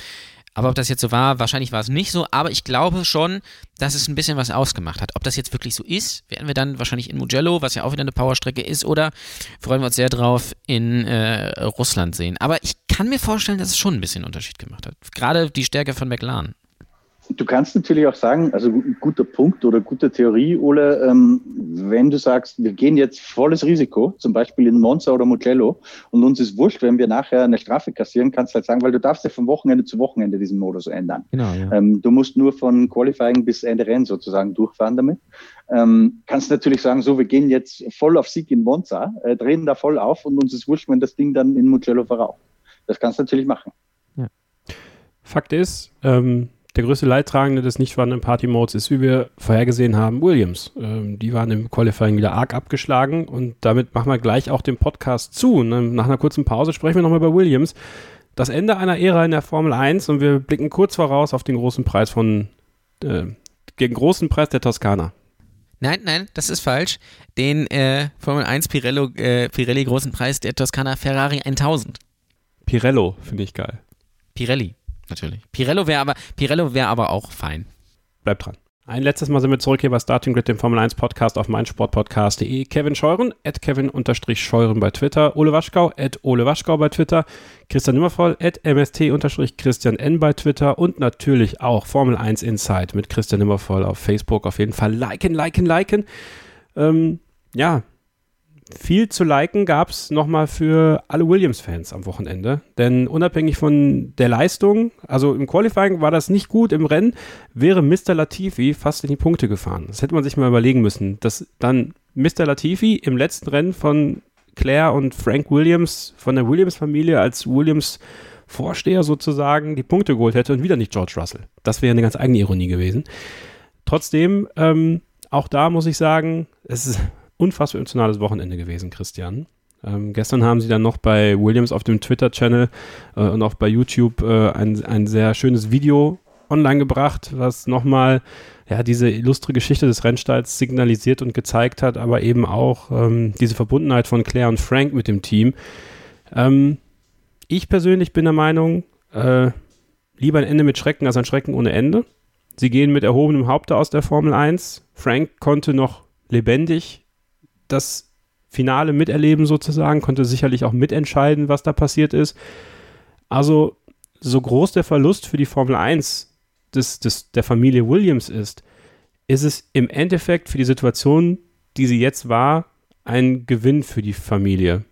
Aber ob das jetzt so war, wahrscheinlich war es nicht so, aber ich glaube schon, dass es ein bisschen was ausgemacht hat. Ob das jetzt wirklich so ist, werden wir dann wahrscheinlich in Mugello, was ja auch wieder eine Powerstrecke ist, oder freuen wir uns sehr drauf in äh, Russland sehen. Aber ich kann mir vorstellen, dass es schon ein bisschen Unterschied gemacht hat. Gerade die Stärke von McLaren. Du kannst natürlich auch sagen, also guter Punkt oder gute Theorie, Ole, ähm, wenn du sagst, wir gehen jetzt volles Risiko, zum Beispiel in Monza oder Mugello, und uns ist wurscht, wenn wir nachher eine Strafe kassieren, kannst du halt sagen, weil du darfst ja von Wochenende zu Wochenende diesen Modus ändern. Genau, ja. Ähm, du musst nur von Qualifying bis Ende Rennen sozusagen durchfahren damit. Ähm, kannst natürlich sagen, so, wir gehen jetzt voll auf Sieg in Monza, äh, drehen da voll auf und uns ist wurscht, wenn das Ding dann in Mugello verraucht. Das kannst du natürlich machen. Fakt ist, ähm, der größte Leidtragende des nicht vorhandenen Party-Modes ist, wie wir vorhergesehen haben, Williams. Ähm, die waren im Qualifying wieder arg abgeschlagen und damit machen wir gleich auch den Podcast zu. Und dann nach einer kurzen Pause sprechen wir nochmal über Williams. Das Ende einer Ära in der Formel 1 und wir blicken kurz voraus auf den großen Preis von, äh, den großen Preis der Toskana. Nein, nein, das ist falsch. Den äh, Formel 1 Pirello, äh, Pirelli großen Preis der Toskana Ferrari 1000. Pirello finde ich geil. Pirelli, natürlich. Pirello wäre aber, Pirello wäre aber auch fein. Bleibt dran. Ein letztes Mal sind wir zurück hier bei Starting Grid, dem Formel 1 Podcast auf meinsportpodcast.de. Kevin Scheuren, at Kevin-Scheuren bei Twitter. Ole Waschkau, at Ole Waschkau bei Twitter. Christian Nimmervoll, at MST-Christian N bei Twitter. Und natürlich auch Formel 1 Insight mit Christian Nimmervoll auf Facebook. Auf jeden Fall liken, liken, liken. Ähm, ja, viel zu liken gab es nochmal für alle Williams-Fans am Wochenende. Denn unabhängig von der Leistung, also im Qualifying war das nicht gut, im Rennen wäre Mr. Latifi fast in die Punkte gefahren. Das hätte man sich mal überlegen müssen, dass dann Mr. Latifi im letzten Rennen von Claire und Frank Williams, von der Williams-Familie als Williams-Vorsteher sozusagen die Punkte geholt hätte und wieder nicht George Russell. Das wäre eine ganz eigene Ironie gewesen. Trotzdem, ähm, auch da muss ich sagen, es ist unfassbar emotionales Wochenende gewesen, Christian. Ähm, gestern haben sie dann noch bei Williams auf dem Twitter-Channel äh, und auch bei YouTube äh, ein, ein sehr schönes Video online gebracht, was nochmal ja, diese illustre Geschichte des Rennstalls signalisiert und gezeigt hat, aber eben auch ähm, diese Verbundenheit von Claire und Frank mit dem Team. Ähm, ich persönlich bin der Meinung, äh, lieber ein Ende mit Schrecken als ein Schrecken ohne Ende. Sie gehen mit erhobenem Haupte aus der Formel 1. Frank konnte noch lebendig das Finale miterleben sozusagen, konnte sicherlich auch mitentscheiden, was da passiert ist. Also so groß der Verlust für die Formel 1 des, des, der Familie Williams ist, ist es im Endeffekt für die Situation, die sie jetzt war, ein Gewinn für die Familie.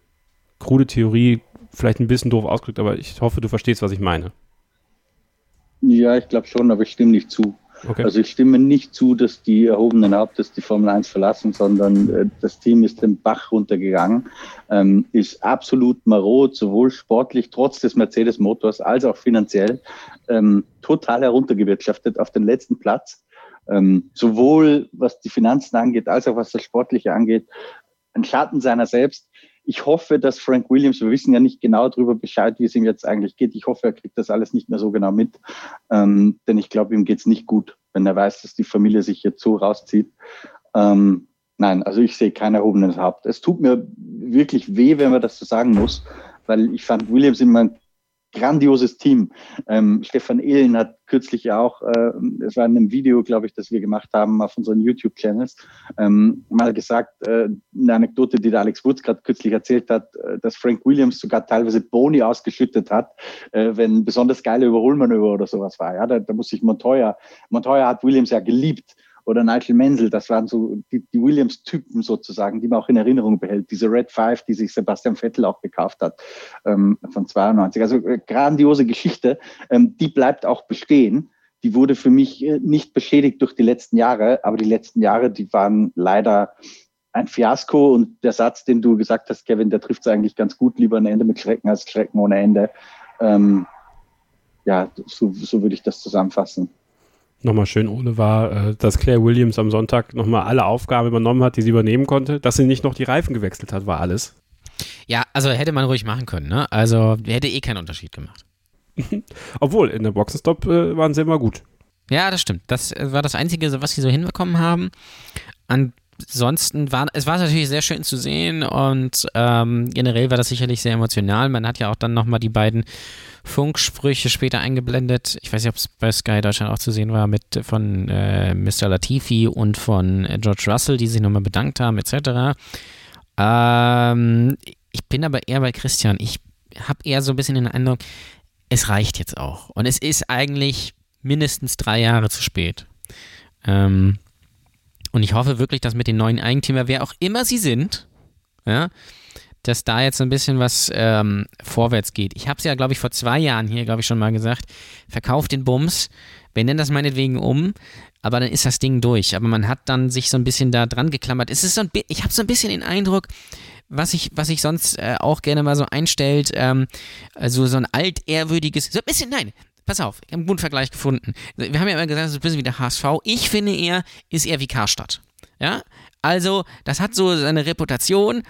Krude Theorie, vielleicht ein bisschen doof ausgedrückt, aber ich hoffe, du verstehst, was ich meine. Ja, ich glaube schon, aber ich stimme nicht zu. Okay. Also ich stimme nicht zu, dass die erhobenen Hauptes die Formel 1 verlassen, sondern äh, das Team ist den Bach runtergegangen, ähm, ist absolut marot, sowohl sportlich trotz des Mercedes-Motors als auch finanziell, ähm, total heruntergewirtschaftet auf den letzten Platz. Ähm, sowohl was die Finanzen angeht, als auch was das Sportliche angeht, ein Schatten seiner selbst. Ich hoffe, dass Frank Williams, wir wissen ja nicht genau darüber Bescheid, wie es ihm jetzt eigentlich geht. Ich hoffe, er kriegt das alles nicht mehr so genau mit, ähm, denn ich glaube, ihm geht's nicht gut, wenn er weiß, dass die Familie sich jetzt so rauszieht. Ähm, nein, also ich sehe kein erhobenes Haupt. Es tut mir wirklich weh, wenn man das so sagen muss, weil ich fand Williams immer ein grandioses Team. Ähm, Stefan Ehlen hat kürzlich ja auch, äh, es war in einem Video, glaube ich, das wir gemacht haben auf unseren YouTube-Channels, ähm, mal gesagt, äh, eine Anekdote, die der Alex Woods gerade kürzlich erzählt hat, äh, dass Frank Williams sogar teilweise Boni ausgeschüttet hat, äh, wenn besonders geile Überholmanöver oder sowas war. Ja, da, da muss sich Montoya, Montoya hat Williams ja geliebt oder Nigel Menzel, das waren so die, die Williams-Typen sozusagen, die man auch in Erinnerung behält. Diese Red Five, die sich Sebastian Vettel auch gekauft hat ähm, von 92. Also äh, grandiose Geschichte, ähm, die bleibt auch bestehen. Die wurde für mich äh, nicht beschädigt durch die letzten Jahre, aber die letzten Jahre, die waren leider ein Fiasko und der Satz, den du gesagt hast, Kevin, der trifft es eigentlich ganz gut, lieber ein Ende mit Schrecken als Schrecken ohne Ende. Ähm, ja, so, so würde ich das zusammenfassen nochmal schön ohne war, äh, dass Claire Williams am Sonntag nochmal alle Aufgaben übernommen hat, die sie übernehmen konnte. Dass sie nicht noch die Reifen gewechselt hat, war alles. Ja, also hätte man ruhig machen können, ne? Also hätte eh keinen Unterschied gemacht. Obwohl, in der Boxenstopp äh, waren sie immer gut. Ja, das stimmt. Das äh, war das Einzige, was sie so hinbekommen haben. Ansonsten war es war natürlich sehr schön zu sehen und ähm, generell war das sicherlich sehr emotional. Man hat ja auch dann nochmal die beiden Funksprüche später eingeblendet. Ich weiß nicht, ob es bei Sky Deutschland auch zu sehen war, mit von äh, Mr. Latifi und von äh, George Russell, die sich nochmal bedankt haben, etc. Ähm, ich bin aber eher bei Christian. Ich habe eher so ein bisschen den Eindruck, es reicht jetzt auch. Und es ist eigentlich mindestens drei Jahre zu spät. Ähm, und ich hoffe wirklich, dass mit den neuen Eigentümer, wer auch immer sie sind, ja, dass da jetzt ein bisschen was ähm, vorwärts geht. Ich habe es ja, glaube ich, vor zwei Jahren hier, glaube ich, schon mal gesagt, verkauft den Bums, wir nennen das meinetwegen um, aber dann ist das Ding durch. Aber man hat dann sich so ein bisschen da dran geklammert. Es ist so ein ich habe so ein bisschen den Eindruck, was sich was ich sonst äh, auch gerne mal so einstellt, ähm, also so ein altehrwürdiges, so ein bisschen, nein, pass auf, ich habe einen guten Vergleich gefunden. Wir haben ja immer gesagt, es ist ein bisschen wie der HSV. Ich finde eher, ist eher wie Karstadt. Ja, also, das hat so seine Reputation.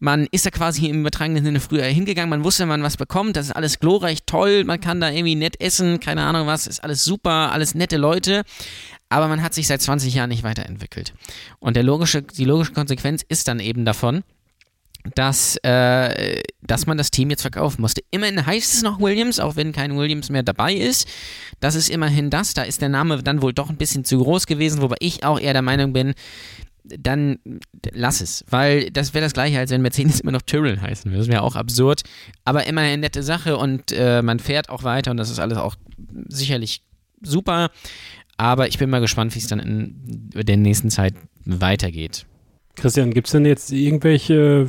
Man ist da quasi im übertragenen Sinne früher hingegangen, man wusste, man was bekommt, das ist alles glorreich, toll, man kann da irgendwie nett essen, keine Ahnung was, ist alles super, alles nette Leute. Aber man hat sich seit 20 Jahren nicht weiterentwickelt. Und der logische, die logische Konsequenz ist dann eben davon, dass, äh, dass man das Team jetzt verkaufen musste. Immerhin heißt es noch Williams, auch wenn kein Williams mehr dabei ist. Das ist immerhin das. Da ist der Name dann wohl doch ein bisschen zu groß gewesen, wobei ich auch eher der Meinung bin, dann lass es, weil das wäre das gleiche, als wenn Mercedes immer noch Tyrrell heißen würde. Das wäre auch absurd, aber immer eine nette Sache und äh, man fährt auch weiter und das ist alles auch sicherlich super. Aber ich bin mal gespannt, wie es dann in der nächsten Zeit weitergeht. Christian, gibt es denn jetzt irgendwelche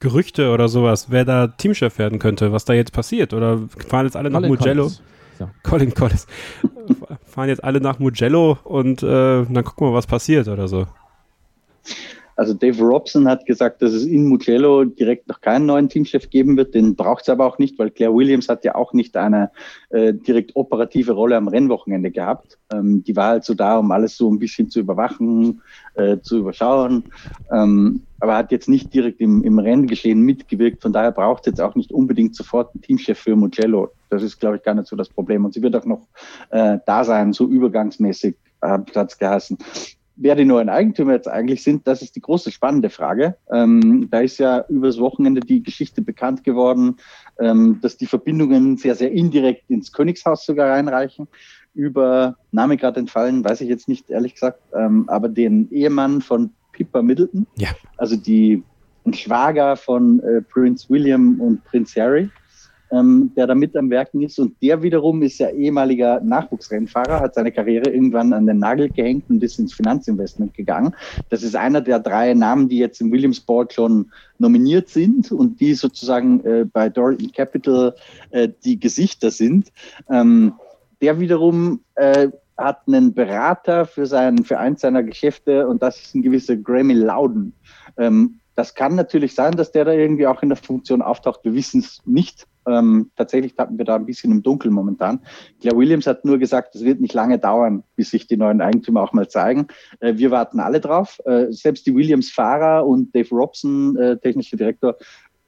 Gerüchte oder sowas, wer da Teamchef werden könnte, was da jetzt passiert? Oder fahren jetzt alle nach Colin Mugello? Collins. So. Colin Collins. fahren jetzt alle nach Mugello und äh, dann gucken wir, was passiert oder so. Also Dave Robson hat gesagt, dass es in Mugello direkt noch keinen neuen Teamchef geben wird. Den braucht es aber auch nicht, weil Claire Williams hat ja auch nicht eine äh, direkt operative Rolle am Rennwochenende gehabt. Ähm, die war also da, um alles so ein bisschen zu überwachen, äh, zu überschauen. Ähm, aber hat jetzt nicht direkt im, im Renngeschehen mitgewirkt. Von daher braucht es jetzt auch nicht unbedingt sofort einen Teamchef für Mugello. Das ist, glaube ich, gar nicht so das Problem. Und sie wird auch noch äh, da sein, so übergangsmäßig, äh, Platz geheißen wer die neuen Eigentümer jetzt eigentlich sind, das ist die große spannende Frage. Ähm, da ist ja übers Wochenende die Geschichte bekannt geworden, ähm, dass die Verbindungen sehr, sehr indirekt ins Königshaus sogar reinreichen. Über, Name gerade entfallen, weiß ich jetzt nicht, ehrlich gesagt, ähm, aber den Ehemann von Pippa Middleton, ja. also die Schwager von äh, Prince William und Prinz Harry ähm, der da mit am Werken ist. Und der wiederum ist ja ehemaliger Nachwuchsrennfahrer, hat seine Karriere irgendwann an den Nagel gehängt und ist ins Finanzinvestment gegangen. Das ist einer der drei Namen, die jetzt im Williamsport schon nominiert sind und die sozusagen äh, bei Dorothy Capital äh, die Gesichter sind. Ähm, der wiederum äh, hat einen Berater für, sein, für eins seiner Geschäfte und das ist ein gewisser Grammy Loudon. Ähm, das kann natürlich sein, dass der da irgendwie auch in der Funktion auftaucht. Wir wissen es nicht. Ähm, tatsächlich tappen wir da ein bisschen im Dunkeln momentan. Claire Williams hat nur gesagt, es wird nicht lange dauern, bis sich die neuen Eigentümer auch mal zeigen. Äh, wir warten alle drauf. Äh, selbst die Williams-Fahrer und Dave Robson, äh, technischer Direktor,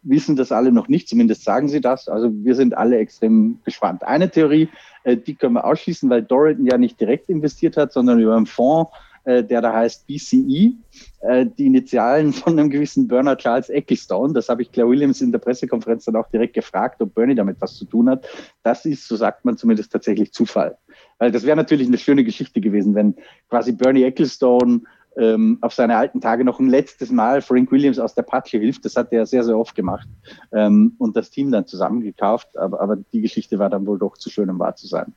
wissen das alle noch nicht, zumindest sagen sie das. Also wir sind alle extrem gespannt. Eine Theorie, äh, die können wir ausschließen, weil Doriton ja nicht direkt investiert hat, sondern über einen Fonds äh, der da heißt BCE, äh, die Initialen von einem gewissen Bernard Charles Ecclestone. Das habe ich Claire Williams in der Pressekonferenz dann auch direkt gefragt, ob Bernie damit was zu tun hat. Das ist, so sagt man zumindest, tatsächlich Zufall. Weil das wäre natürlich eine schöne Geschichte gewesen, wenn quasi Bernie Ecclestone ähm, auf seine alten Tage noch ein letztes Mal Frank Williams aus der Patsche hilft. Das hat er sehr, sehr oft gemacht ähm, und das Team dann zusammengekauft. Aber, aber die Geschichte war dann wohl doch zu schön, um wahr zu sein.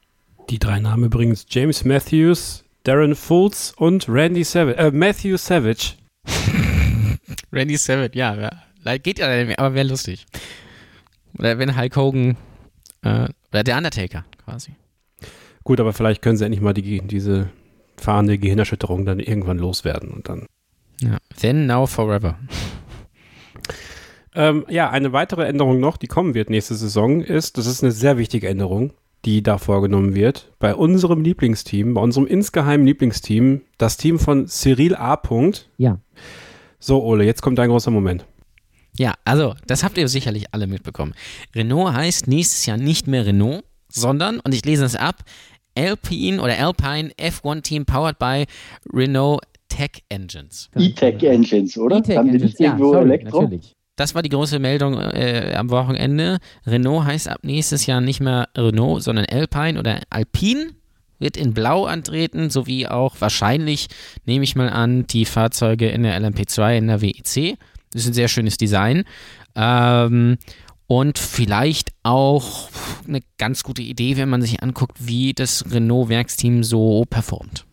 Die drei Namen übrigens James Matthews, Darren Fultz und Randy Savage. Äh, Matthew Savage. Randy Savage, ja, ja. geht ja nicht mehr, aber wäre lustig. Oder wenn Hulk Hogan äh, oder der Undertaker quasi. Gut, aber vielleicht können sie endlich mal die, diese fahrende Gehirnerschütterung dann irgendwann loswerden und dann. Ja, then, now, forever. Ähm, ja, eine weitere Änderung noch, die kommen wird nächste Saison, ist, das ist eine sehr wichtige Änderung, die da vorgenommen wird. Bei unserem Lieblingsteam, bei unserem insgeheimen Lieblingsteam, das Team von Cyril A. Ja. So, Ole, jetzt kommt ein großer Moment. Ja, also, das habt ihr sicherlich alle mitbekommen. Renault heißt nächstes Jahr nicht mehr Renault, sondern, und ich lese es ab, Alpine oder Alpine F1 Team powered by Renault Tech Engines. E-Tech Engines, oder? E-Tech Haben die Engines, nicht ja, irgendwo sorry, Elektro? natürlich. Das war die große Meldung äh, am Wochenende. Renault heißt ab nächstes Jahr nicht mehr Renault, sondern Alpine oder Alpine. Wird in Blau antreten, sowie auch wahrscheinlich, nehme ich mal an, die Fahrzeuge in der LMP2 in der WEC. Das ist ein sehr schönes Design. Ähm, und vielleicht auch eine ganz gute Idee, wenn man sich anguckt, wie das Renault-Werksteam so performt.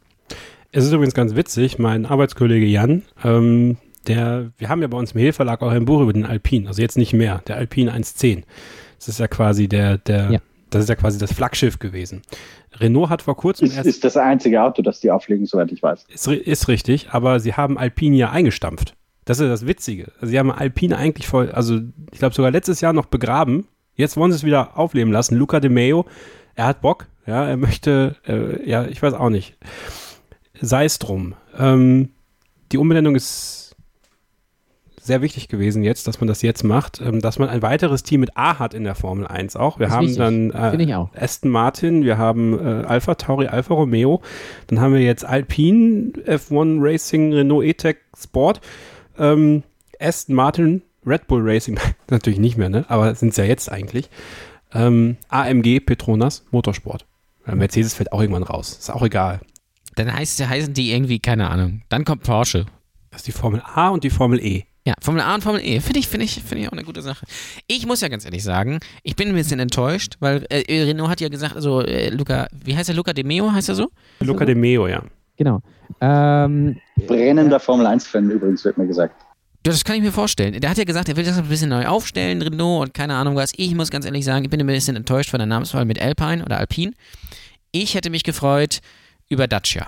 Es ist übrigens ganz witzig, mein Arbeitskollege Jan, ähm, der, wir haben ja bei uns im Hilverlag auch ein Buch über den Alpin, also jetzt nicht mehr, der Alpin 110. Das ist ja quasi der, der, Ja. das ist ja quasi das Flaggschiff gewesen. Renault hat vor kurzem Ist, erst, ist das einzige Auto, das die auflegen, soweit ich weiß. ist, ist richtig, aber sie haben Alpine ja eingestampft. Das ist das Witzige. Also sie haben Alpine eigentlich voll, also ich glaube sogar letztes Jahr noch begraben. Jetzt wollen sie es wieder aufleben lassen. Luca de Meo, er hat Bock, ja, er möchte, äh, ja, ich weiß auch nicht. Sei es drum. Ähm, die Umbenennung ist sehr wichtig gewesen jetzt, dass man das jetzt macht, ähm, dass man ein weiteres Team mit A hat in der Formel 1 auch. Wir haben wichtig. dann äh. Aston Martin, wir haben äh, Alpha Tauri, Alfa Romeo, dann haben wir jetzt Alpine, F1 Racing, Renault E-Tech Sport, ähm, Aston Martin, Red Bull Racing, natürlich nicht mehr, ne? aber sind es ja jetzt eigentlich. Ähm, AMG, Petronas, Motorsport. Ja, Mercedes fällt auch irgendwann raus. Ist auch egal. Dann heißt, heißen die irgendwie, keine Ahnung. Dann kommt Porsche. Das ist die Formel A und die Formel E. Ja, Formel A und Formel E. Finde ich, finde ich, finde ich auch eine gute Sache. Ich muss ja ganz ehrlich sagen, ich bin ein bisschen enttäuscht, weil äh, Renault hat ja gesagt, also äh, Luca, wie heißt er? Luca De Meo heißt er so? Luca de Meo, ja. Genau. Ähm, Brennender Formel 1-Fan übrigens, wird mir gesagt. Ja, das kann ich mir vorstellen. Der hat ja gesagt, er will das ein bisschen neu aufstellen, Renault und keine Ahnung was. Ich muss ganz ehrlich sagen, ich bin ein bisschen enttäuscht von der Namenswahl mit Alpine oder Alpine. Ich hätte mich gefreut über Dacia.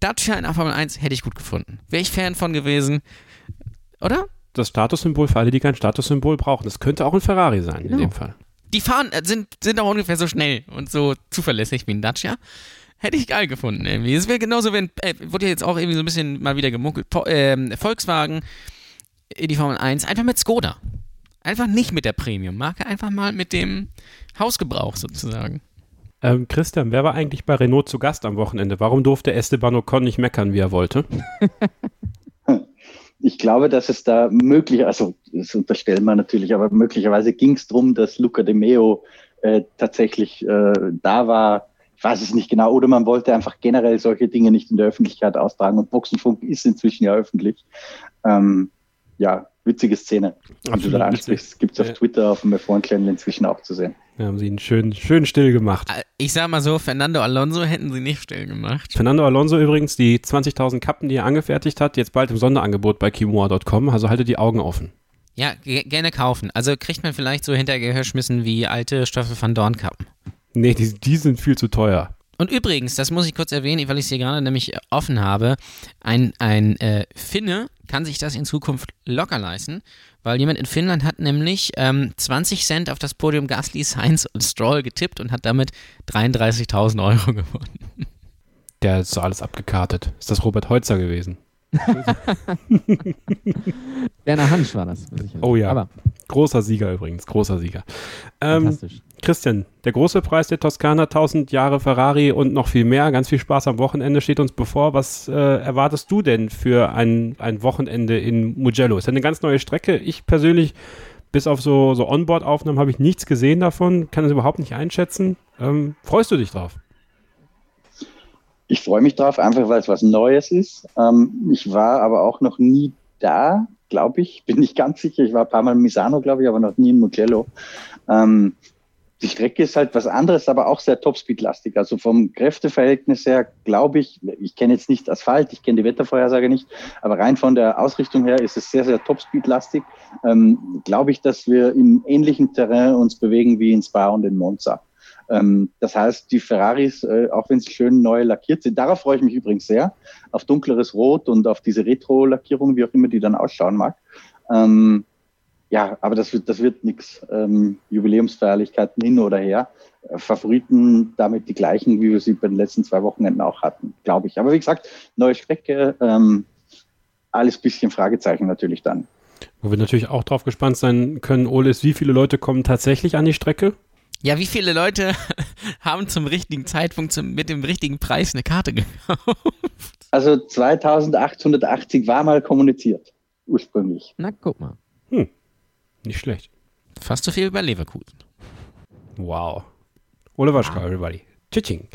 Dacia in der Formel 1 hätte ich gut gefunden. Wäre ich Fan von gewesen. Oder? Das Statussymbol für alle, die kein Statussymbol brauchen. Das könnte auch ein Ferrari sein in Genau. dem Fall. Die fahren, äh, sind, sind auch ungefähr so schnell und so zuverlässig wie ein Dacia. Hätte ich geil gefunden irgendwie. Es wäre genauso, wenn, äh, wurde ja jetzt auch irgendwie so ein bisschen mal wieder gemunkelt, po, ähm, Volkswagen in die Formel 1, einfach mit Skoda. Einfach nicht mit der Premium-Marke, einfach mal mit dem Hausgebrauch sozusagen. Ähm, Christian, wer war eigentlich bei Renault zu Gast am Wochenende? Warum durfte Esteban Ocon nicht meckern, wie er wollte? Ich glaube, dass es da möglich, also das unterstellen wir natürlich, aber möglicherweise ging es darum, dass Luca de Meo äh, tatsächlich äh, da war. Ich weiß es nicht genau. Oder man wollte einfach generell solche Dinge nicht in der Öffentlichkeit austragen. Und Boxenfunk ist inzwischen ja öffentlich. Ähm, ja, witzige Szene. Wie du Absolut da ansprichst, gibt es auf Ja. Twitter, auf dem F1-Channel inzwischen auch zu sehen. Da haben sie ihn schön, schön still gemacht. Äh, Ich sag mal so, Fernando Alonso hätten sie nicht still gemacht. Fernando Alonso übrigens, die 20.000 Kappen, die er angefertigt hat, jetzt bald im Sonderangebot bei Kimoa.com. Also haltet die Augen offen. Ja, ge- gerne kaufen. Also kriegt man vielleicht so hintergehörschmissen wie alte Stoffel van Dorn Kappen. Nee, die, die sind viel zu teuer. Und übrigens, das muss ich kurz erwähnen, weil ich es hier gerade nämlich offen habe, ein, ein äh, Finne kann sich das in Zukunft locker leisten, weil jemand in Finnland hat nämlich ähm, 20 Cent auf das Podium Gasly, Sainz und Stroll getippt und hat damit 33.000 Euro gewonnen. Der ist so alles abgekartet. Ist das Robert Heutzer gewesen? Werner Hansch war das. Oh ja. Aber Großer Sieger übrigens, großer Sieger. Ähm, fantastisch. Christian, der große Preis der Toskana, 1000 Jahre Ferrari und noch viel mehr. Ganz viel Spaß am Wochenende steht uns bevor. Was äh, erwartest du denn für ein, ein Wochenende in Mugello? Ist ja eine ganz neue Strecke. Ich persönlich, bis auf so, so Onboard-Aufnahmen, habe ich nichts gesehen davon, kann es überhaupt nicht einschätzen. Ähm, freust du dich drauf? Ich freue mich drauf, einfach weil es was Neues ist. Ähm, ich war aber auch noch nie da, glaube ich. Bin nicht ganz sicher. Ich war ein paar Mal in Misano, glaube ich, aber noch nie in Mugello. Ähm, die Strecke ist halt was anderes, aber auch sehr Topspeed-lastig. Also vom Kräfteverhältnis her glaube ich, ich kenne jetzt nicht Asphalt, ich kenne die Wettervorhersage nicht, aber rein von der Ausrichtung her ist es sehr, sehr Topspeed-lastig. Ähm, glaube ich, dass wir im ähnlichen Terrain uns bewegen wie in Spa und in Monza. Ähm, das heißt, die Ferraris, äh, auch wenn sie schön neu lackiert sind, darauf freue ich mich übrigens sehr, auf dunkleres Rot und auf diese Retro-Lackierung, wie auch immer die dann ausschauen mag. Ähm, ja, aber das wird, das wird nichts. Ähm, Jubiläumsfeierlichkeiten hin oder her. Äh, Favoriten damit die gleichen, wie wir sie bei den letzten zwei Wochenenden auch hatten, glaube ich. Aber wie gesagt, neue Strecke, ähm, alles bisschen Fragezeichen natürlich dann. Wo wir natürlich auch drauf gespannt sein können, Ole, ist, wie viele Leute kommen tatsächlich an die Strecke? Ja, wie viele Leute haben zum richtigen Zeitpunkt zum, mit dem richtigen Preis eine Karte gekauft? Also 2880 war mal kommuniziert, ursprünglich. Na, guck mal. Hm. Nicht schlecht. Fast so viel wie bei Leverkusen. Wow. Ole Waschka, everybody. Tschitsching.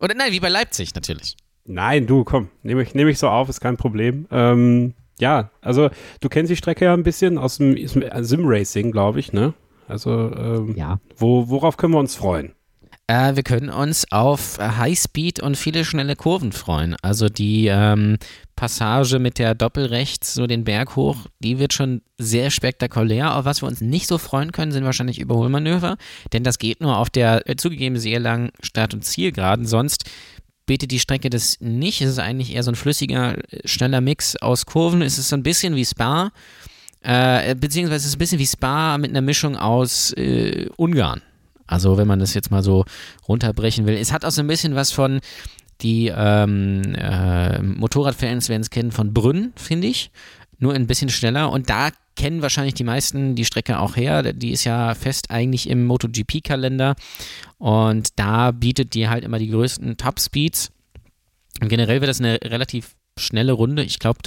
Oder nein, wie bei Leipzig natürlich. Nein, du, komm, nehme ich, nehm ich so auf, ist kein Problem. Ähm, ja, also du kennst die Strecke ja ein bisschen aus dem Sim-Racing, glaube ich, ne? Also, ähm, Ja. wo, worauf können wir uns freuen? Äh, wir können uns auf Highspeed und viele schnelle Kurven freuen. Also die ähm, Passage mit der Doppelrechts, so den Berg hoch, die wird schon sehr spektakulär. Auf was wir uns nicht so freuen können, sind wahrscheinlich Überholmanöver, denn das geht nur auf der äh, zugegeben sehr langen Start- und Zielgeraden. Sonst bietet die Strecke das nicht. Es ist eigentlich eher so ein flüssiger, äh, schneller Mix aus Kurven. Es ist so ein bisschen wie Spa, äh, beziehungsweise es ist ein bisschen wie Spa mit einer Mischung aus äh, Ungarn. Also wenn man das jetzt mal so runterbrechen will. Es hat auch so ein bisschen was von, die ähm, äh, Motorradfans werden es kennen, von Brünn, finde ich. Nur ein bisschen schneller. Und da kennen wahrscheinlich die meisten die Strecke auch her. Die ist ja fest eigentlich im MotoGP-Kalender. Und da bietet die halt immer die größten Top-Speeds. Und generell wird das eine relativ schnelle Runde. Ich glaube,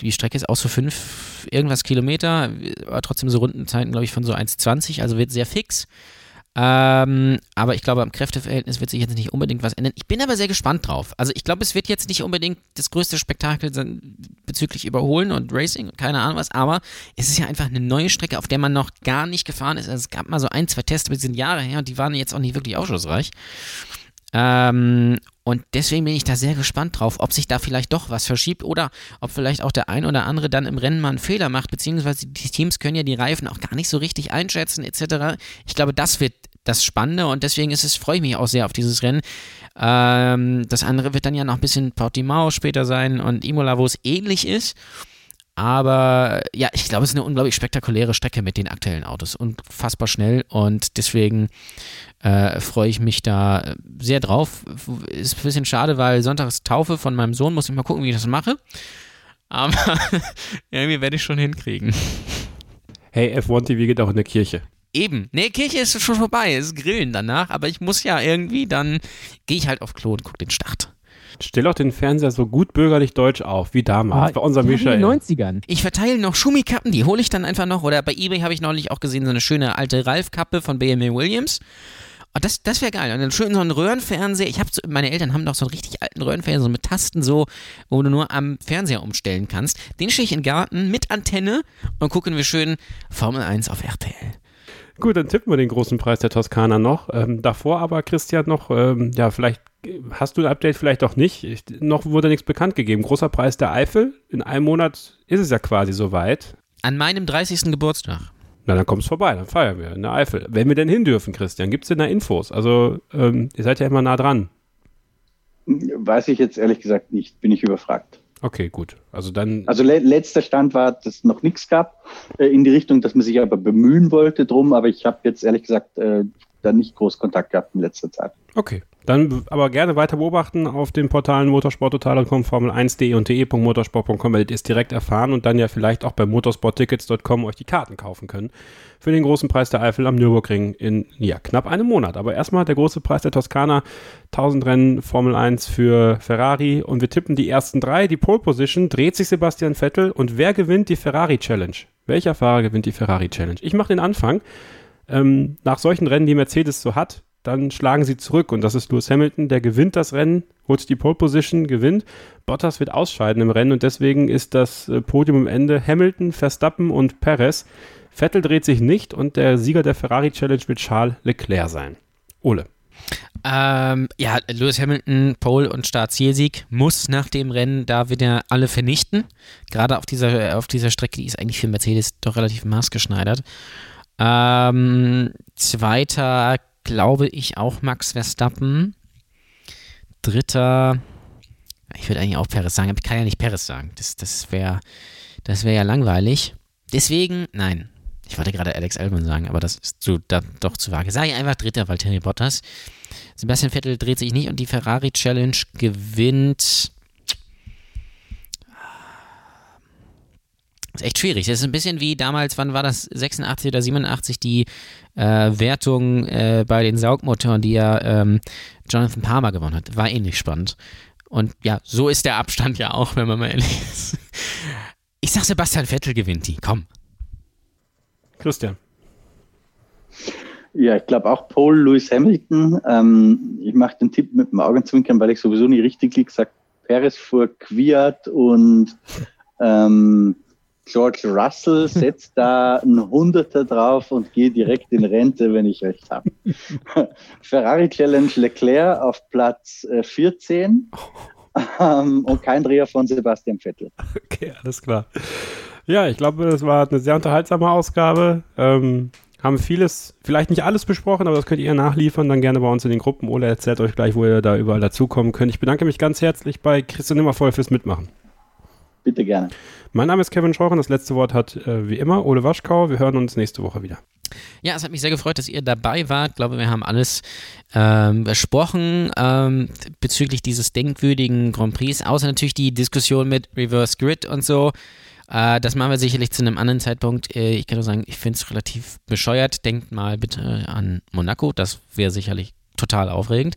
die Strecke ist auch so fünf irgendwas Kilometer, aber trotzdem so Rundenzeiten, glaube ich, von so 1,20, also wird sehr fix. Ähm, aber ich glaube, am Kräfteverhältnis wird sich jetzt nicht unbedingt was ändern. Ich bin aber sehr gespannt drauf. Also ich glaube, es wird jetzt nicht unbedingt das größte Spektakel bezüglich Überholen und Racing und keine Ahnung was, aber es ist ja einfach eine neue Strecke, auf der man noch gar nicht gefahren ist. Also es gab mal so ein, zwei Tests, aber die sind Jahre her und die waren jetzt auch nicht wirklich aufschlussreich. Ähm, und deswegen bin ich da sehr gespannt drauf, ob sich da vielleicht doch was verschiebt oder ob vielleicht auch der ein oder andere dann im Rennen mal einen Fehler macht, beziehungsweise die Teams können ja die Reifen auch gar nicht so richtig einschätzen, etc. Ich glaube, das wird das Spannende und deswegen ist es, freue ich mich auch sehr auf dieses Rennen. Ähm, das andere wird dann ja noch ein bisschen Portimao später sein und Imola, wo es ähnlich ist. Aber ja, ich glaube, es ist eine unglaublich spektakuläre Strecke mit den aktuellen Autos. Unfassbar schnell und deswegen äh, freue ich mich da sehr drauf. Ist ein bisschen schade, weil Sonntag ist Taufe von meinem Sohn. Muss ich mal gucken, wie ich das mache. Aber irgendwie werde ich schon hinkriegen. Hey, F1 TV geht auch in der Kirche. Eben. Nee, Kirche ist schon vorbei. Es ist Grillen danach. Aber ich muss ja irgendwie, dann gehe ich halt auf Klo und gucke den Start. Stell auch den Fernseher so gut bürgerlich deutsch auf, wie damals, Ah, bei unserem Michael. in den 90ern. Ich verteile noch Schumikappen, die hole ich dann einfach noch. Oder bei eBay habe ich neulich auch gesehen, so eine schöne alte Ralf-Kappe von BMW Williams. Und das, das wäre geil. Und dann schön so einen Röhrenfernseher. Ich habe so, meine Eltern haben noch so einen richtig alten Röhrenfernseher, so mit Tasten so, wo du nur am Fernseher umstellen kannst. Den stelle ich in den Garten mit Antenne und gucken wir schön Formel 1 auf RTL. Gut, dann tippen wir den großen Preis der Toskana noch. Ähm, davor aber, Christian, noch, ähm, ja, vielleicht hast du ein Update, vielleicht auch nicht. Ich, noch wurde nichts bekannt gegeben. Großer Preis der Eifel. In einem Monat ist es ja quasi soweit. An meinem 30. Geburtstag. Na, dann kommst vorbei, dann feiern wir in der Eifel. Wenn wir denn hin dürfen, Christian, gibt es denn da Infos? Also, ähm, ihr seid ja immer nah dran. Weiß ich jetzt ehrlich gesagt nicht, bin ich überfragt. Okay, gut. Also dann. Also le letzter Stand war, dass es noch nichts gab äh, in die Richtung, dass man sich aber bemühen wollte drum, aber ich habe jetzt ehrlich gesagt äh, da nicht groß Kontakt gehabt in letzter Zeit. Okay. Dann aber gerne weiter beobachten auf den Portalen motorsporttotal.com, Formel1.de und de.motorsport.com, werdet ihr es direkt erfahren und dann ja vielleicht auch bei motorsporttickets.com euch die Karten kaufen können für den großen Preis der Eifel am Nürburgring in ja, knapp einem Monat. Aber erstmal der große Preis der Toskana, 1000 Rennen Formel 1 für Ferrari und wir tippen die ersten drei. Die Pole Position dreht sich Sebastian Vettel und wer gewinnt die Ferrari Challenge? Welcher Fahrer gewinnt die Ferrari Challenge? Ich mache den Anfang. Ähm, nach solchen Rennen, die Mercedes so hat, dann schlagen sie zurück und das ist Lewis Hamilton, der gewinnt das Rennen, holt die Pole Position, gewinnt. Bottas wird ausscheiden im Rennen und deswegen ist das äh, Podium am Ende Hamilton, Verstappen und Perez. Vettel dreht sich nicht und der Sieger der Ferrari Challenge wird Charles Leclerc sein. Ole. Ähm, ja, Lewis Hamilton, Pole und Startzielsieg muss nach dem Rennen da wieder alle vernichten. Gerade auf dieser, auf dieser Strecke, die ist eigentlich für Mercedes doch relativ maßgeschneidert. Ähm, zweiter glaube ich auch Max Verstappen. Dritter, ich würde eigentlich auch Perez sagen, aber ich kann ja nicht Perez sagen. Das, das wäre das wär ja langweilig. Deswegen, nein. Ich wollte gerade Alex Albon sagen, aber das ist zu, da, doch zu vage. Sage ich einfach Dritter, Valtteri Bottas. Sebastian Vettel dreht sich nicht und die Ferrari Challenge gewinnt. Ist echt schwierig. Das ist ein bisschen wie damals, wann war das? 86 oder 87 die äh, Wertung äh, bei den Saugmotoren, die ja ähm, Jonathan Palmer gewonnen hat. War ähnlich spannend. Und ja, so ist der Abstand ja auch, wenn man mal ehrlich ist. Ich sag, Sebastian Vettel gewinnt die. Komm. Christian. Ja, ich glaube auch Paul Lewis Hamilton. Ähm, ich mache den Tipp mit dem Augenzwinkern, weil ich sowieso nicht richtig liege. Sagt Perez vor Quiert und ähm, George Russell setzt da ein Hunderter drauf und geht direkt in Rente, wenn ich recht habe. Ferrari Challenge Leclerc auf Platz 14 äh, ähm, und kein Dreher von Sebastian Vettel. Okay, alles klar. Ja, ich glaube, es war eine sehr unterhaltsame Ausgabe. Ähm, haben vieles, vielleicht nicht alles besprochen, aber das könnt ihr nachliefern, dann gerne bei uns in den Gruppen. Ole erzählt euch gleich, wo ihr da überall dazukommen könnt. Ich bedanke mich ganz herzlich bei Christian Nimmervoll fürs Mitmachen. Bitte gerne. Mein Name ist Kevin Scheuren. Das letzte Wort hat äh, wie immer Ole Waschkau. Wir hören uns nächste Woche wieder. Ja, es hat mich sehr gefreut, dass ihr dabei wart. Ich glaube, wir haben alles ähm, besprochen ähm, bezüglich dieses denkwürdigen Grand Prix, außer natürlich die Diskussion mit Reverse Grid und so. Äh, das machen wir sicherlich zu einem anderen Zeitpunkt. Äh, ich kann nur sagen, ich finde es relativ bescheuert. Denkt mal bitte an Monaco. Das wäre sicherlich total aufregend.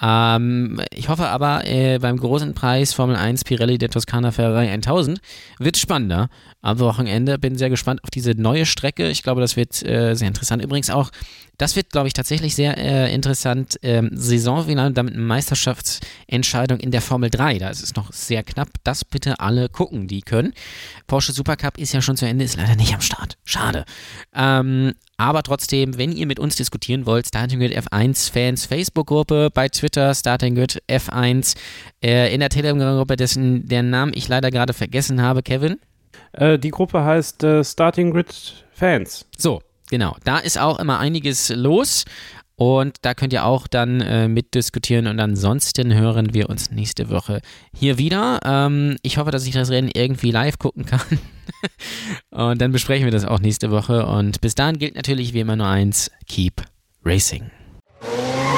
Ähm, ich hoffe aber, äh, beim großen Preis Formel 1 Pirelli der Toskana Ferrari 1000 wird spannender am Wochenende. Bin sehr gespannt auf diese neue Strecke. Ich glaube, das wird äh, sehr interessant. Übrigens auch, das wird, glaube ich, tatsächlich sehr äh, interessant. Ähm, Saisonfinale, damit eine Meisterschaftsentscheidung in der Formel 3. Da ist es noch sehr knapp. Das bitte alle gucken, die können. Porsche Supercup ist ja schon zu Ende, ist leider nicht am Start. Schade. Ähm, aber trotzdem, wenn ihr mit uns diskutieren wollt, Starting Grid F1 Fans Facebook-Gruppe, bei Twitter Starting Grid F1, äh, in der Telegram-Gruppe, dessen der Namen ich leider gerade vergessen habe, Kevin. Äh, die Gruppe heißt äh, Starting Grid Fans. So, genau. Da ist auch immer einiges los. Und da könnt ihr auch dann äh, mitdiskutieren. Und ansonsten hören wir uns nächste Woche hier wieder. Ähm, ich hoffe, dass ich das Rennen irgendwie live gucken kann. und dann besprechen wir das auch nächste Woche. Und bis dahin gilt natürlich wie immer nur eins: Keep Racing.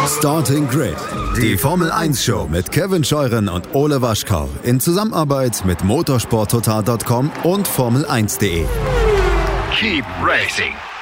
Starting Grid, die Formel 1 Show mit Kevin Scheuren und Ole Waschkau in Zusammenarbeit mit motorsporttotal.com und Formel1.de. Keep racing